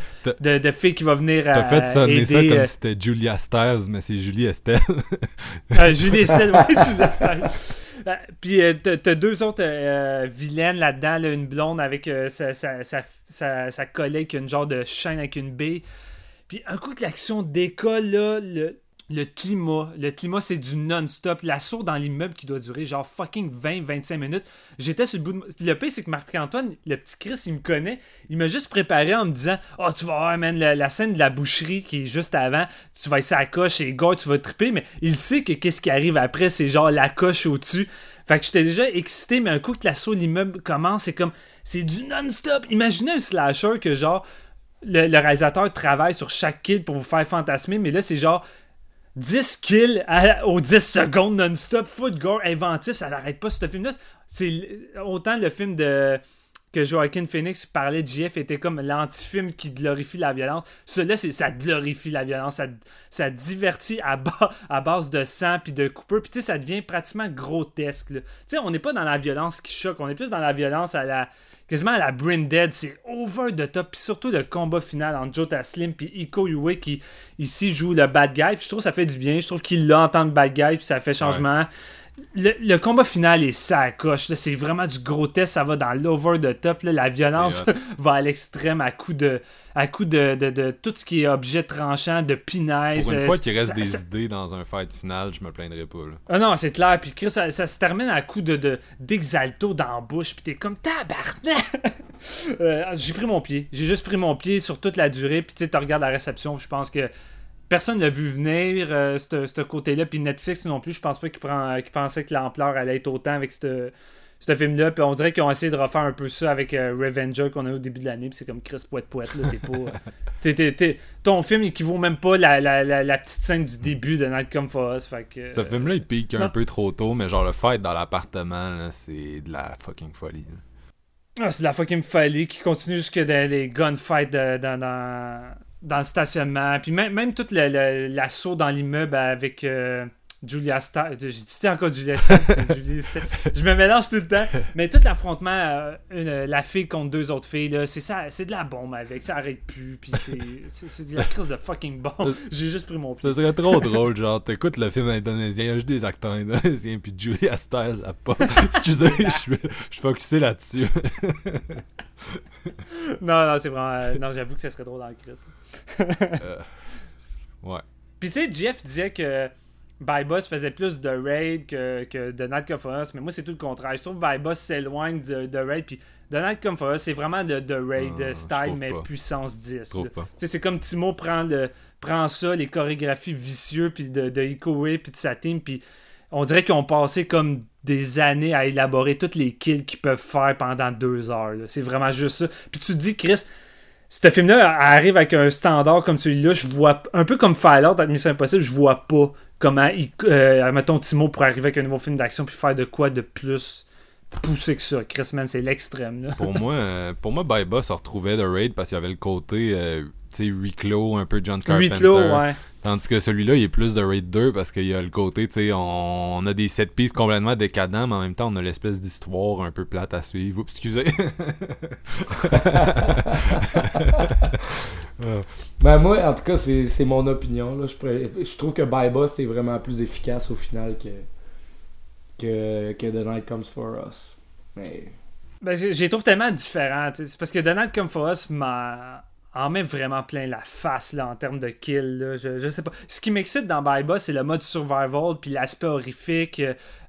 de, fille qui va venir T'as fait sonner ça comme euh, si c'était Julia Stiles, mais c'est Julie Estelle. euh, Julie Estelle, oui, Julia Stiles. Euh, puis euh, t'as deux autres vilaines là-dedans, une blonde avec sa, sa, sa, sa, collègue qui a une genre de chaîne avec une baie. Puis un coup que l'action décolle, le, le climat, le climat c'est du non-stop. L'assaut dans l'immeuble qui doit durer genre fucking 20-25 minutes. J'étais sur le bout de. Le pire, c'est que Marc-Antoine, le petit Chris, il me connaît. Il m'a juste préparé en me disant Oh, tu vas voir, man, la, scène de la boucherie qui est juste avant. Tu vas essayer la coche et gars, tu vas triper. Mais il sait que qu'est-ce qui arrive après, c'est genre la coche au-dessus. Fait que j'étais déjà excité, mais un coup que l'assaut de l'immeuble commence, c'est comme. C'est du non-stop. Imaginez un slasher que genre le, réalisateur travaille sur chaque kill pour vous faire fantasmer, mais là, c'est genre 10 kills aux 10 secondes non-stop, foot gore, inventif, ça n'arrête pas ce film-là. C'est autant le film de que Joaquin Phoenix parlait de JF était comme l'anti-film qui glorifie la violence. Celui-là, ça glorifie la violence. Ça, ça divertit à, à base de sang puis de coupeurs. Puis tu sais, ça devient pratiquement grotesque. Tu sais, on n'est pas dans la violence qui choque. On est plus dans la violence à la quasiment à la Brain Dead, c'est over the top. Puis surtout le combat final entre Jota Slim et Iko Uwe qui ici joue le bad guy. Puis je trouve que ça fait du bien. Je trouve qu'il l'a en tant que bad guy, puis ça fait changement. Le, combat final est ça coche. C'est vraiment du grotesque. Ça va dans l'over the top. La violence va à l'extrême à coup de à coup de, de, tout ce qui est objet tranchant, de pinaise. Pour une fois qu'il reste des idées dans un fight final, je me plaindrai pas. Ah non, c'est clair. Puis ça, ça, se termine à coup de d'exalto dans la bouche. Puis t'es comme tabarnak. euh, J'ai pris mon pied. J'ai juste pris mon pied sur toute la durée. Puis tu sais, tu regardes la réception. Je pense que personne l'a vu venir, euh, ce côté-là. Puis Netflix non plus, je pense pas qu'ils qu pensaient que l'ampleur allait être autant avec ce film-là. Puis on dirait qu'ils ont essayé de refaire un peu ça avec euh, Revenger qu'on a eu au début de l'année. Puis c'est comme Chris Poète Poète. Là, t'es pas, ton film équivaut même pas la, la, la, petite scène du début de Night Come For Us. Fait que, ce film-là, il pique un peu trop tôt. Mais genre le fight dans l'appartement, c'est de la fucking folie. Ah, c'est de la fucking folie qui continue jusque dans les gunfights dans, dans, dans le stationnement. Puis même, même tout l'assaut dans l'immeuble avec euh, Julia Star. Je dis encore Julia Star. je me mélange tout le temps. Mais tout l'affrontement, euh, la fille contre deux autres filles, c'est ça, c'est de la bombe avec. Ça arrête plus. Puis c'est de la crise de fucking bombe. J'ai juste pris mon pied. Ça serait trop drôle. Genre, t'écoutes le film indonésien, il y a juste des acteurs indonésiens. Puis Julia Stiles, a pas. Excusez, je suis focusé là-dessus. non, non, c'est vraiment. Euh, non, j'avoue que ça serait drôle dans le crise. Euh, ouais. Puis tu sais, Jeff disait que Boss faisait plus de raid que, que de Night Come For Us, mais moi c'est tout le contraire. Je trouve que Boss s'éloigne de, de raid, puis The Night Come For Us c'est vraiment de, de raid ah, style, mais puissance 10. C'est comme Timo prend, le, prend ça, les chorégraphies vicieuses puis de, de Ikoe, puis de sa team, puis on dirait qu'ils ont passé comme des années à élaborer toutes les kills qu'ils peuvent faire pendant deux heures. C'est vraiment juste ça. Puis tu te dis, Chris, ce film-là arrive avec un standard comme celui-là, je vois un peu comme Fallout avec Mission Impossible, je vois pas comment, euh, mettons, Timo pour arriver avec un nouveau film d'action puis faire de quoi de plus poussé que ça. Chris, man, c'est l'extrême. Pour moi, euh, pour moi, Baiba se retrouvait de Raid parce qu'il y avait le côté, euh, tu sais, Reclo, un peu John Carpenter. Reclo, ouais. Tandis que celui-là, il est plus de Raid 2 parce qu'il y a le côté, tu sais, on, a des set pistes complètement décadents, mais en même temps, on a l'espèce d'histoire un peu plate à suivre. Oups, excusez. ben moi, en tout cas, c'est mon opinion. Là. Je, je trouve que Boss est vraiment plus efficace au final que, que, que The Night Comes For Us. Mais... Ben, trouve tellement différents. C'est parce que The Night Comes For Us m'a- en met vraiment plein la face là, en termes de kill. Je, je sais pas. Ce qui m'excite dans Baiba, c'est le mode survival, puis l'aspect horrifique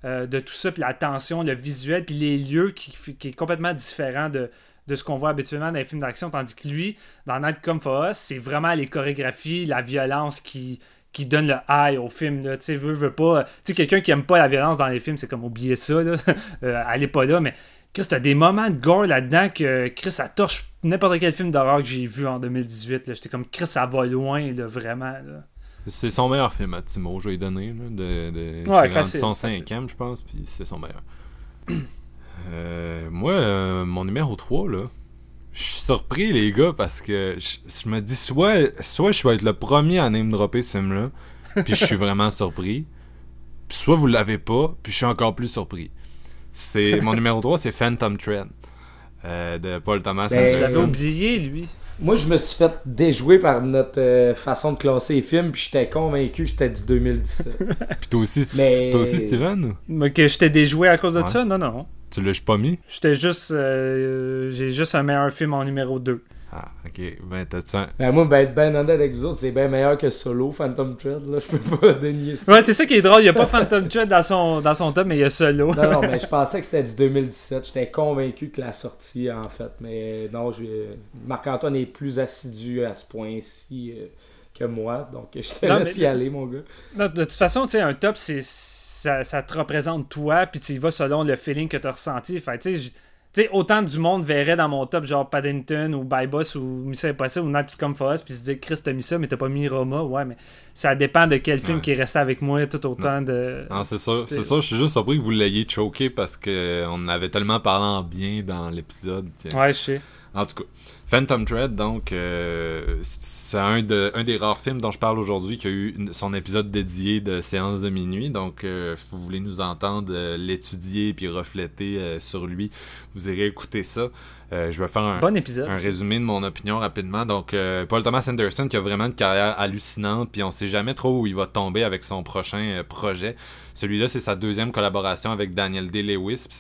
euh, de tout ça, puis la tension, le visuel, puis les lieux qui, qui est complètement différent de, de ce qu'on voit habituellement dans les films d'action. Tandis que lui, dans Night Come For Us, c'est vraiment les chorégraphies, la violence qui qui donne le high au film tu sais veut veut pas tu sais quelqu'un qui aime pas la violence dans les films c'est comme oublier ça là Euh, allez pas là mais Chris, t'as des moments de gore là-dedans que Chris, ça torche n'importe quel film d'horreur que j'ai vu en 2018. là. J'étais comme Chris, ça va loin, là, vraiment. Là. C'est son meilleur film à Timo, je vais lui donner. Là, de, de- Ouais, facile, son cinquième, je pense, puis c'est son meilleur. Euh, moi, euh, mon numéro 3, là, je suis surpris, les gars, parce que je, je me dis soit, soit je vais être le premier à name dropper ce film-là, puis je suis vraiment surpris, puis soit vous l'avez pas, puis je suis encore plus surpris. C'est Mon numéro 3, c'est Phantom Thread. euh, de Paul Thomas Ben, Je l'avais Anderson. oublié, lui. Moi, je me suis fait déjouer par notre euh, façon de classer les films, puis j'étais convaincu que c'était du 2017. Puis toi aussi, Mais... toi aussi Steven? Ou? Mais que j'étais déjoué à cause de Ouais. ça? Non, non. Tu l'as pas mis? J'étais juste. euh, j'ai juste un meilleur film en numéro 2. Ah, ok. Ben, t'as-tu un... Ben, moi, ben, être ben honnête avec vous autres, c'est bien meilleur que Solo, Phantom Thread, là, je peux pas dénier ça. Ouais, c'est ça qui est drôle. Il n'y a pas Phantom Thread dans son, dans son top, mais il y a Solo. Non, non, mais je pensais que c'était du 2017. J'étais convaincu que la sortie, en fait. Mais non, je... Marc-Antoine est plus assidu à ce point-ci euh, que moi. Donc, je te Non, laisse mais- y aller, mon gars. Non, de toute façon, tu sais, un top, c'est ça, ça te représente toi, puis tu y vas selon le feeling que tu as ressenti. Fait tu sais, autant du monde verrait dans mon top, genre Paddington ou By Boss ou Mission Impossible ou Night Come For Us, puis se dire, Chris, t'as mis ça, mais t'as pas mis Roma. Ouais, mais ça dépend de quel film Ouais. qui est resté avec moi tout autant de. Non, c'est ça. C'est ça, je suis juste surpris que vous l'ayez choqué parce que on avait tellement parlé en bien dans l'épisode. Ouais, je sais. En tout cas, Phantom Thread, donc, euh, c'est un, de, un des rares films dont je parle aujourd'hui qui a eu son épisode dédié de séance de minuit. Donc, euh, si vous voulez nous entendre euh, l'étudier puis refléter euh, sur lui, vous irez écouter ça. Euh, je vais faire un, Bon épisode. un résumé de mon opinion rapidement. Donc, euh, Paul Thomas Anderson qui a vraiment une carrière hallucinante, puis on sait jamais trop où il va tomber avec son prochain euh, projet. Celui-là, c'est sa deuxième collaboration avec Daniel D. Lewis, puis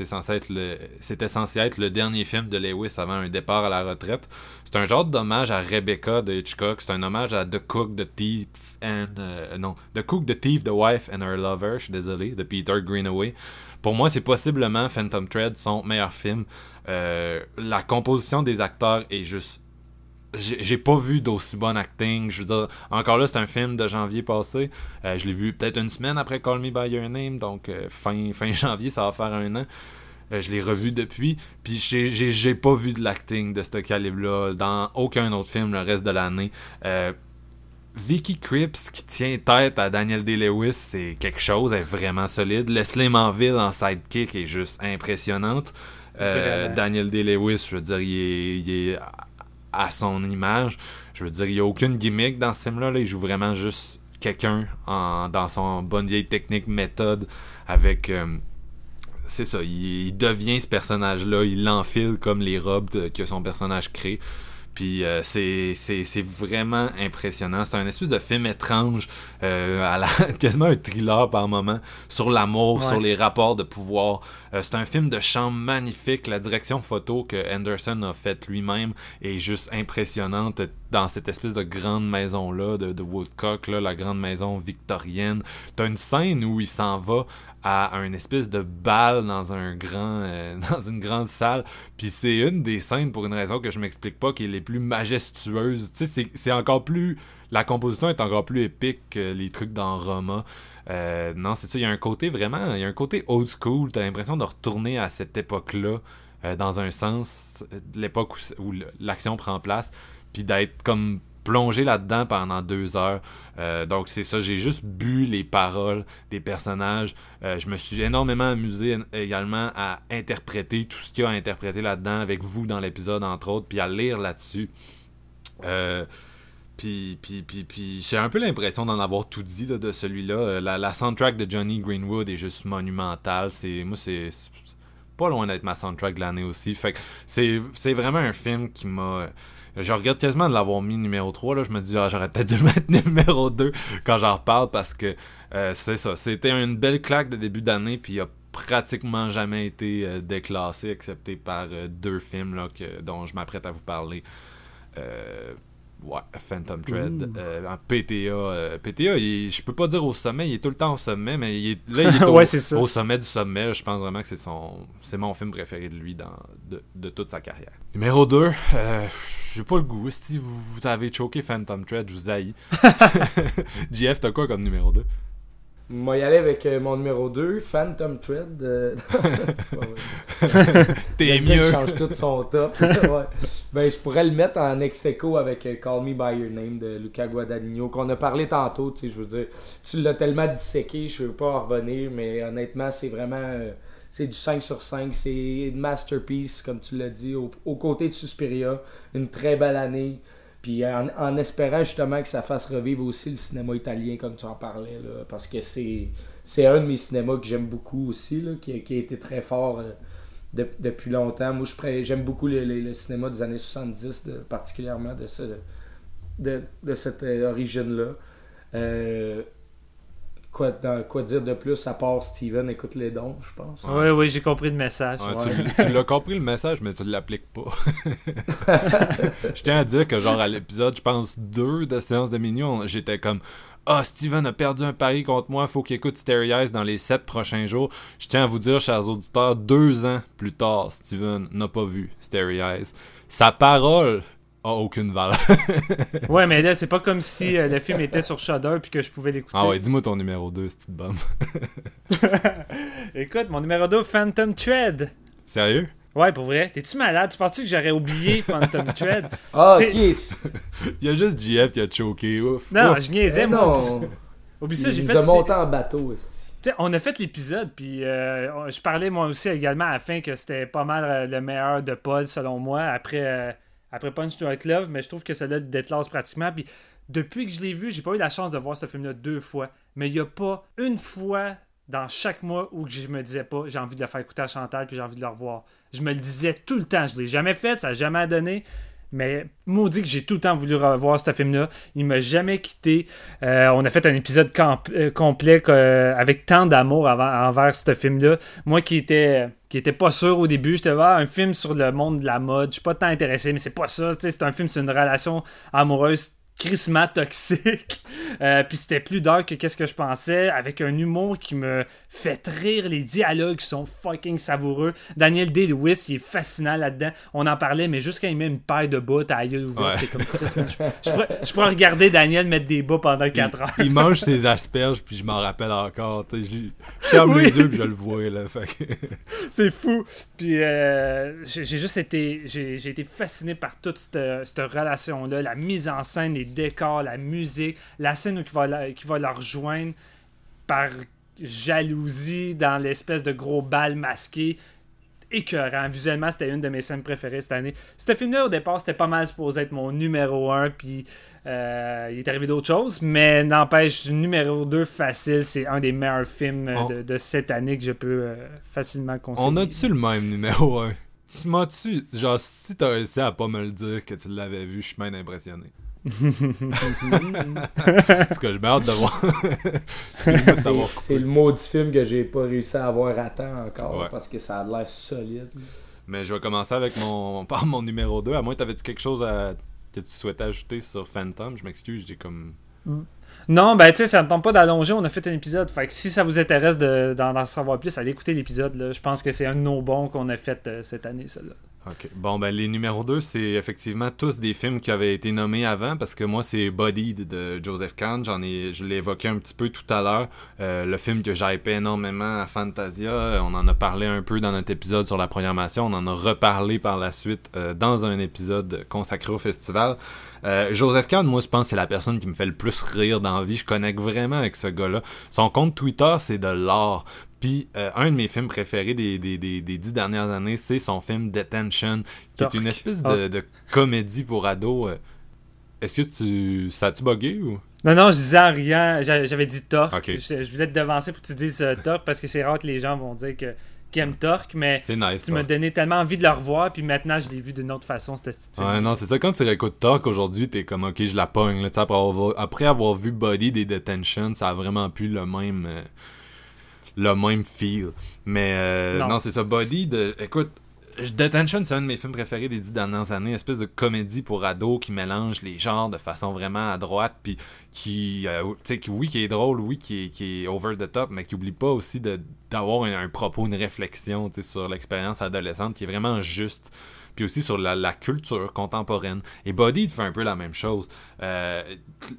c'était censé être le dernier film de Lewis avant un départ à la retraite. C'est un genre d'hommage à Rebecca de Hitchcock. C'est un hommage à The Cook, The Thief and non, The Cook, The Thief, The Wife and Her Lover. Je suis désolé, de Peter Greenaway. Pour moi, c'est possiblement Phantom Thread son meilleur film. Euh, la composition des acteurs est juste. J'ai pas vu d'aussi bon acting. Je veux dire, encore là, c'est un film de janvier passé. Euh, je l'ai vu peut-être une semaine après Call Me By Your Name, donc euh, fin, fin janvier, ça va faire un an. Je l'ai revu depuis. Puis j'ai- pas vu de l'acting de ce calibre-là dans aucun autre film le reste de l'année. Vicky Cripps qui tient tête à Daniel Day-Lewis, c'est quelque chose, elle est vraiment solide. Leslie Manville en sidekick est juste impressionnante. Euh. Daniel Day-Lewis, je veux dire, il est, il est à- son image. Je veux dire, il n'y a aucune gimmick dans ce film-là. là. Il joue vraiment juste quelqu'un dans son bonne vieille technique méthode avec. euh, c'est ça, il, il devient ce personnage-là, il l'enfile comme les robes de- que son personnage crée. Puis euh, c'est c'est- c'est vraiment impressionnant. C'est un espèce de film étrange, euh, à la, quasiment un thriller par moment, sur l'amour, Ouais. sur les rapports de pouvoir. Euh, c'est un film de chambre magnifique. La direction photo que Anderson a faite lui-même est juste impressionnante dans cette espèce de grande maison-là de, de Woodcock, là, la grande maison victorienne. T'as une scène où il s'en va à un espèce de bal dans un grand euh, dans une grande salle. Puis c'est une des scènes pour une raison que je m'explique pas qui est les plus majestueuses. C'est- encore plus la composition est encore plus épique que les trucs dans Roma. Euh, non c'est ça il y a un côté vraiment il y a un côté old school. T'as l'impression de retourner à cette époque là dans un sens euh, l'époque où, l'action prend place puis d'être comme plongé là-dedans pendant deux heures. Euh, donc c'est ça, j'ai juste bu les paroles des personnages. Euh, je me suis énormément amusé en- également à interpréter tout ce qu'il y a à interpréter là-dedans avec vous dans l'épisode entre autres, puis à lire là-dessus. Euh, puis, j'ai un peu l'impression d'en avoir tout dit de celui-là. La, soundtrack de Johnny Greenwood est juste monumentale. C'est, moi, c'est pas loin d'être ma soundtrack de l'année aussi. Fait que c'est vraiment un film qui m'a. Je regrette quasiment de l'avoir mis numéro 3. Là. Je me dis, ah, j'aurais peut-être dû le mettre numéro 2 quand j'en reparle parce que euh, c'est ça. C'était une belle claque de début d'année. Puis il a pratiquement jamais été euh, déclassé, excepté par euh, deux films là, dont je m'apprête à vous parler. Euh, ouais, Phantom Thread. Euh, en PTA. euh, PTA, il- je peux pas dire au sommet, il est tout le temps au sommet, mais il est, là, il est au, Ouais, c'est ça. au sommet du sommet. Je pense vraiment que c'est son c'est mon film préféré de lui dans, de, de toute sa carrière. Numéro 2, j'ai pas le goût. Si vous, vous avez choqué Phantom Thread, je vous haïs. JF, t'as quoi comme numéro 2 Moi, y aller avec euh, mon numéro 2, Phantom Thread. euh, c'est pas vrai. T'es gars, il mieux. change tout son top. Ouais. Ben, je pourrais le mettre en ex aequo avec euh, Call Me By Your Name de Luca Guadagnino, qu'on a parlé tantôt. Tu sais, je veux dire, tu l'as tellement disséqué, je veux pas en revenir, mais honnêtement, c'est vraiment. euh, c'est du 5 sur 5. C'est une masterpiece, comme tu l'as dit, au- aux côtés de Suspiria. Une très belle année. Puis en, espérant justement que ça fasse revivre aussi le cinéma italien, comme tu en parlais, là, parce que c'est un de mes cinémas que j'aime beaucoup aussi, là, qui, a- été très fort euh, de- depuis longtemps. Moi, j'aime beaucoup le, cinéma des années 70, de- particulièrement de, de, de cette euh, origine-là. Euh, quoi, dans- quoi dire de plus à part Steven écoute les dons, je pense. Oui, oui, j'ai compris le message. Ouais, Ouais. Tu, tu l'as compris le message, mais tu l'appliques pas. je tiens à dire que, genre, à l'épisode, je pense, 2 de Séance de Mignon, j'étais comme Ah, Steven a perdu un pari contre moi, faut qu'il écoute Stereo Eyes dans les 7 prochains jours. Je tiens à vous dire, chers auditeurs, deux ans plus tard, Steven n'a pas vu Stereo Eyes. Sa parole a aucune valeur. Ouais, mais là, c'est pas comme si euh, le film était sur Shudder puis que je pouvais l'écouter. ah ouais, dis-moi ton numéro 2, petite bombe. Écoute, mon numéro 2, Phantom Thread. Sérieux? Ouais, pour vrai. T'es-tu malade? Tu penses-tu que j'aurais oublié Phantom Thread? Ah, C'est- ok. c'est- Il y a juste JF qui a choqué, ouf. Non, ouf. je niaisais, Eh moi. Oublie- ça, Il j'ai nous fait... a cette- monté en bateau. sais, on a fait l'épisode, puis euh, je parlais moi aussi également à la fin que c'était pas mal euh, le meilleur de Paul, selon moi, après, euh, après Punch Drunk Love, mais je trouve que celui-là le déclasse pratiquement. Puis depuis que je l'ai vu, j'ai pas eu la chance de voir ce film-là deux fois, mais il y a pas une fois dans chaque mois où je me disais pas j'ai envie de le faire écouter à Chantal, puis j'ai envie de le revoir. Je me le disais tout le temps, je l'ai jamais fait, ça a jamais donné. Mais maudit que j'ai tout le temps voulu revoir ce film-là. Il m'a jamais quitté. Euh, on a fait un épisode euh, complet euh, avec tant d'amour envers ce film-là. Moi qui était qui pas sûr au début, j'étais ah, un film sur le monde de la mode. Je suis pas tant intéressé, mais c'est pas ça. C'est un film sur une relation amoureuse crissement toxique. Euh, Puis c'était plus dark que qu'est-ce que je pensais, avec un humour qui me fait rire. Les dialogues sont fucking savoureux. Daniel Day-Lewis, il est fascinant là-dedans. On en parlait, mais juste quand il met une paille de bas, la gueule ouverte. Ouais. comme je, je pourrais, je pourrais regarder Daniel mettre des bas pendant 4 heures. il mange ses asperges, puis je m'en rappelle encore. Je ferme Oui. les yeux, puis je le vois, là. Fait que- C'est fou. Puis euh, j'ai juste été, j'ai été fasciné par toute cette, cette relation-là, la mise en scène, les décors, la musique, la scène où il va, la, qui va la rejoindre par jalousie dans l'espèce de gros bal masqué. Écœurant. Visuellement, c'était une de mes scènes préférées cette année. Ce film-là, au départ, c'était pas mal supposé être mon numéro 1, puis euh, il est arrivé d'autres choses, mais n'empêche, numéro 2 facile, c'est un des meilleurs films On- de, de cette année que je peux euh, facilement conseiller. On a-tu le même numéro 1 Tu m'as-tu. Genre, si t'as réussi à pas me le dire que tu l'avais vu, je suis même impressionné. Parce que je me hâte de voir. C'est le maudit film que j'ai pas réussi à avoir à temps encore Ouais. parce que ça a l'air solide. Mais je vais commencer avec mon, par mon numéro 2. À moins, t'avais-tu quelque chose à, que tu souhaitais ajouter sur Phantom? Je m'excuse, j'ai comme. Non, ben tu sais, ça ne tente pas d'allonger, on a fait un épisode. Fait que si ça vous intéresse de- d'en savoir plus, allez écouter l'épisode. là. Je pense que c'est un de nos bons qu'on a fait euh, cette année, celui-là. Ok. Bon, ben, les numéros 2, c'est effectivement tous des films qui avaient été nommés avant, parce que moi, c'est Body de, Joseph Kahn. J'en ai, je l'ai évoqué un petit peu tout à l'heure. Euh, le film que j'hypais énormément à Fantasia. euh, On en a parlé un peu dans notre épisode sur la programmation. On en a reparlé par la suite euh, dans un épisode consacré au festival. Euh, Joseph Kahn, moi, je pense que c'est la personne qui me fait le plus rire dans la vie. Je connecte vraiment avec ce gars-là. Son compte Twitter, c'est de l'art. Puis, euh, un de mes films préférés des, des, des, des dix dernières années, c'est son film Detention, qui Torque. est une espèce de, de comédie pour ados. euh. Est-ce que tu. Ça a-tu bugué ou? Non, non, je disais en riant, j'a- j'avais dit Torque. Je, je voulais te devancer pour que tu dises euh, Torque parce que c'est rare que les gens vont dire que qu'ils aiment Torque, mais nice. tu m'as Torque. donné tellement envie de le revoir, puis maintenant je l'ai vu d'une autre façon, c'était ce film. Ouais, non, c'est ça. Quand tu réécoutes Talk aujourd'hui, t'es comme, ok, je la pogne. là. Tu sais, Après avoir, après avoir vu Body des Detention, ça a vraiment plus le même. euh, le même feel. Mais euh, Non. non, c'est ça. Body, de, écoute, Detention, c'est un de mes films préférés des dix dernières années. Une espèce de comédie pour ados qui mélange les genres de façon vraiment à droite. Puis qui, euh, tu sais, qui, oui, qui est drôle, oui, qui est, qui est over the top, mais qui oublie pas aussi d'avoir un, un propos, une réflexion tu sais, sur l'expérience adolescente qui est vraiment juste. Puis aussi sur la, culture contemporaine. Et Body fait un peu la même chose. Euh,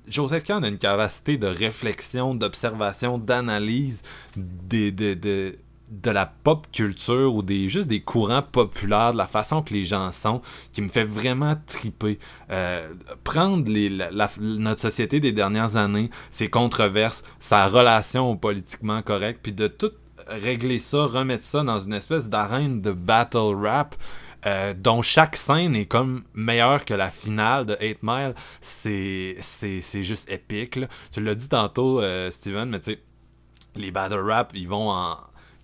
Joseph Kahn a une capacité de réflexion, d'observation, d'analyse des, de, de, la pop culture ou des juste des courants populaires, de la façon que les gens sont, qui me fait vraiment triper. Euh, prendre les, la- la- notre société des dernières années, ses controverses, sa relation au politiquement correct, puis de tout régler ça, remettre ça dans une espèce d'arène de battle rap. Euh, dont chaque scène est comme meilleure que la finale de 8 Mile, c'est juste épique. Tu l'as dit tantôt, euh, Steven, mais tu sais, les battle rap, ils vont en.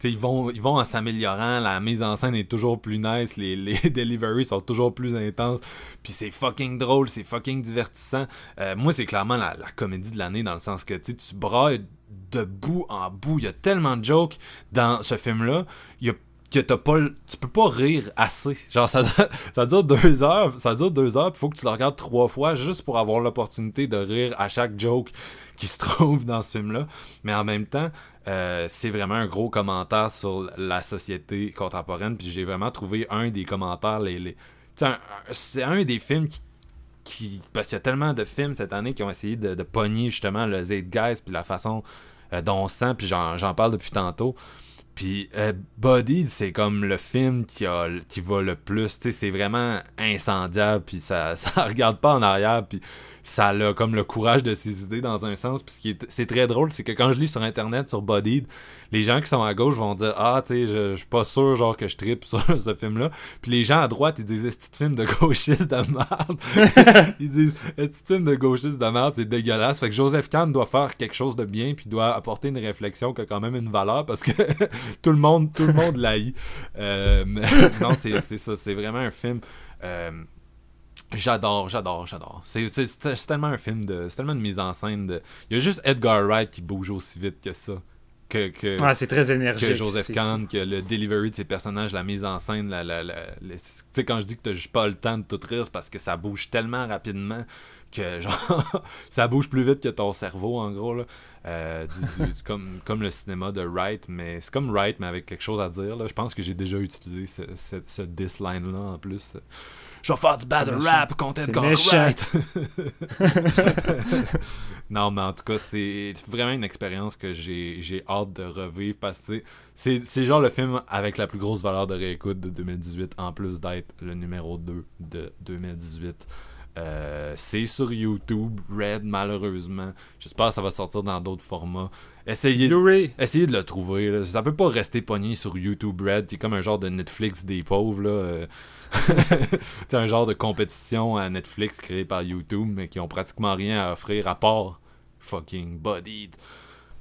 Ils vont, ils vont en s'améliorant, la mise en scène est toujours plus nice, les, deliveries sont toujours plus intenses, puis c'est fucking drôle, c'est fucking divertissant. Euh, moi, c'est clairement la, comédie de l'année dans le sens que tu brailles de bout en bout. Il y a tellement de jokes dans ce film-là. Il a que t'as pas tu peux pas rire assez. Genre ça, ça dure deux heures ça dure deux heures faut que tu le regardes trois fois juste pour avoir l'opportunité de rire à chaque joke qui se trouve dans ce film là mais en même temps euh, c'est vraiment un gros commentaire sur la société contemporaine puis j'ai vraiment trouvé un des commentaires les, c'est un des films qui qui parce qu'il y a tellement de films cette année qui ont essayé de, pogner justement le Zeitgeist puis la façon euh, dont on se sent puis j'en parle depuis tantôt puis euh, Body, c'est comme le film qui, a, qui va le plus. C'est vraiment incendiable, puis ça, ça regarde pas en arrière, puis ça a comme le courage de ses idées dans un sens. Puis ce qui est- c'est très drôle, c'est que quand je lis sur Internet, sur Bodied, les gens qui sont à gauche vont dire Ah, tu sais, je, je suis pas sûr, genre, que je tripe sur ce film-là. Puis les gens à droite, ils disent Est-ce film de gauchiste de merde? Ils disent Est-ce film de gauchiste de merde, c'est dégueulasse. Fait que Joseph Kahn doit faire quelque chose de bien, puis doit apporter une réflexion qui a quand même une valeur, parce que tout le monde, tout le monde l'haït. Euh, non, c'est c'est ça, c'est vraiment un film. euh, J'adore, j'adore, j'adore. C'est tellement un film de. C'est tellement une mise en scène de. Il y a juste Edgar Wright qui bouge aussi vite que ça. Que, que, Ouais, c'est très énergique. que Joseph Kahn, que le delivery de ses personnages, la mise en scène, la, la, tu sais, quand je dis que t'as juste pas le temps de tout rire, c'est parce que ça bouge tellement rapidement que, genre, ça bouge plus vite que ton cerveau, en gros, là. Euh, du- du- comme, comme le cinéma de Wright, mais c'est comme Wright, mais avec quelque chose à dire, là. Je pense que j'ai déjà utilisé ce, ce, ce diss line-là, en plus. Je vais faire du battle rap méchant. Wright. non, mais en tout cas, c'est vraiment une expérience que j'ai j'ai hâte de revivre parce que c'est- c'est c'est genre le film avec la plus grosse valeur de réécoute de 2018 en plus d'être le numéro 2 de 2018. Euh, c'est sur YouTube, Red malheureusement. J'espère que ça va sortir dans d'autres formats. Essayez, essayez de le trouver. Là. Ça peut pas rester pogné sur YouTube Red, qui est comme un genre de Netflix des pauvres. Là. euh. c'est un genre de compétition à Netflix créée par YouTube, mais qui ont pratiquement rien à offrir à part fucking Bodied,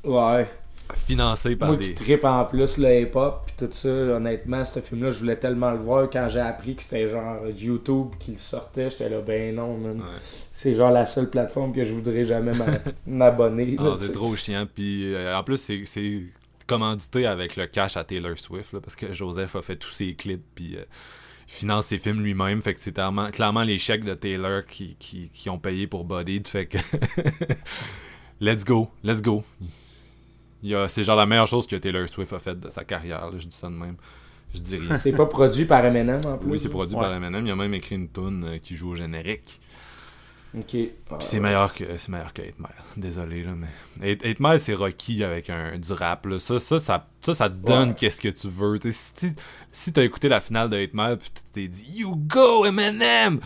Ouais. Financé par Moi des. qui trippe en plus le hip-hop puis tout ça, honnêtement, ce film-là, je voulais tellement le voir quand j'ai appris que c'était genre YouTube qui le sortait, j'étais là, ben non, man. Ouais. C'est genre la seule plateforme que je voudrais jamais m'a- m'abonner. Ah, c'est trop chiant. Puis euh, en plus, c'est- commandité avec le cash à Taylor Swift, là, parce que Joseph a fait tous ses clips, puis euh, finance ses films lui-même. Fait que c'est clairement, les chèques de Taylor qui, qui, qui ont payé pour Bodied. Fait que. let's go, let's go. C'est genre la meilleure chose que Taylor Swift a faite de sa carrière, là, je dis ça de même. Je rien. C'est pas produit par Eminem en plus. Oui, c'est produit Ouais. par Eminem. Il a même écrit une tune euh, qui joue au générique. Ok. Puis c'est meilleur que c'est meilleur que 8 Mile. Désolé là mais 8, 8 Mile c'est Rocky avec un du rap là. Ça ça ça ça, ça te donne Ouais. qu'est-ce que tu veux. Tu sais, si si t'as écouté la finale de 8 Mile puis tu t'es dit You go Eminem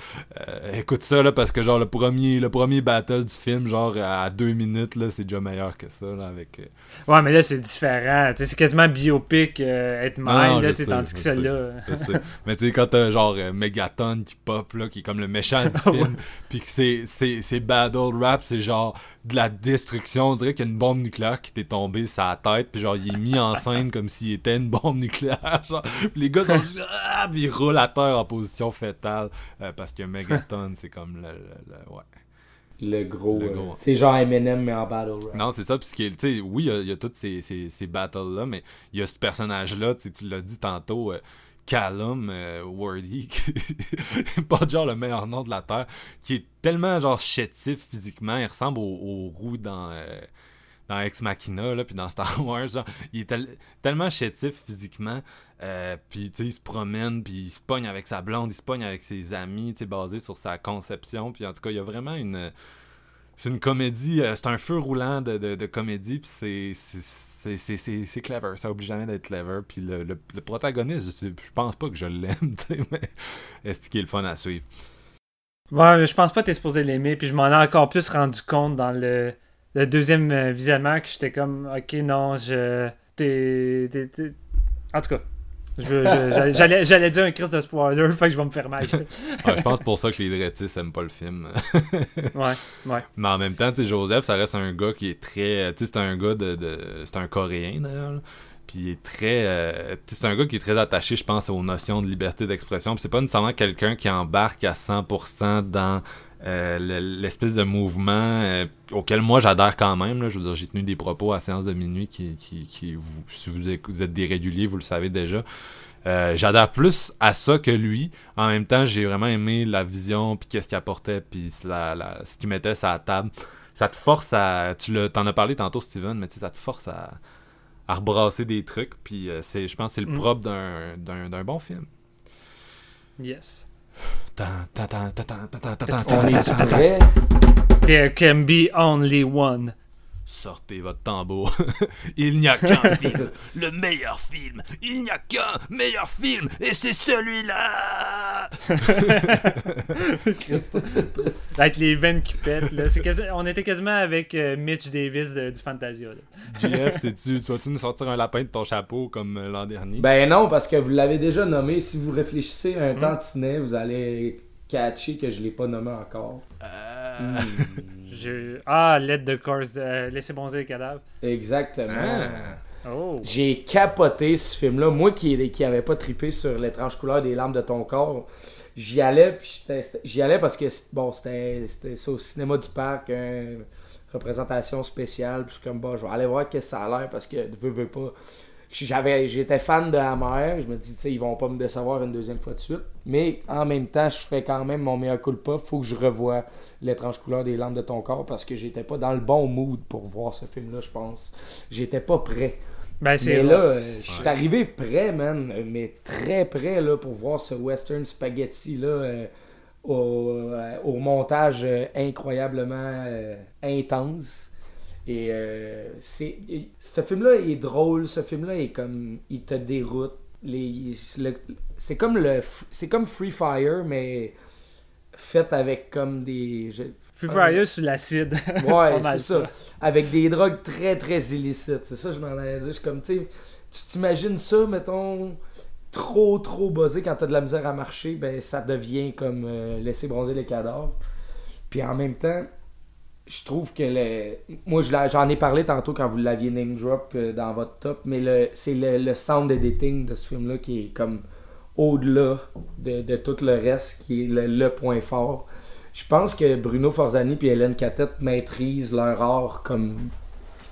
euh, écoute ça là parce que genre le premier le premier battle du film genre à deux minutes là c'est déjà meilleur que ça là avec euh, Ouais, mais là, c'est différent. C'est quasiment biopic, euh, être Ah non, mine, là, sais, tandis que celle-là. Mais tu sais, quand t'as genre euh, Megaton qui pop, là, qui est comme le méchant du film, puis que c'est, c'est, c'est battle rap, c'est genre de la destruction. On dirait qu'il y a une bombe nucléaire qui t'est tombée sur la tête, puis genre il est mis en scène comme s'il était une bombe nucléaire. Genre. Puis les gars sont juste, ah, puis ils roulent à terre en position fétale, euh, parce que Megaton, c'est comme le. le- le- ouais. le gros. Euh, gros. c'est genre Eminem, mais en battle rap. Non, c'est ça, puisque, tu sais, oui, il y a- a toutes ces, ces, ces battles-là, mais il y a ce personnage-là, tu l'as dit tantôt, euh, Callum euh, qui- pas genre le meilleur nom de la Terre, qui est tellement, genre, chétif physiquement, il ressemble au, au roux dans... euh, dans Ex Machina, là, puis dans Star Wars, genre, il est tel- tellement chétif physiquement, euh, puis tu sais, il se promène, puis il se pogne avec sa blonde, il se pogne avec ses amis, tu sais, basé sur sa conception, puis en tout cas, il y a vraiment une... C'est une comédie, euh, c'est un feu roulant de, de, comédie, puis c'est- clever, ça oublie jamais d'être clever, puis le, le, protagoniste, je, pense pas que je l'aime, mais est-ce qu'il est le fun à suivre? Ouais, je pense pas que t'es supposé l'aimer, puis je m'en ai encore plus rendu compte dans le, le deuxième euh, visionnement que j'étais comme, ok, non, je. T'es- En tout cas. J'allais j'allais dire un crise de spoiler, fait que je vais me faire mal. Ouais, je pense pour ça que les Dretis aiment pas le film. Ouais, ouais. Mais en même temps, tu sais, Joseph, ça reste un gars qui est très. Tu sais, c'est un gars de. de- c'est un Coréen d'ailleurs. Puis il est très. euh, tu sais, c'est un gars qui est très attaché, je pense, aux notions de liberté d'expression. Puis c'est pas nécessairement quelqu'un qui embarque à 100% dans euh, le- l'espèce de mouvement euh, auquel moi j'adhère quand même. Là. Je veux dire, j'ai tenu des propos à séance de minuit qui. qui, qui vous, si vous, êtes des réguliers, vous le savez déjà. Euh, j'adhère plus à ça que lui. En même temps, j'ai vraiment aimé la vision, puis qu'est-ce qu'il apportait, puis la, la- ce qu'il mettait sur la table. Ça te force à... Tu le- t'en as parlé tantôt, Steven, mais ça te force à, à rebrasser des trucs, puis euh, c'est, je pense que c'est le Mm. propre d'un, d'un, d'un bon film. Yes. There can be only one. Sortez votre tambour. Il n'y a qu'un film, le meilleur film. Il n'y a qu'un meilleur film, et c'est celui-là. Avec les veines qui pètent, là. Quasi- On était quasiment avec euh, Mitch Davis de- du Fantasia, là. JF, sais-tu, tu vas-tu nous sortir un lapin de ton chapeau comme euh, l'an dernier? Ben non, parce que vous l'avez déjà nommé. Si vous réfléchissez Hmm. un tantinet, vous allez catcher que je l'ai pas nommé encore. Euh, Je- Ah, Let the Course, de... Laissez bonzer les cadavres. Exactement. Ah. Oh. J'ai capoté ce film-là. Moi qui, qui avait pas trippé sur l'étrange couleur des larmes de ton corps, j'y allais, j'y allais parce que bon, c'était au cinéma du parc, une représentation spéciale. Puis je suis comme, bon, je vais aller voir qu'est-ce que ça a l'air parce que, veux, veux pas. J'avais, j'étais fan de Hammer, je me dis, tu sais, ils vont pas me décevoir une deuxième fois de suite. Mais en même temps, je fais quand même mon meilleur coup de pas. Faut que je revoie l'étrange couleur des larmes de ton corps parce que j'étais pas dans le bon mood pour voir ce film-là, je pense. J'étais pas prêt. Ben, Mais là, rough. je suis arrivé prêt, man, mais très prêt là, pour voir ce western spaghetti là, euh, au, euh, au montage euh, incroyablement intense. Et euh, c'est, ce film-là est drôle, ce film-là est comme, il te déroute. Les, le- c'est comme le, c'est comme Free Fire, mais fait avec comme des, je- Free Fire sous l'acide. c'est Ouais, c'est ça. Avec des drogues très très illicites. C'est ça, je m'en allais dire. Je suis comme, tu sais, tu t'imagines ça, mettons, trop trop buzzé quand t'as de la misère à marcher, ben ça devient comme euh, laisser bronzer les cadavres. Puis en même temps, je trouve que le. Moi, j'en ai parlé tantôt quand vous l'aviez name drop euh, dans votre top, mais le, c'est le, le sound editing de ce film-là qui est comme au-delà de, de tout le reste, qui est le, le point fort. Je pense que Bruno Forzani et Hélène Catette maîtrisent leur art comme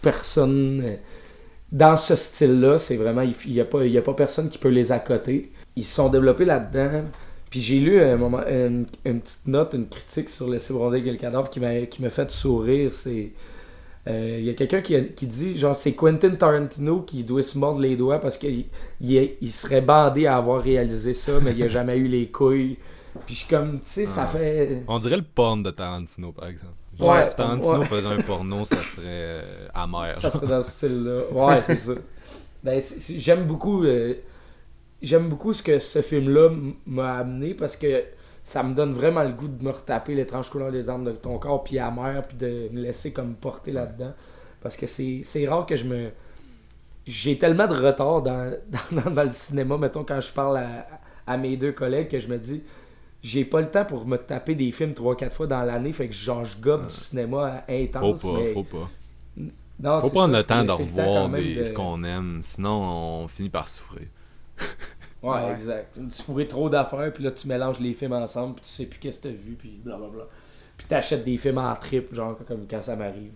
personne. Dans ce style-là, c'est vraiment. Il n'y a, pas- a pas personne qui peut les accoter. Ils se sont développés là-dedans. Puis j'ai lu un moment, une, une petite note, une critique sur Laisser bronzer quel cadavre qui m'a qui m'a fait sourire. C'est. euh, Il y a quelqu'un qui, a- qui dit genre c'est Quentin Tarantino qui doit se mordre les doigts parce qu'il il, il serait bandé à avoir réalisé ça, mais il a jamais eu les couilles. Puis je suis comme, tu sais, ça fait. On dirait le porn de Tarantino, par exemple. Genre, Ouais, si Tarantino ouais. faisait un porno, ça serait euh, amer. Ça serait dans ce style-là. Ouais, c'est ça. Ben, c'est- c'est- j'aime beaucoup. euh, j'aime beaucoup ce que ce film-là m'a amené parce que ça me donne vraiment le goût de me retaper l'étrange couleur des armes de ton corps, puis amer, puis de me laisser comme porter là-dedans. Parce que c'est rare que je me. J'ai tellement de retard dans, dans, dans le cinéma, mettons, quand je parle à, à mes deux collègues, que je me dis. J'ai pas le temps pour me taper des films 3-4 fois dans l'année, fait que genre je gobe du cinéma Faut intense. pas, mais- faut pas. Non, Faut prendre ça, le temps de revoir des- de- ce qu'on aime, sinon on finit par souffrir. Ouais, Ouais. exact. Tu fourrais trop d'affaires, puis là, tu mélanges les films ensemble, puis tu sais plus qu'est-ce que t'as vu, puis blablabla. puis t'achètes des films en trip, genre comme quand ça m'arrive.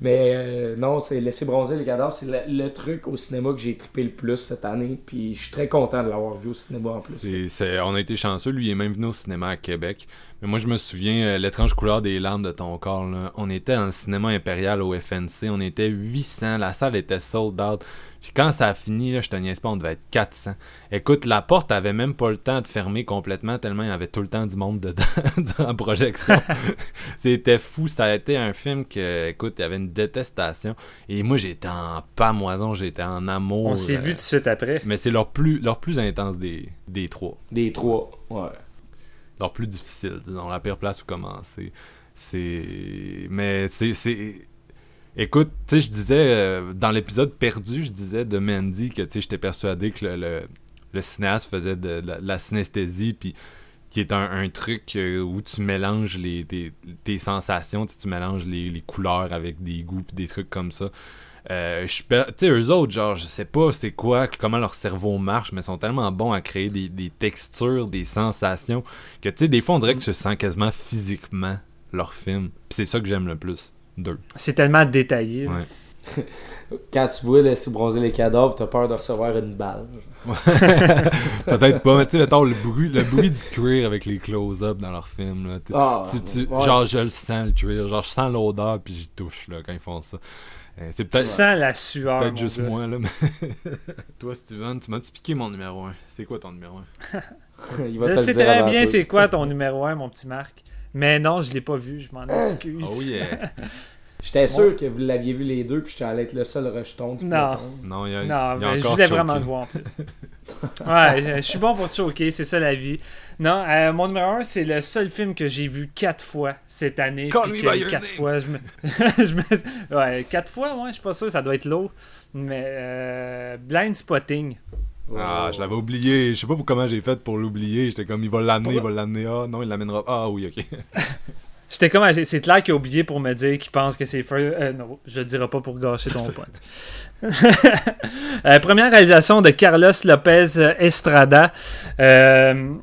Mais euh, non, c'est Laisser bronzer les cadavres, c'est le, le truc au cinéma que j'ai trippé le plus cette année. Puis je suis très content de l'avoir vu au cinéma en plus. On a été chanceux, lui il est même venu au cinéma à Québec. Mais moi je me souviens, euh, l'étrange couleur des larmes de ton corps, là, on était dans le cinéma impérial au FNC, on était 800, la salle était sold out. Puis quand ça a fini, là, je te niaise pas, on devait être 400. Écoute, la porte avait même pas le temps de fermer complètement, tellement il y avait tout le temps du monde dedans dans la projection. C'était fou, ça a été un film que, écoute, il y avait une détestation. Et moi j'étais en pamoison, j'étais en amour. On s'est euh, vu tout de suite après. Mais c'est leur plus, leur plus intense des, des trois Des trois, ouais. leur plus difficile, disons, la pire place où commencer. C'est. Mais c'est. c'est... Écoute, tu sais, je disais, euh, dans l'épisode perdu, je disais de Mandy que, tu sais, j'étais persuadé que le, le, le cinéaste faisait de, la, la synesthésie, puis qui est un, un truc euh, où tu mélanges les, tes, tes sensations, tu mélanges les, les couleurs avec des goûts, puis des trucs comme ça. Euh, tu sais, eux autres, genre, je sais pas c'est quoi, comment leur cerveau marche, mais ils sont tellement bons à créer des, des textures, des sensations, que tu sais, des fois, on dirait que tu sens quasiment physiquement leur film. Puis c'est ça que j'aime le plus d'eux. C'est tellement détaillé. Ouais. Quand tu vois laisser bronzer les cadavres, t'as peur de recevoir une balle. Peut-être pas, mais tu sais, mettons, le bruit, le bruit du cuir avec les close-up dans leur film, là. tu- Ah, tu- tu- ouais. Genre, je le sens, le cuir. Genre, je sens l'odeur, puis j'y touche, là, quand ils font ça. Euh, c'est Tu peut-être sens la sueur. peut-être mon juste gars. moi, là, mais... Toi, Steven, tu m'as-tu piqué mon numéro 1? C'est quoi ton numéro 1? Il va te Je sais très bien c'est quoi ton numéro 1, mon petit Marc. Mais non, je l'ai pas vu, je m'en excuse. Oh yeah! J'étais sûr que vous l'aviez vu les deux, puis j'étais allé être le seul rejeton. du Non. Non, il y a, Non, il y a mais je voulais choqué. vraiment le voir en plus. ouais, je- suis bon pour choquer, c'est ça la vie. Non, euh, mon numéro 1, c'est le seul film que j'ai vu quatre fois cette année. Call puis me que by your quatre fois, je me... je me- Ouais, quatre fois, ouais, je suis pas sûr, ça doit être lourd. Mais euh, Blind Spotting. Ah, je l'avais oublié. Je sais pas pour comment j'ai fait pour l'oublier. J'étais comme, il va l'amener, il va l'amener. Ah, non, il l'amènera. Ah, oui, ok. J'étais comme, c'est clair qu'il a oublié pour me dire qu'il pense que c'est feu. Euh, non, je le dirai pas pour gâcher ton pote. Euh, première réalisation de Carlos Lopez Estrada. Euh,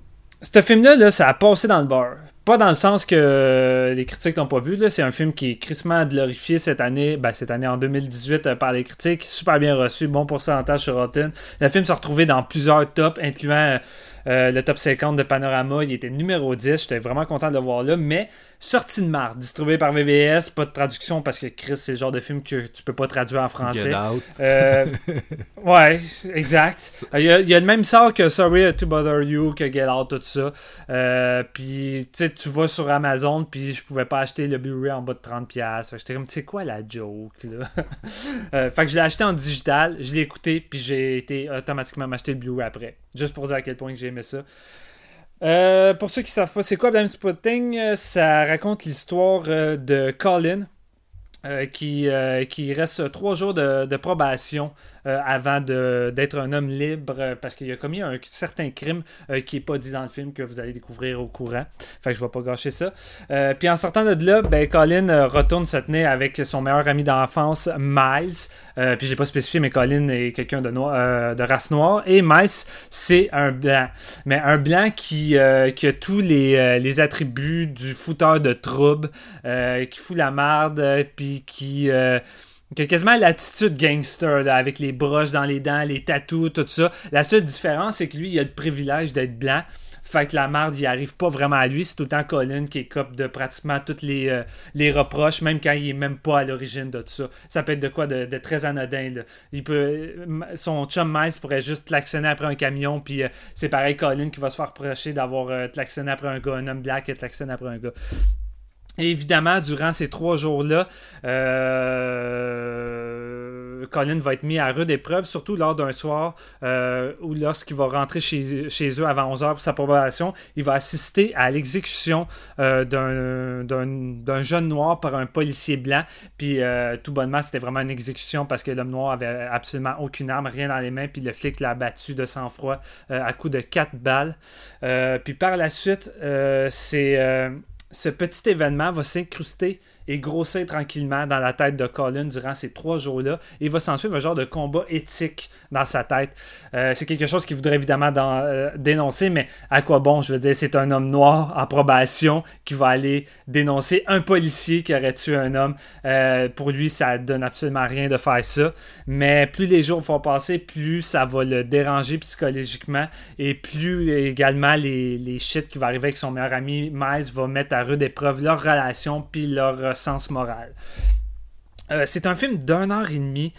ce film-là, là, ça a passé dans le bar. Pas dans le sens que euh, les critiques n'ont pas vu. C'est un film qui est crissement glorifié cette année, ben, cette année en 2018 euh, par les critiques. Super bien reçu, bon pourcentage sur Rotten. Le film s'est retrouvé dans plusieurs tops, incluant euh, euh, le top 50 de Panorama. Il était numéro 10. J'étais vraiment content de le voir là. Mais sorti de marre, distribué par VVS, pas de traduction parce que Chris, c'est le genre de film que tu peux pas traduire en français. Get out. Euh, ouais, exact. Il y, a, il y a le même sort que Sorry to Bother You, que Get Out, tout ça. Euh, puis, tu sais, tu vas sur Amazon, puis je pouvais pas acheter le Blu-ray en bas de 30$. Fait que J'étais comme, tu sais quoi la joke, là? Euh, fait que je l'ai acheté en digital, je l'ai écouté, puis j'ai été automatiquement m'acheter le Blu-ray après. Juste pour dire à quel point que j'ai aimé ça. Euh, pour ceux qui savent pas c'est quoi Blind Spotting, euh, ça raconte l'histoire euh, de Colin, qui, qui reste trois jours de probation euh, avant d'être un homme libre euh, parce qu'il a commis un certain crime euh, qui n'est pas dit dans le film que vous allez découvrir au courant. Fait que je vais pas gâcher ça. Puis en sortant de là, ben, Colin retourne se tenir avec son meilleur ami d'enfance, Miles. Puis je l'ai pas spécifié, mais Colin est quelqu'un de, de race noire. Et Miles, c'est un blanc. Mais un blanc qui, qui a tous les, les attributs du fouteur de troubles, qui fout la merde, puis qui, qui a quasiment l'attitude gangster, avec les broches dans les dents, les tatous, tout ça. La seule différence, c'est que lui, il a le privilège d'être blanc. Fait que la merde, il arrive pas vraiment à lui. C'est tout le Colin qui cop de pratiquement tous les, euh, les reproches, même quand il est même pas à l'origine de tout ça. Ça peut être de quoi de, très anodin. Là. Il peut, son chum Miles pourrait juste klaxonner après un camion, puis euh, c'est pareil Colin qui va se faire reprocher d'avoir euh, après un gars, un homme black qui a klaxonné après un gars. Et évidemment, durant ces trois jours-là, euh, Colin va être mis à rude épreuve, surtout lors d'un soir euh, où lorsqu'il va rentrer chez, chez eux avant 11h pour sa probation, il va assister à l'exécution euh, d'un- jeune noir par un policier blanc. Puis tout bonnement, c'était vraiment une exécution parce que l'homme noir avait absolument aucune arme, rien dans les mains, puis le flic l'a abattu de sang-froid à coup de quatre balles. Puis par la suite, c'est... ce petit événement va s'incruster et grossir tranquillement dans la tête de Colin durant ces trois jours-là. Et va s'en suivre un genre de combat éthique dans sa tête. Euh, c'est quelque chose qu'il voudrait évidemment euh, dénoncer, mais à quoi bon Je veux dire, c'est un homme noir en probation qui va aller dénoncer un policier qui aurait tué un homme. Euh, pour lui, ça donne absolument rien de faire ça. Mais plus les jours vont passer, plus ça va le déranger psychologiquement et plus également les, les shit qui va arriver avec son meilleur ami Miles va mettre à rude épreuve leur relation puis leur sens moral. Euh, c'est un film d'une heure et demie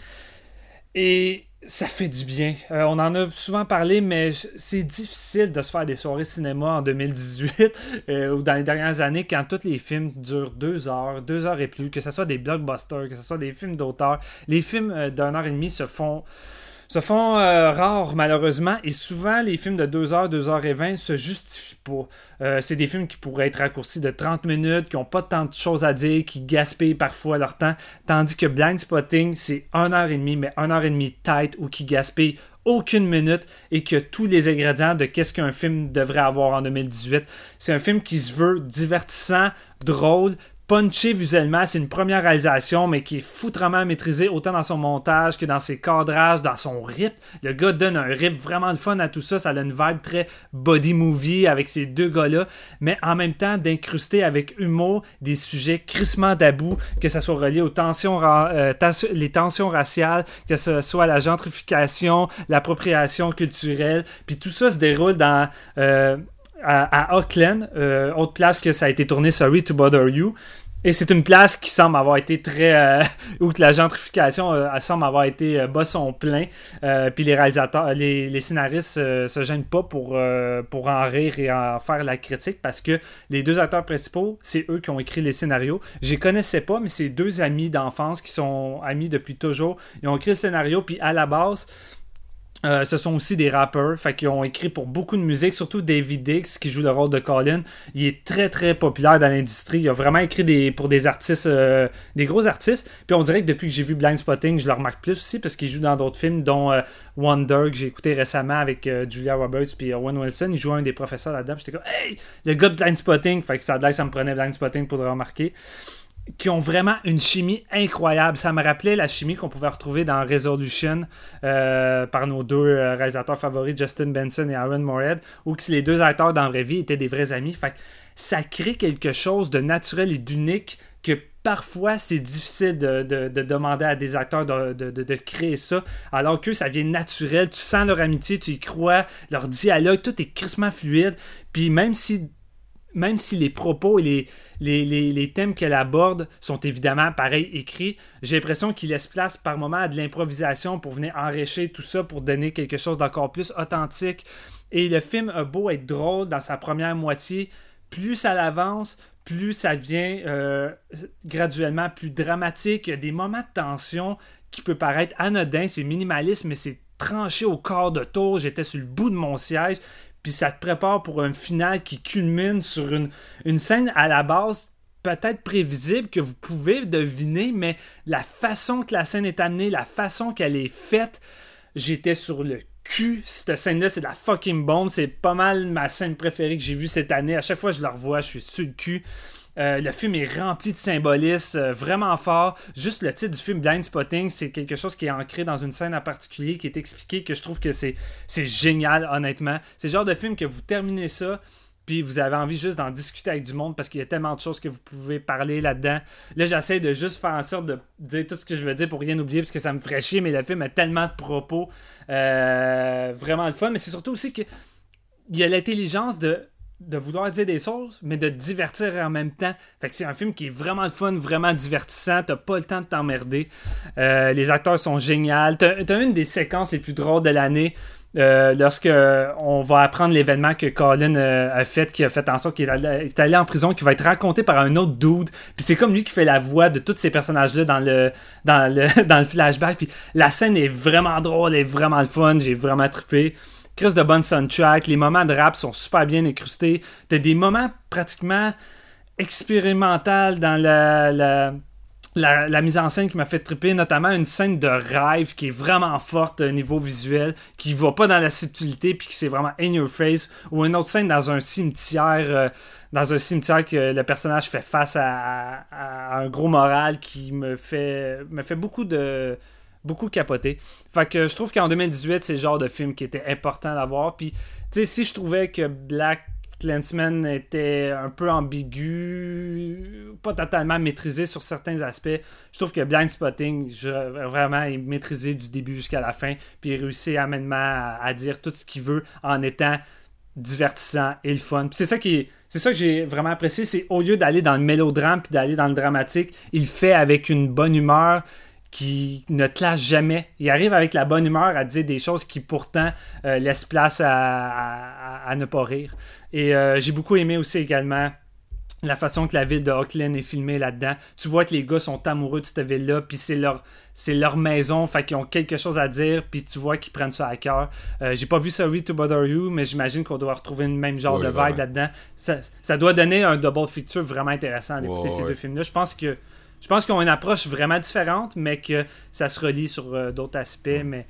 et ça fait du bien. Euh, on en a souvent parlé, mais c'est difficile de se faire des soirées cinéma en 2018 euh, ou dans les dernières années quand tous les films durent deux heures, deux heures et plus, que ce soit des blockbusters, que ce soit des films d'auteur. Les films d'une heure et demie se font se font euh, rares malheureusement et souvent les films de 2 h 2 h et 20 se justifient pas. Euh, c'est des films qui pourraient être raccourcis de 30 minutes, qui n'ont pas tant de choses à dire, qui gaspillent parfois leur temps, tandis que Blind Spotting c'est 1 h et demie, mais 1 h et demie tight ou qui gaspille aucune minute et que tous les ingrédients de qu'est-ce qu'un film devrait avoir en 2018. C'est un film qui se veut divertissant, drôle, punché visuellement. C'est une première réalisation, mais qui est foutrement maîtrisée autant dans son montage que dans ses cadrages, dans son rythme. Le gars donne un rythme vraiment de fun à tout ça. Ça a une vibe très body movie avec ces deux gars-là, mais en même temps d'incruster avec humour des sujets crissement d'abou, que ce soit relié aux tensions, euh, raciales, que ce soit la gentrification, l'appropriation culturelle. Puis tout ça se déroule dans. Euh, à, Auckland, euh, autre place que ça a été tourné Sorry to Bother You. Et c'est une place qui semble avoir été très. Euh, où la gentrification euh, semble avoir été euh, bas plein. puis les réalisateurs, les, scénaristes se gênent pas pour, pour en rire et en faire la critique parce que les deux acteurs principaux, c'est eux qui ont écrit les scénarios. Je connaissais pas, mais c'est deux amis d'enfance qui sont amis depuis toujours. Ils ont écrit le scénario, puis à la base. Euh, ce sont aussi des rappeurs, fait qu'ils ont écrit pour beaucoup de musique, surtout David Dix qui joue le rôle de Colin. Il est très très populaire dans l'industrie. Il a vraiment écrit des, pour des artistes, euh, des gros artistes. Puis on dirait que depuis que j'ai vu Blind Spotting, je le remarque plus aussi parce qu'il joue dans d'autres films, dont euh, Wonder que j'ai écouté récemment avec Julia Roberts puis Owen Wilson. Il joue un des professeurs là-dedans. J'étais comme Hey, le gars de Blind Spotting. Fait que ça, ça me prenait Blind Spotting pour le remarquer qui ont vraiment une chimie incroyable. Ça me rappelait la chimie qu'on pouvait retrouver dans Resolution euh, par nos deux euh, réalisateurs favoris, Justin Benson et Aaron Moorhead, où que les deux acteurs dans la vraie vie étaient des vrais amis. Fait ça crée quelque chose de naturel et d'unique que parfois c'est difficile de, demander à des acteurs de, créer ça, alors que ça vient naturel, tu sens leur amitié, tu y crois, leur dialogue, tout est crissement fluide, puis même si même si les propos et les, thèmes qu'elle aborde sont évidemment pareil écrits, j'ai l'impression qu'il laisse place par moment à de l'improvisation pour venir enrichir tout ça, pour donner quelque chose d'encore plus authentique. Et le film a beau être drôle dans sa première moitié, plus ça avance, plus ça devient euh, graduellement plus dramatique. Il y a des moments de tension qui peut paraître anodin, c'est minimaliste, mais c'est tranché au corps de tour. J'étais sur le bout de mon siège puis ça te prépare pour un final qui culmine sur une, scène à la base peut-être prévisible que vous pouvez deviner, mais la façon que la scène est amenée, la façon qu'elle est faite, j'étais sur le cul. Cette scène-là, c'est la fucking bombe. C'est pas mal ma scène préférée que j'ai vue cette année. À chaque fois je la revois, je suis sur le cul. Euh, le film est rempli de symbolisme, euh, vraiment fort. Juste le titre du film Blind Spotting, c'est quelque chose qui est ancré dans une scène en particulier, qui est expliqué, que je trouve que c'est, génial, honnêtement. C'est le genre de film que vous terminez ça, puis vous avez envie juste d'en discuter avec du monde parce qu'il y a tellement de choses que vous pouvez parler là-dedans. Là, j'essaie de juste faire en sorte de dire tout ce que je veux dire pour rien oublier parce que ça me ferait chier, mais le film a tellement de propos. Euh, vraiment le fun, mais c'est surtout aussi que il y a l'intelligence de de vouloir dire des choses, mais de divertir en même temps. Fait que c'est un film qui est vraiment fun, vraiment divertissant. T'as pas le temps de t'emmerder. Euh, les acteurs sont géniaux. T'as as une des séquences les plus drôles de l'année. Euh, lorsque on va apprendre l'événement que Colin euh, a fait, qui a fait en sorte qu'il est allé, en prison, qui va être raconté par un autre dude. Puis c'est comme lui qui fait la voix de tous ces personnages-là dans le, dans, le, dans le flashback. Puis la scène est vraiment drôle, est vraiment le fun, j'ai vraiment trippé. Chris de bonne soundtrack, les moments de rap sont super bien incrustés. T'as des moments pratiquement expérimentaux dans la, la, mise en scène qui m'a fait triper, notamment une scène de rêve qui est vraiment forte au niveau visuel, qui va pas dans la subtilité, puis qui c'est vraiment in your face, ou une autre scène dans un cimetière, euh, dans un cimetière que le personnage fait face à, un gros moral qui me fait, me fait beaucoup de beaucoup capoter. Fait que je trouve qu'en 2018, c'est le genre de film qui était important d'avoir. Puis, tu sais, si je trouvais que Black Lensman était un peu ambigu, pas totalement maîtrisé sur certains aspects. Je trouve que Blind Spotting, vraiment, est maîtrisé du début jusqu'à la fin, puis il réussit amènement à, à dire tout ce qu'il veut en étant divertissant et le fun. C'est ça qui c'est ça que j'ai vraiment apprécié, c'est au lieu d'aller dans le mélodrame puis d'aller dans le dramatique, il fait avec une bonne humeur qui ne te lâche jamais. Il arrive avec la bonne humeur à dire des choses qui pourtant euh, laissent place à, ne pas rire. Et euh, j'ai beaucoup aimé aussi également la façon que la ville de Auckland est filmée là-dedans. Tu vois que les gars sont amoureux de cette ville-là, puis c'est leur, c'est leur maison, fait qu'ils ont quelque chose à dire, puis tu vois qu'ils prennent ça à cœur. Euh, j'ai pas vu Sorry to Bother You, mais j'imagine qu'on doit retrouver le même genre de vibe là-dedans. Ça, doit donner un double feature vraiment intéressant d'écouter ces deux films-là. Je pense que je pense qu'ils ont une approche vraiment différente, mais que ça se relie sur euh, d'autres aspects. Mais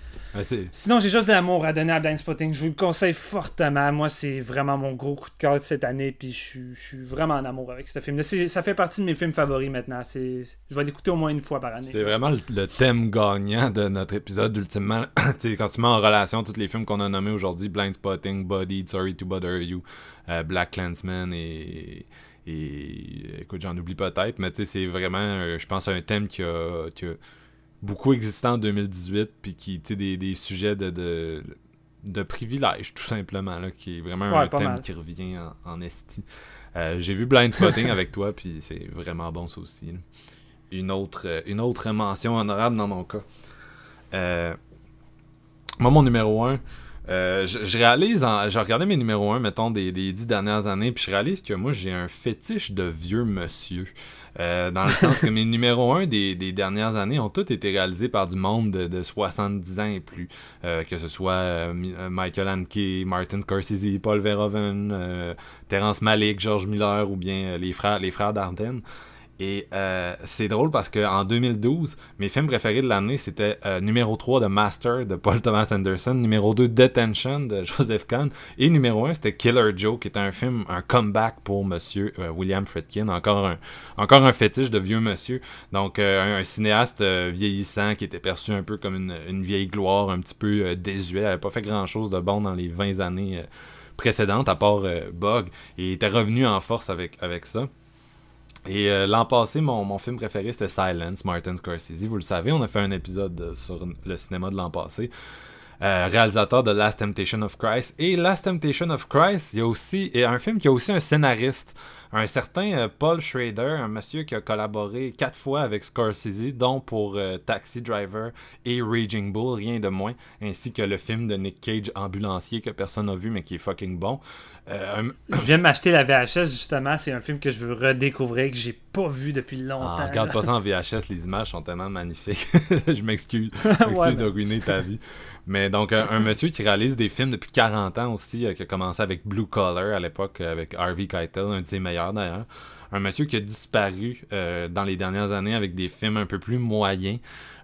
sinon, j'ai juste de l'amour à donner à Blind Spotting. Je vous le conseille fortement. Moi, c'est vraiment mon gros coup de cœur de cette année. Puis je, suis vraiment en amour avec ce film-là. Ça fait partie de mes films favoris maintenant. Je vais l'écouter au moins une fois par année. C'est vraiment le, thème gagnant de notre épisode, ultimement. quand tu mets en relation tous les films qu'on a nommés aujourd'hui Blind Spotting, Body, Sorry to Bother You, euh, Black Clansman et et écoute, j'en oublie peut-être, mais tu sais, c'est vraiment, euh, je pense, un thème qui a, beaucoup existé en 2018, puis qui, tu des, des sujets de, de, de privilège, tout simplement, là, qui est vraiment un thème qui revient en, esti. Euh, j'ai vu Blind Spotting avec toi, puis c'est vraiment bon, ça aussi. Une autre, euh, une autre mention honorable dans mon cas. moi, mon numéro 1, euh, je, réalise, en, j'ai regardé mes numéros 1, mettons, des, des dix dernières années, puis je réalise que moi, j'ai un fétiche de vieux monsieur. Euh, dans le sens que mes numéros 1 des, des, dernières années ont tous été réalisés par du monde de, de 70 ans et plus. Euh, que ce soit Michael Hanke, Martin Scorsese, Paul Verhoeven, Terence Malick, George Miller ou bien les frères, les frères Dardenne. Et euh, c'est drôle parce qu'en 2012, mes films préférés de l'année, c'était euh, numéro 3 de Master de Paul Thomas Anderson, numéro 2 Detention de Joseph Kahn, et numéro 1 c'était Killer Joe, qui est un film, un comeback pour monsieur euh, William Friedkin, encore un, encore un fétiche de vieux monsieur. Donc un, cinéaste vieillissant qui était perçu un peu comme une, vieille gloire, un petit peu désuet, il n'avait pas fait grand chose de bon dans les 20 années précédentes, à part Bug, et il était revenu en force avec, avec ça. Et euh, l'an passé, mon, film préféré, c'était Silence, Martin Scorsese. Vous le savez, on a fait un épisode euh, sur le cinéma de l'an passé. Euh, réalisateur de Last Temptation of Christ. Et Last Temptation of Christ, il y a aussi et un film qui a aussi un scénariste, un certain Paul Schrader, un monsieur qui a collaboré quatre fois avec Scorsese, dont pour Taxi Driver et Raging Bull, rien de moins, ainsi que le film de Nick Cage, Ambulancier, que personne n'a vu mais qui est fucking bon. Euh, je viens de m'acheter la VHS justement, c'est un film que je veux redécouvrir, que j'ai pas vu depuis longtemps. Ah, regarde pas ça en VHS, les images sont tellement magnifiques. je m'excuse, je m'excuse de ruiner ta vie. Mais donc, un, monsieur qui réalise des films depuis 40 ans aussi, euh, qui a commencé avec Blue Collar à l'époque, euh, avec Harvey Keitel, un de ses meilleurs d'ailleurs. Un monsieur qui a disparu dans les dernières années avec des films un peu plus moyens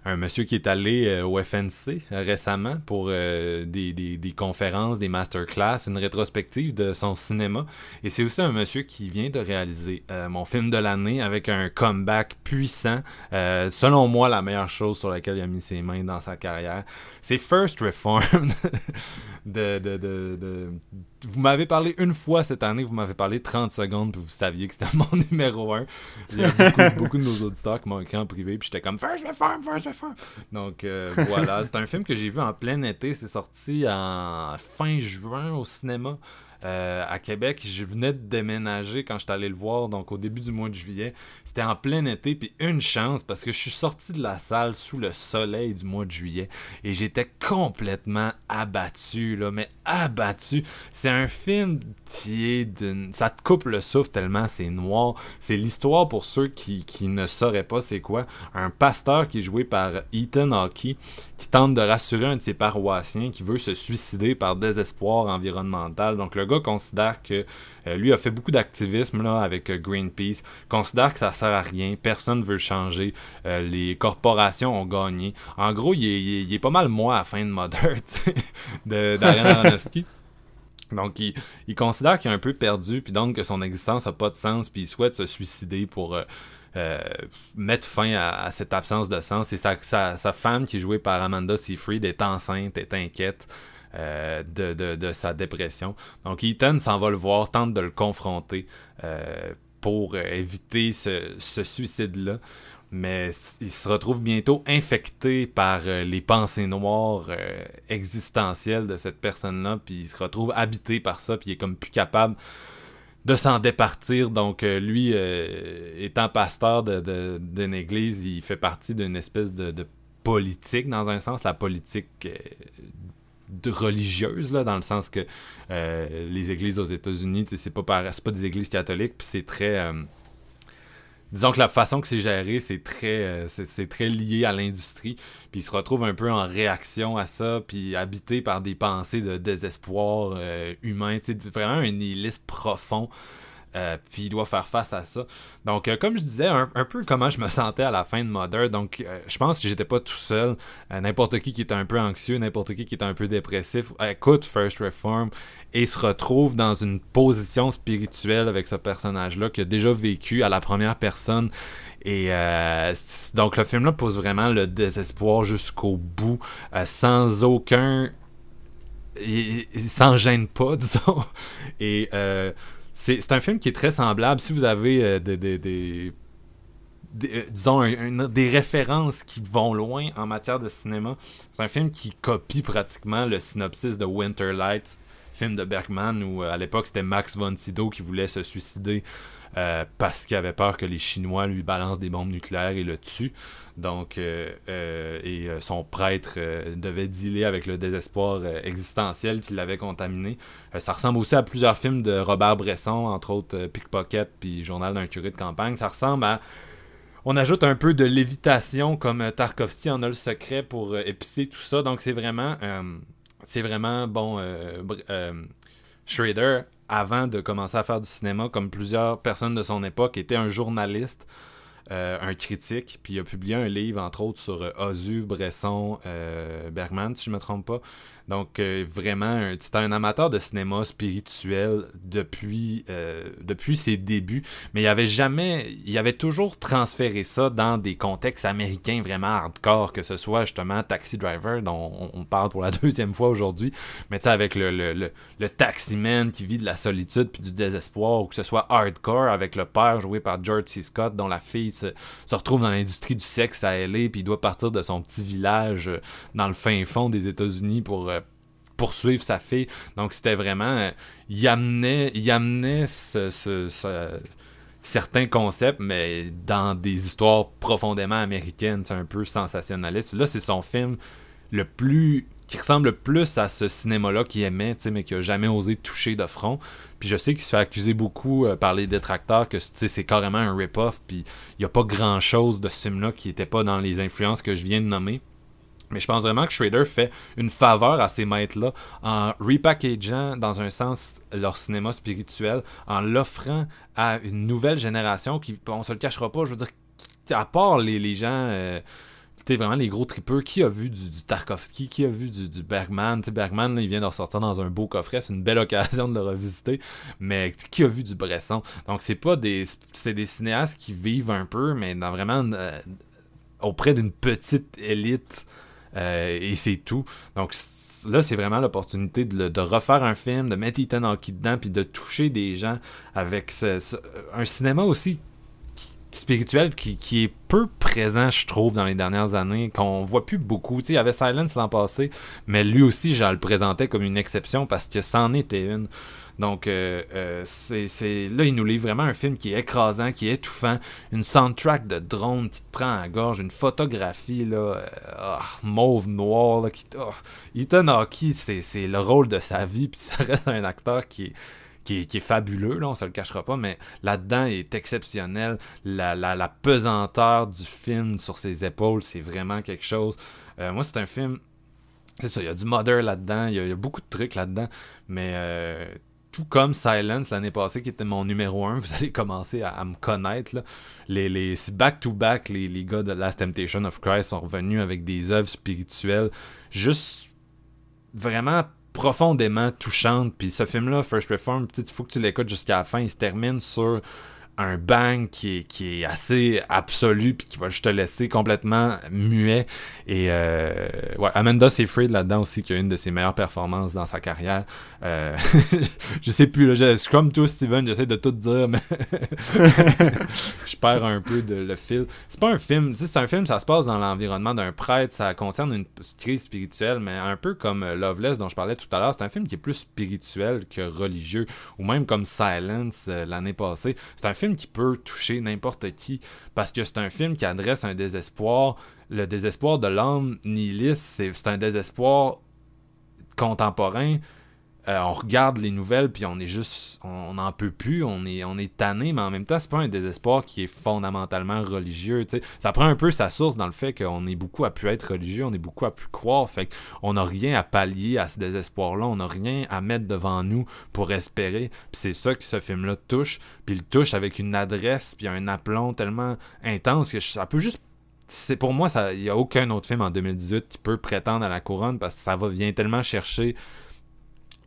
un monsieur qui est allé euh, au FNC euh, récemment pour euh, des, des, conférences, des masterclass, une rétrospective de son cinéma. Et c'est aussi un monsieur qui vient de réaliser mon film de l'année avec un comeback puissant. selon moi, la meilleure chose sur laquelle il a mis ses mains dans sa carrière. C'est First Reformed de, de, de, Vous m'avez parlé une fois cette année, vous m'avez parlé 30 secondes, puis vous saviez que c'était mon numéro 1. Il y a beaucoup, beaucoup, de nos auditeurs qui m'ont écrit en privé, puis j'étais comme First Reformed, First Reformed. Donc euh, voilà, c'est un film que j'ai vu en plein été. C'est sorti en fin juin au cinéma. Euh, à Québec. Je venais de déménager quand je suis allé le voir, donc au début du mois de juillet. C'était en plein été, puis une chance parce que je suis sorti de la salle sous le soleil du mois de juillet et j'étais complètement abattu, là, mais abattu. C'est un film qui est d'une. Ça te coupe le souffle tellement c'est noir. C'est l'histoire pour ceux qui, qui ne sauraient pas c'est quoi. Un pasteur qui est joué par Ethan Hawkey qui tente de rassurer un de ses paroissiens qui veut se suicider par désespoir environnemental. Donc le gars considère que euh, lui a fait beaucoup d'activisme là avec Greenpeace, considère que ça sert à rien, personne veut changer, les corporations ont gagné. En gros, il est, pas mal moi à la fin de Mother de d'Ariane Aronofsky. Donc, il, considère qu'il a un peu perdu, puis donc que son existence n'a pas de sens, puis il souhaite se suicider pour euh, euh, mettre fin à, cette absence de sens. Et sa, sa, femme, qui est jouée par Amanda Seyfried, est enceinte, est inquiète euh, de, sa dépression. Donc, Ethan s'en va le voir, tente de le confronter pour éviter ce, suicide-là mais il se retrouve bientôt infecté par euh, les pensées noires euh, existentielles de cette personne-là, puis il se retrouve habité par ça, puis il est comme plus capable de s'en départir. Donc euh, lui, étant pasteur d'une église, il fait partie d'une espèce de, politique, dans un sens, la politique religieuse, là, dans le sens que les églises aux États-Unis, c'est pas, pas des églises catholiques, puis c'est très disons que la façon que c'est géré, c'est très, euh, très lié à l'industrie. Puis il se retrouve un peu en réaction à ça, puis habité par des pensées de désespoir euh, humain. C'est vraiment un nihilisme profond. Euh, puis il doit faire face à ça. Donc, euh, comme je disais, un, peu comment je me sentais à la fin de Mother. Donc, euh, je pense que j'étais pas tout seul. n'importe qui qui est un peu anxieux, n'importe qui qui est un peu dépressif, écoute First Reform et se retrouve dans une position spirituelle avec ce personnage-là qui a déjà vécu à la première personne. Et donc, le film-là pose vraiment le désespoir jusqu'au bout, sans aucun. Il, il s'en gêne pas, disons. Et c'est un film qui est très semblable. Si vous avez euh, des, euh, disons, des références qui vont loin en matière de cinéma, c'est un film qui copie pratiquement le synopsis de Winterlight, film de Bergman, où euh, à l'époque c'était Max von Sydow qui voulait se suicider euh, parce qu'il avait peur que les Chinois lui balancent des bombes nucléaires et le tuent. Donc, euh, euh, et son prêtre devait dealer avec le désespoir existentiel qui l'avait contaminé. ça ressemble aussi à plusieurs films de Robert Bresson, entre autres Pickpocket puis Journal d'un curé de campagne. Ça ressemble à on ajoute un peu de lévitation comme Tarkovsky en a le secret pour épicer tout ça. Donc c'est vraiment, c'est vraiment bon. Schrader avant de commencer à faire du cinéma, comme plusieurs personnes de son époque, était un journaliste, euh, un critique, puis il a publié un livre, entre autres, sur euh, Ozu, Bresson, euh, Bergman, si je ne me trompe pas, donc, euh, vraiment, c'était un amateur de cinéma spirituel depuis, euh, depuis ses débuts, mais il avait jamais, il avait toujours transféré ça dans des contextes américains vraiment hardcore, que ce soit justement Taxi Driver, dont on, parle pour la deuxième fois aujourd'hui, mais tu sais, avec le, le, le, le taximan qui vit de la solitude puis du désespoir, ou que ce soit hardcore avec le père joué par George C. Scott, dont la fille se, se retrouve dans l'industrie du sexe à LA, puis il doit partir de son petit village euh, dans le fin fond des États-Unis pour poursuivre sa fille. Donc c'était vraiment. Euh, il amenait, il amenait ce, certains concepts, mais dans des histoires profondément américaines, un peu sensationnaliste. Là, c'est son film le plus qui ressemble le plus à ce cinéma-là qu'il aimait, mais qui a jamais osé toucher de front. Puis je sais qu'il se fait accuser beaucoup euh, par les détracteurs que c'est carrément un rip-off, puis il n'y a pas grand-chose de ce film-là qui n'était pas dans les influences que je viens de nommer. Mais je pense vraiment que Schrader fait une faveur à ces maîtres-là en repackageant, dans un sens, leur cinéma spirituel, en l'offrant à une nouvelle génération qui, on se le cachera pas, je veux dire, à part les, les gens. Euh, vraiment les gros tripeux. Qui a vu du, Tarkovsky Qui a vu du, Bergman? Bergman, il vient de ressortir dans un beau coffret. C'est une belle occasion de le revisiter. Mais qui a vu du Bresson? Donc, c'est pas des. C'est des cinéastes qui vivent un peu, mais dans vraiment. Euh, auprès d'une petite élite et c'est tout. Donc là, c'est vraiment l'opportunité de, refaire un film, de mettre Ethan Hawke dedans, puis de toucher des gens avec un cinéma aussi spirituel qui, est peu présent, je trouve, dans les dernières années, qu'on voit plus beaucoup. il y avait Silence l'an passé, mais lui aussi, je le présentais comme une exception parce que c'en était une. Donc, euh, euh, c'est, là, il nous livre vraiment un film qui est écrasant, qui est étouffant, une soundtrack de drone qui te prend à la gorge, une photographie là, euh, ah, mauve noir. Là, qui, oh, Hawke, c'est, le rôle de sa vie, puis ça reste un acteur qui est, fabuleux, là, on se le cachera pas, mais là-dedans, il est exceptionnel. La, la, pesanteur du film sur ses épaules, c'est vraiment quelque chose. moi, c'est un film. C'est ça, il y a du mother là-dedans, il y, a beaucoup de trucs là-dedans, mais tout comme Silence l'année passée, qui était mon numéro 1, vous allez commencer à, me connaître. Là. Les, les, back-to-back, les, les gars de Last Temptation of Christ sont revenus avec des œuvres spirituelles juste vraiment profondément touchantes. Puis ce film-là, First Reform, il faut que tu l'écoutes jusqu'à la fin. Il se termine sur un bang qui est, assez absolu puis qui va juste te laisser complètement muet. Et euh, ouais, Amanda Seyfried là-dedans aussi qui a une de ses meilleures performances dans sa carrière. Euh, je sais plus, là, je, suis comme toi Steven, j'essaie de tout dire, mais je perds un peu de, le fil. C'est pas un film, c'est un film, ça se passe dans l'environnement d'un prêtre, ça concerne une crise spirituelle, mais un peu comme Loveless dont je parlais tout à l'heure, c'est un film qui est plus spirituel que religieux, ou même comme Silence euh, l'année passée. C'est un film qui peut toucher n'importe qui parce que c'est un film qui adresse un désespoir. Le désespoir de l'homme nihiliste, c'est un désespoir contemporain euh, on regarde les nouvelles puis on est juste on n'en peut plus on est on est tanné mais en même temps c'est pas un désespoir qui est fondamentalement religieux ça prend un peu sa source dans le fait qu'on est beaucoup à pu être religieux on est beaucoup à pu croire fait on n'a rien à pallier à ce désespoir là on n'a rien à mettre devant nous pour espérer puis c'est ça que ce film là touche puis il touche avec une adresse puis un aplomb tellement intense que ça peut juste c'est pour moi il n'y a aucun autre film en 2018 qui peut prétendre à la couronne parce que ça va vient tellement chercher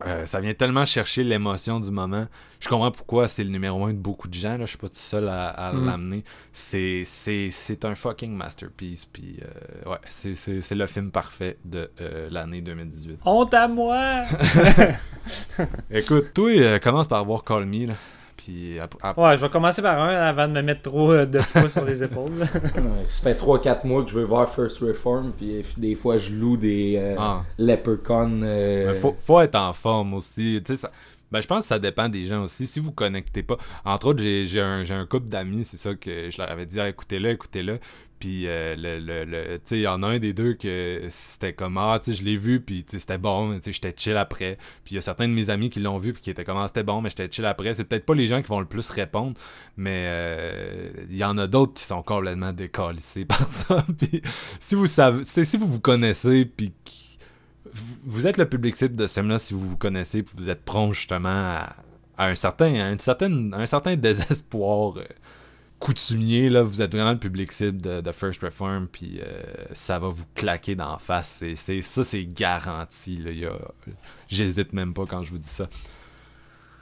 euh, ça vient tellement chercher l'émotion du moment. Je comprends pourquoi c'est le numéro un de beaucoup de gens. Là. Je suis pas tout seul à, mm. l'amener. C'est, un fucking masterpiece. Puis, euh, ouais, c'est, le film parfait de euh, l'année 2018. Honte à moi! Écoute, toi, commence par voir Call Me. Là. Ouais, je vais commencer par un avant de me mettre trop euh, de poids sur les épaules. ça fait 3-4 mois que je veux voir First Reform, puis euh, des fois je loue des euh, ah. Leprechaun. Faut, faut, être en forme aussi. Ça... Ben, je pense que ça dépend des gens aussi. Si vous connectez pas. Entre autres, j'ai un, un couple d'amis, c'est ça que je leur avais dit ah, écoutez-le, écoutez-le. Puis euh, le, le, il y en a un des deux que c'était comme ah, tu je l'ai vu, puis c'était bon, tu j'étais chill après. Puis il y a certains de mes amis qui l'ont vu, puis qui étaient comme ah, c'était bon, mais j'étais chill après. C'est peut-être pas les gens qui vont le plus répondre, mais euh, il y en a d'autres qui sont complètement décalissés par ça. puis si vous savez, si vous vous connaissez, puis vous êtes le public de ce film-là si vous vous connaissez, puis vous êtes prompt justement à, un certain, une certaine, un certain désespoir. Euh, coutumier, là, vous êtes vraiment le public cible de, First Reform, puis euh, ça va vous claquer d'en face. C'est, ça, c'est garanti. J'hésite même pas quand je vous dis ça.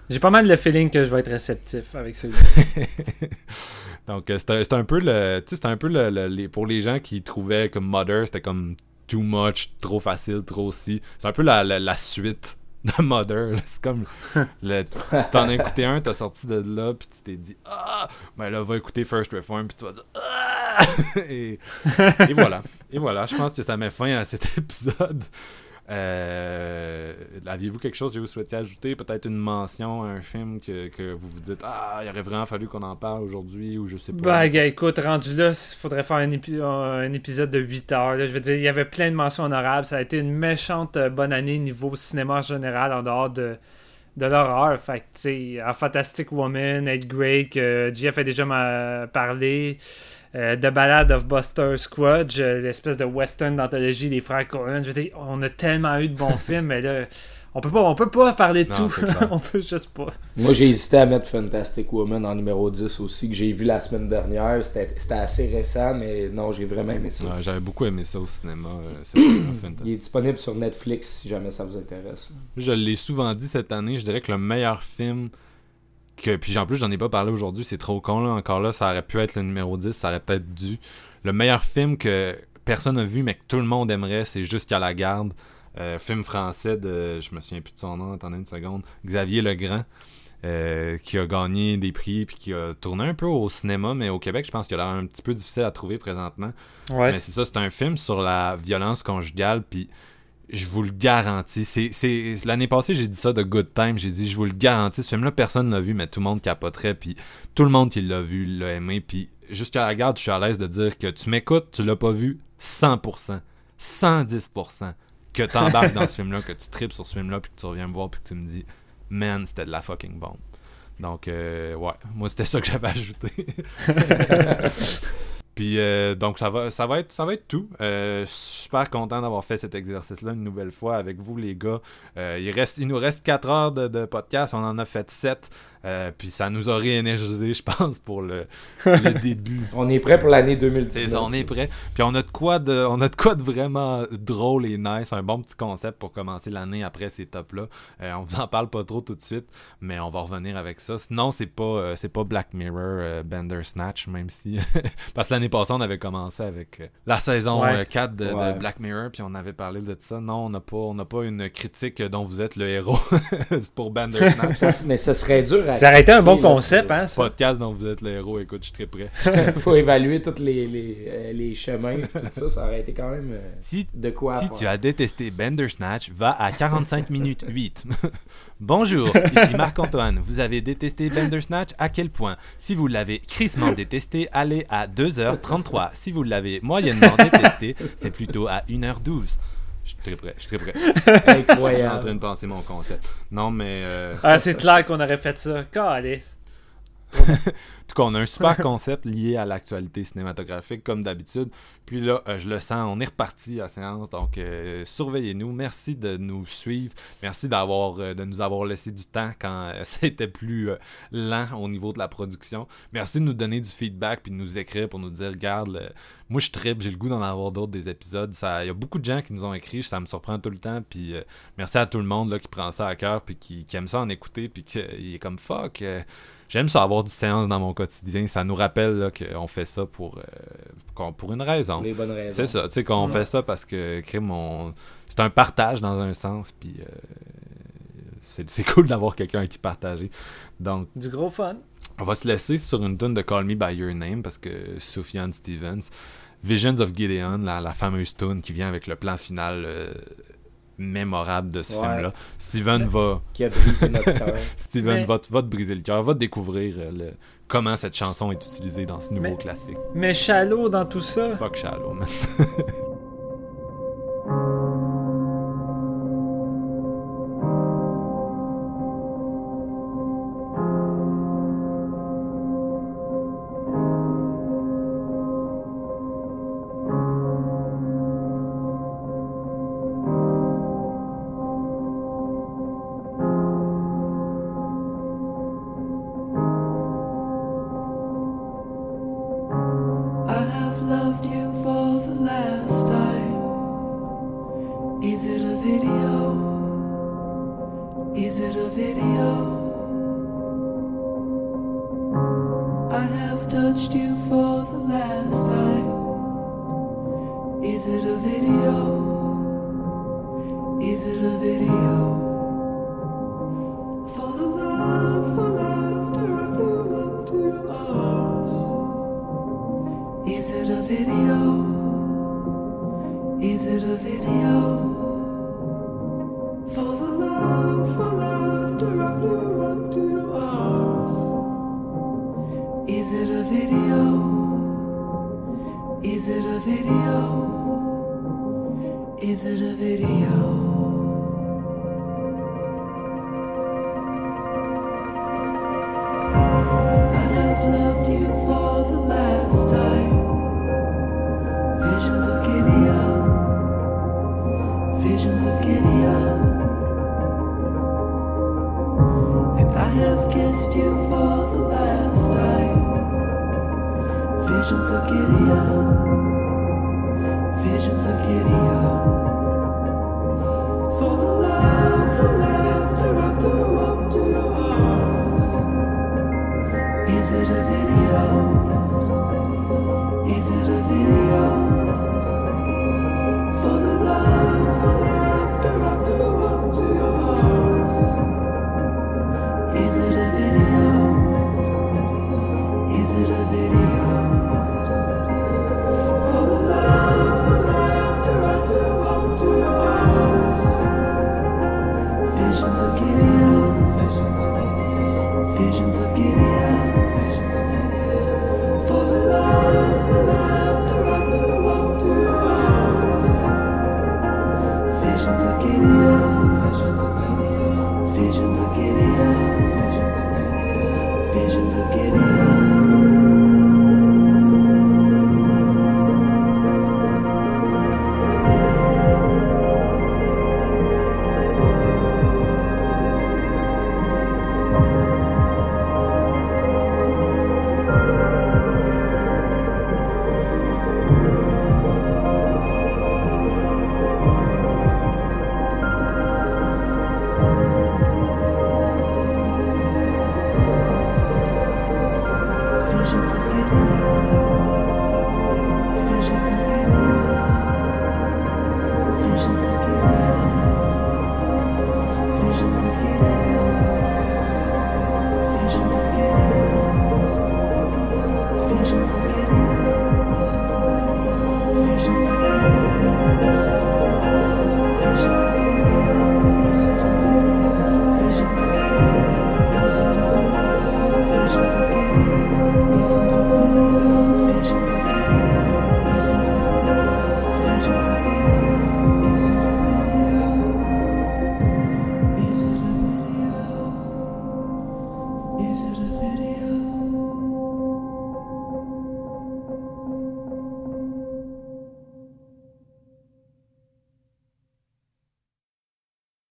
J'ai pas mal le feeling que je vais être réceptif avec celui-là. Donc, euh, c'est un, peu le. Un peu le, pour les gens qui trouvaient que Mother, c'était comme too much, trop facile, trop si. C'est un peu la, la suite de Mother. C'est comme. T'en as écouté un, t'as sorti de là, puis tu t'es dit Ah Ben là, va écouter First Reform, puis tu vas dire Ah et, et voilà. Et voilà, je pense que ça met fin à cet épisode. Euh, aviez-vous quelque chose que vous souhaitiez ajouter? Peut-être une mention à un film que, que, vous vous dites Ah, il aurait vraiment fallu qu'on en parle aujourd'hui ou je sais pas. Ben, écoute, rendu là, il faudrait faire un, épisode de 8 heures. je veux dire, il y avait plein de mentions honorables. Ça a été une méchante euh, bonne année niveau cinéma en général en dehors de, de l'horreur. Fait tu sais, Fantastic Woman, Ed Grey, que Jeff a déjà parlé. Euh, The Ballad of Buster Squadge, euh, l'espèce de western d'anthologie des frères Cohen. Je veux dire, on a tellement eu de bons films, mais là, on peut pas, on peut pas parler de tout. on peut juste pas. Moi, j'ai hésité à mettre Fantastic Woman en numéro 10 aussi, que j'ai vu la semaine dernière. C'était assez récent, mais non, j'ai vraiment aimé ça. J'avais beaucoup aimé ça au cinéma. Euh, Il est disponible sur Netflix si jamais ça vous intéresse. Je l'ai souvent dit cette année, je dirais que le meilleur film puis en plus j'en ai pas parlé aujourd'hui, c'est trop con là. Encore là, ça aurait pu être le numéro 10, ça aurait peut-être dû. Le meilleur film que personne n'a vu mais que tout le monde aimerait, c'est Jusqu'à la garde. Euh, film français de. Je me souviens plus de son nom, attendez une seconde. Xavier Legrand. Euh, qui a gagné des prix puis qui a tourné un peu au cinéma, mais au Québec, je pense qu'il a l'air un petit peu difficile à trouver présentement. Ouais. Mais c'est ça, c'est un film sur la violence conjugale, puis je vous le garantis. C'est, L'année passée, j'ai dit ça de Good Time. J'ai dit, je vous le garantis. Ce film-là, personne ne l'a vu, mais tout le monde capoterait. Puis tout le monde qui l'a vu l'a aimé. Puis jusqu'à la garde, je suis à l'aise de dire que tu m'écoutes, tu l'as pas vu 100%, 110%. Que t'embarques dans ce film-là, que tu tripes sur ce film-là, puis que tu reviens me voir, puis que tu me dis, man, c'était de la fucking bombe. Donc, euh, ouais, moi, c'était ça que j'avais ajouté. Puis euh, donc ça va, ça va être, ça va être tout. Euh, super content d'avoir fait cet exercice-là une nouvelle fois avec vous les gars. Euh, il reste, il nous reste 4 heures de, de podcast, on en a fait 7. Euh, puis ça nous a réénergisé, je pense, pour le, le début. On est prêt pour l'année C'est 2019. ça, on est prêt. Puis on a de quoi de, on a de quoi de vraiment drôle et nice, un bon petit concept pour commencer l'année après ces tops là. Euh, on vous en parle pas trop tout de suite, mais on va revenir avec ça. Sinon, c'est pas euh, c'est pas Black Mirror euh, Bender Snatch même si parce que l'année passée on avait commencé avec euh, la saison Ouais. euh, 4 de. Black Mirror puis on avait parlé de ça. Non, on n'a pas on n'a pas une critique dont vous êtes le héros pour Bender Snatch. Ça, mais ce serait dur Ça aurait été un bon là, concept, hein, ça. Podcast dont vous êtes le héros, écoute, je suis très prêt. faut évaluer tous les, les, euh, les chemins et tout ça. Ça aurait été quand même euh, Si de quoi Si faire. tu as détesté Bandersnatch, va à 45 minutes 8. Bonjour, ici Marc-Antoine. Vous avez détesté Bandersnatch? À quel point? Si vous l'avez crissement détesté, allez à 2h33. Si vous l'avez moyennement détesté, c'est plutôt à 1h12. Je suis très prêt, je suis très prêt. Je suis en train Incroyable. de penser mon concept. Non, mais... euh, Ah, c'est clair qu'on aurait fait ça. Calisse. En tout cas, on a un super concept lié à l'actualité cinématographique, comme d'habitude. Puis là, euh, je le sens, on est reparti à séance, donc euh, surveillez-nous. Merci de nous suivre. Merci d'avoir, euh, de nous avoir laissé du temps quand c'était plus lent au niveau de la production. Merci de nous donner du feedback puis de nous écrire pour nous dire, regarde, le- moi je tripe, j'ai le goût d'en avoir d'autres des épisodes. Ça- Il y a beaucoup de gens qui nous ont écrit, ça me surprend tout le temps. Puis merci à tout le monde là, qui prend ça à cœur puis qui, qui aime ça en écouter puis qui il est comme fuck. J'aime ça avoir du séance dans mon quotidien. Ça nous rappelle qu'on fait ça pour, euh, pour une raison. Pour les bonnes raisons. C'est ça, tu sais, qu'on Ouais. fait ça parce que c'est un partage dans un sens, puis euh, c'est cool d'avoir quelqu'un qui partager. Donc, Du gros fun. on va se laisser sur une tune de Call Me By Your Name parce que Sufjan Stevens, Visions of Gideon, la, la fameuse tune qui vient avec le plan final euh, mémorable de ce Ouais. film-là. Steven va, Qui a brisé notre cœur. Steven Mais- va, te- va te briser le cœur, va te découvrir euh, le- comment cette chanson est utilisée dans ce nouveau Mais- classique. Mais Shallow dans tout ça. Fuck Shallow, man. touched you for the last time. Is it a video? Is it a video?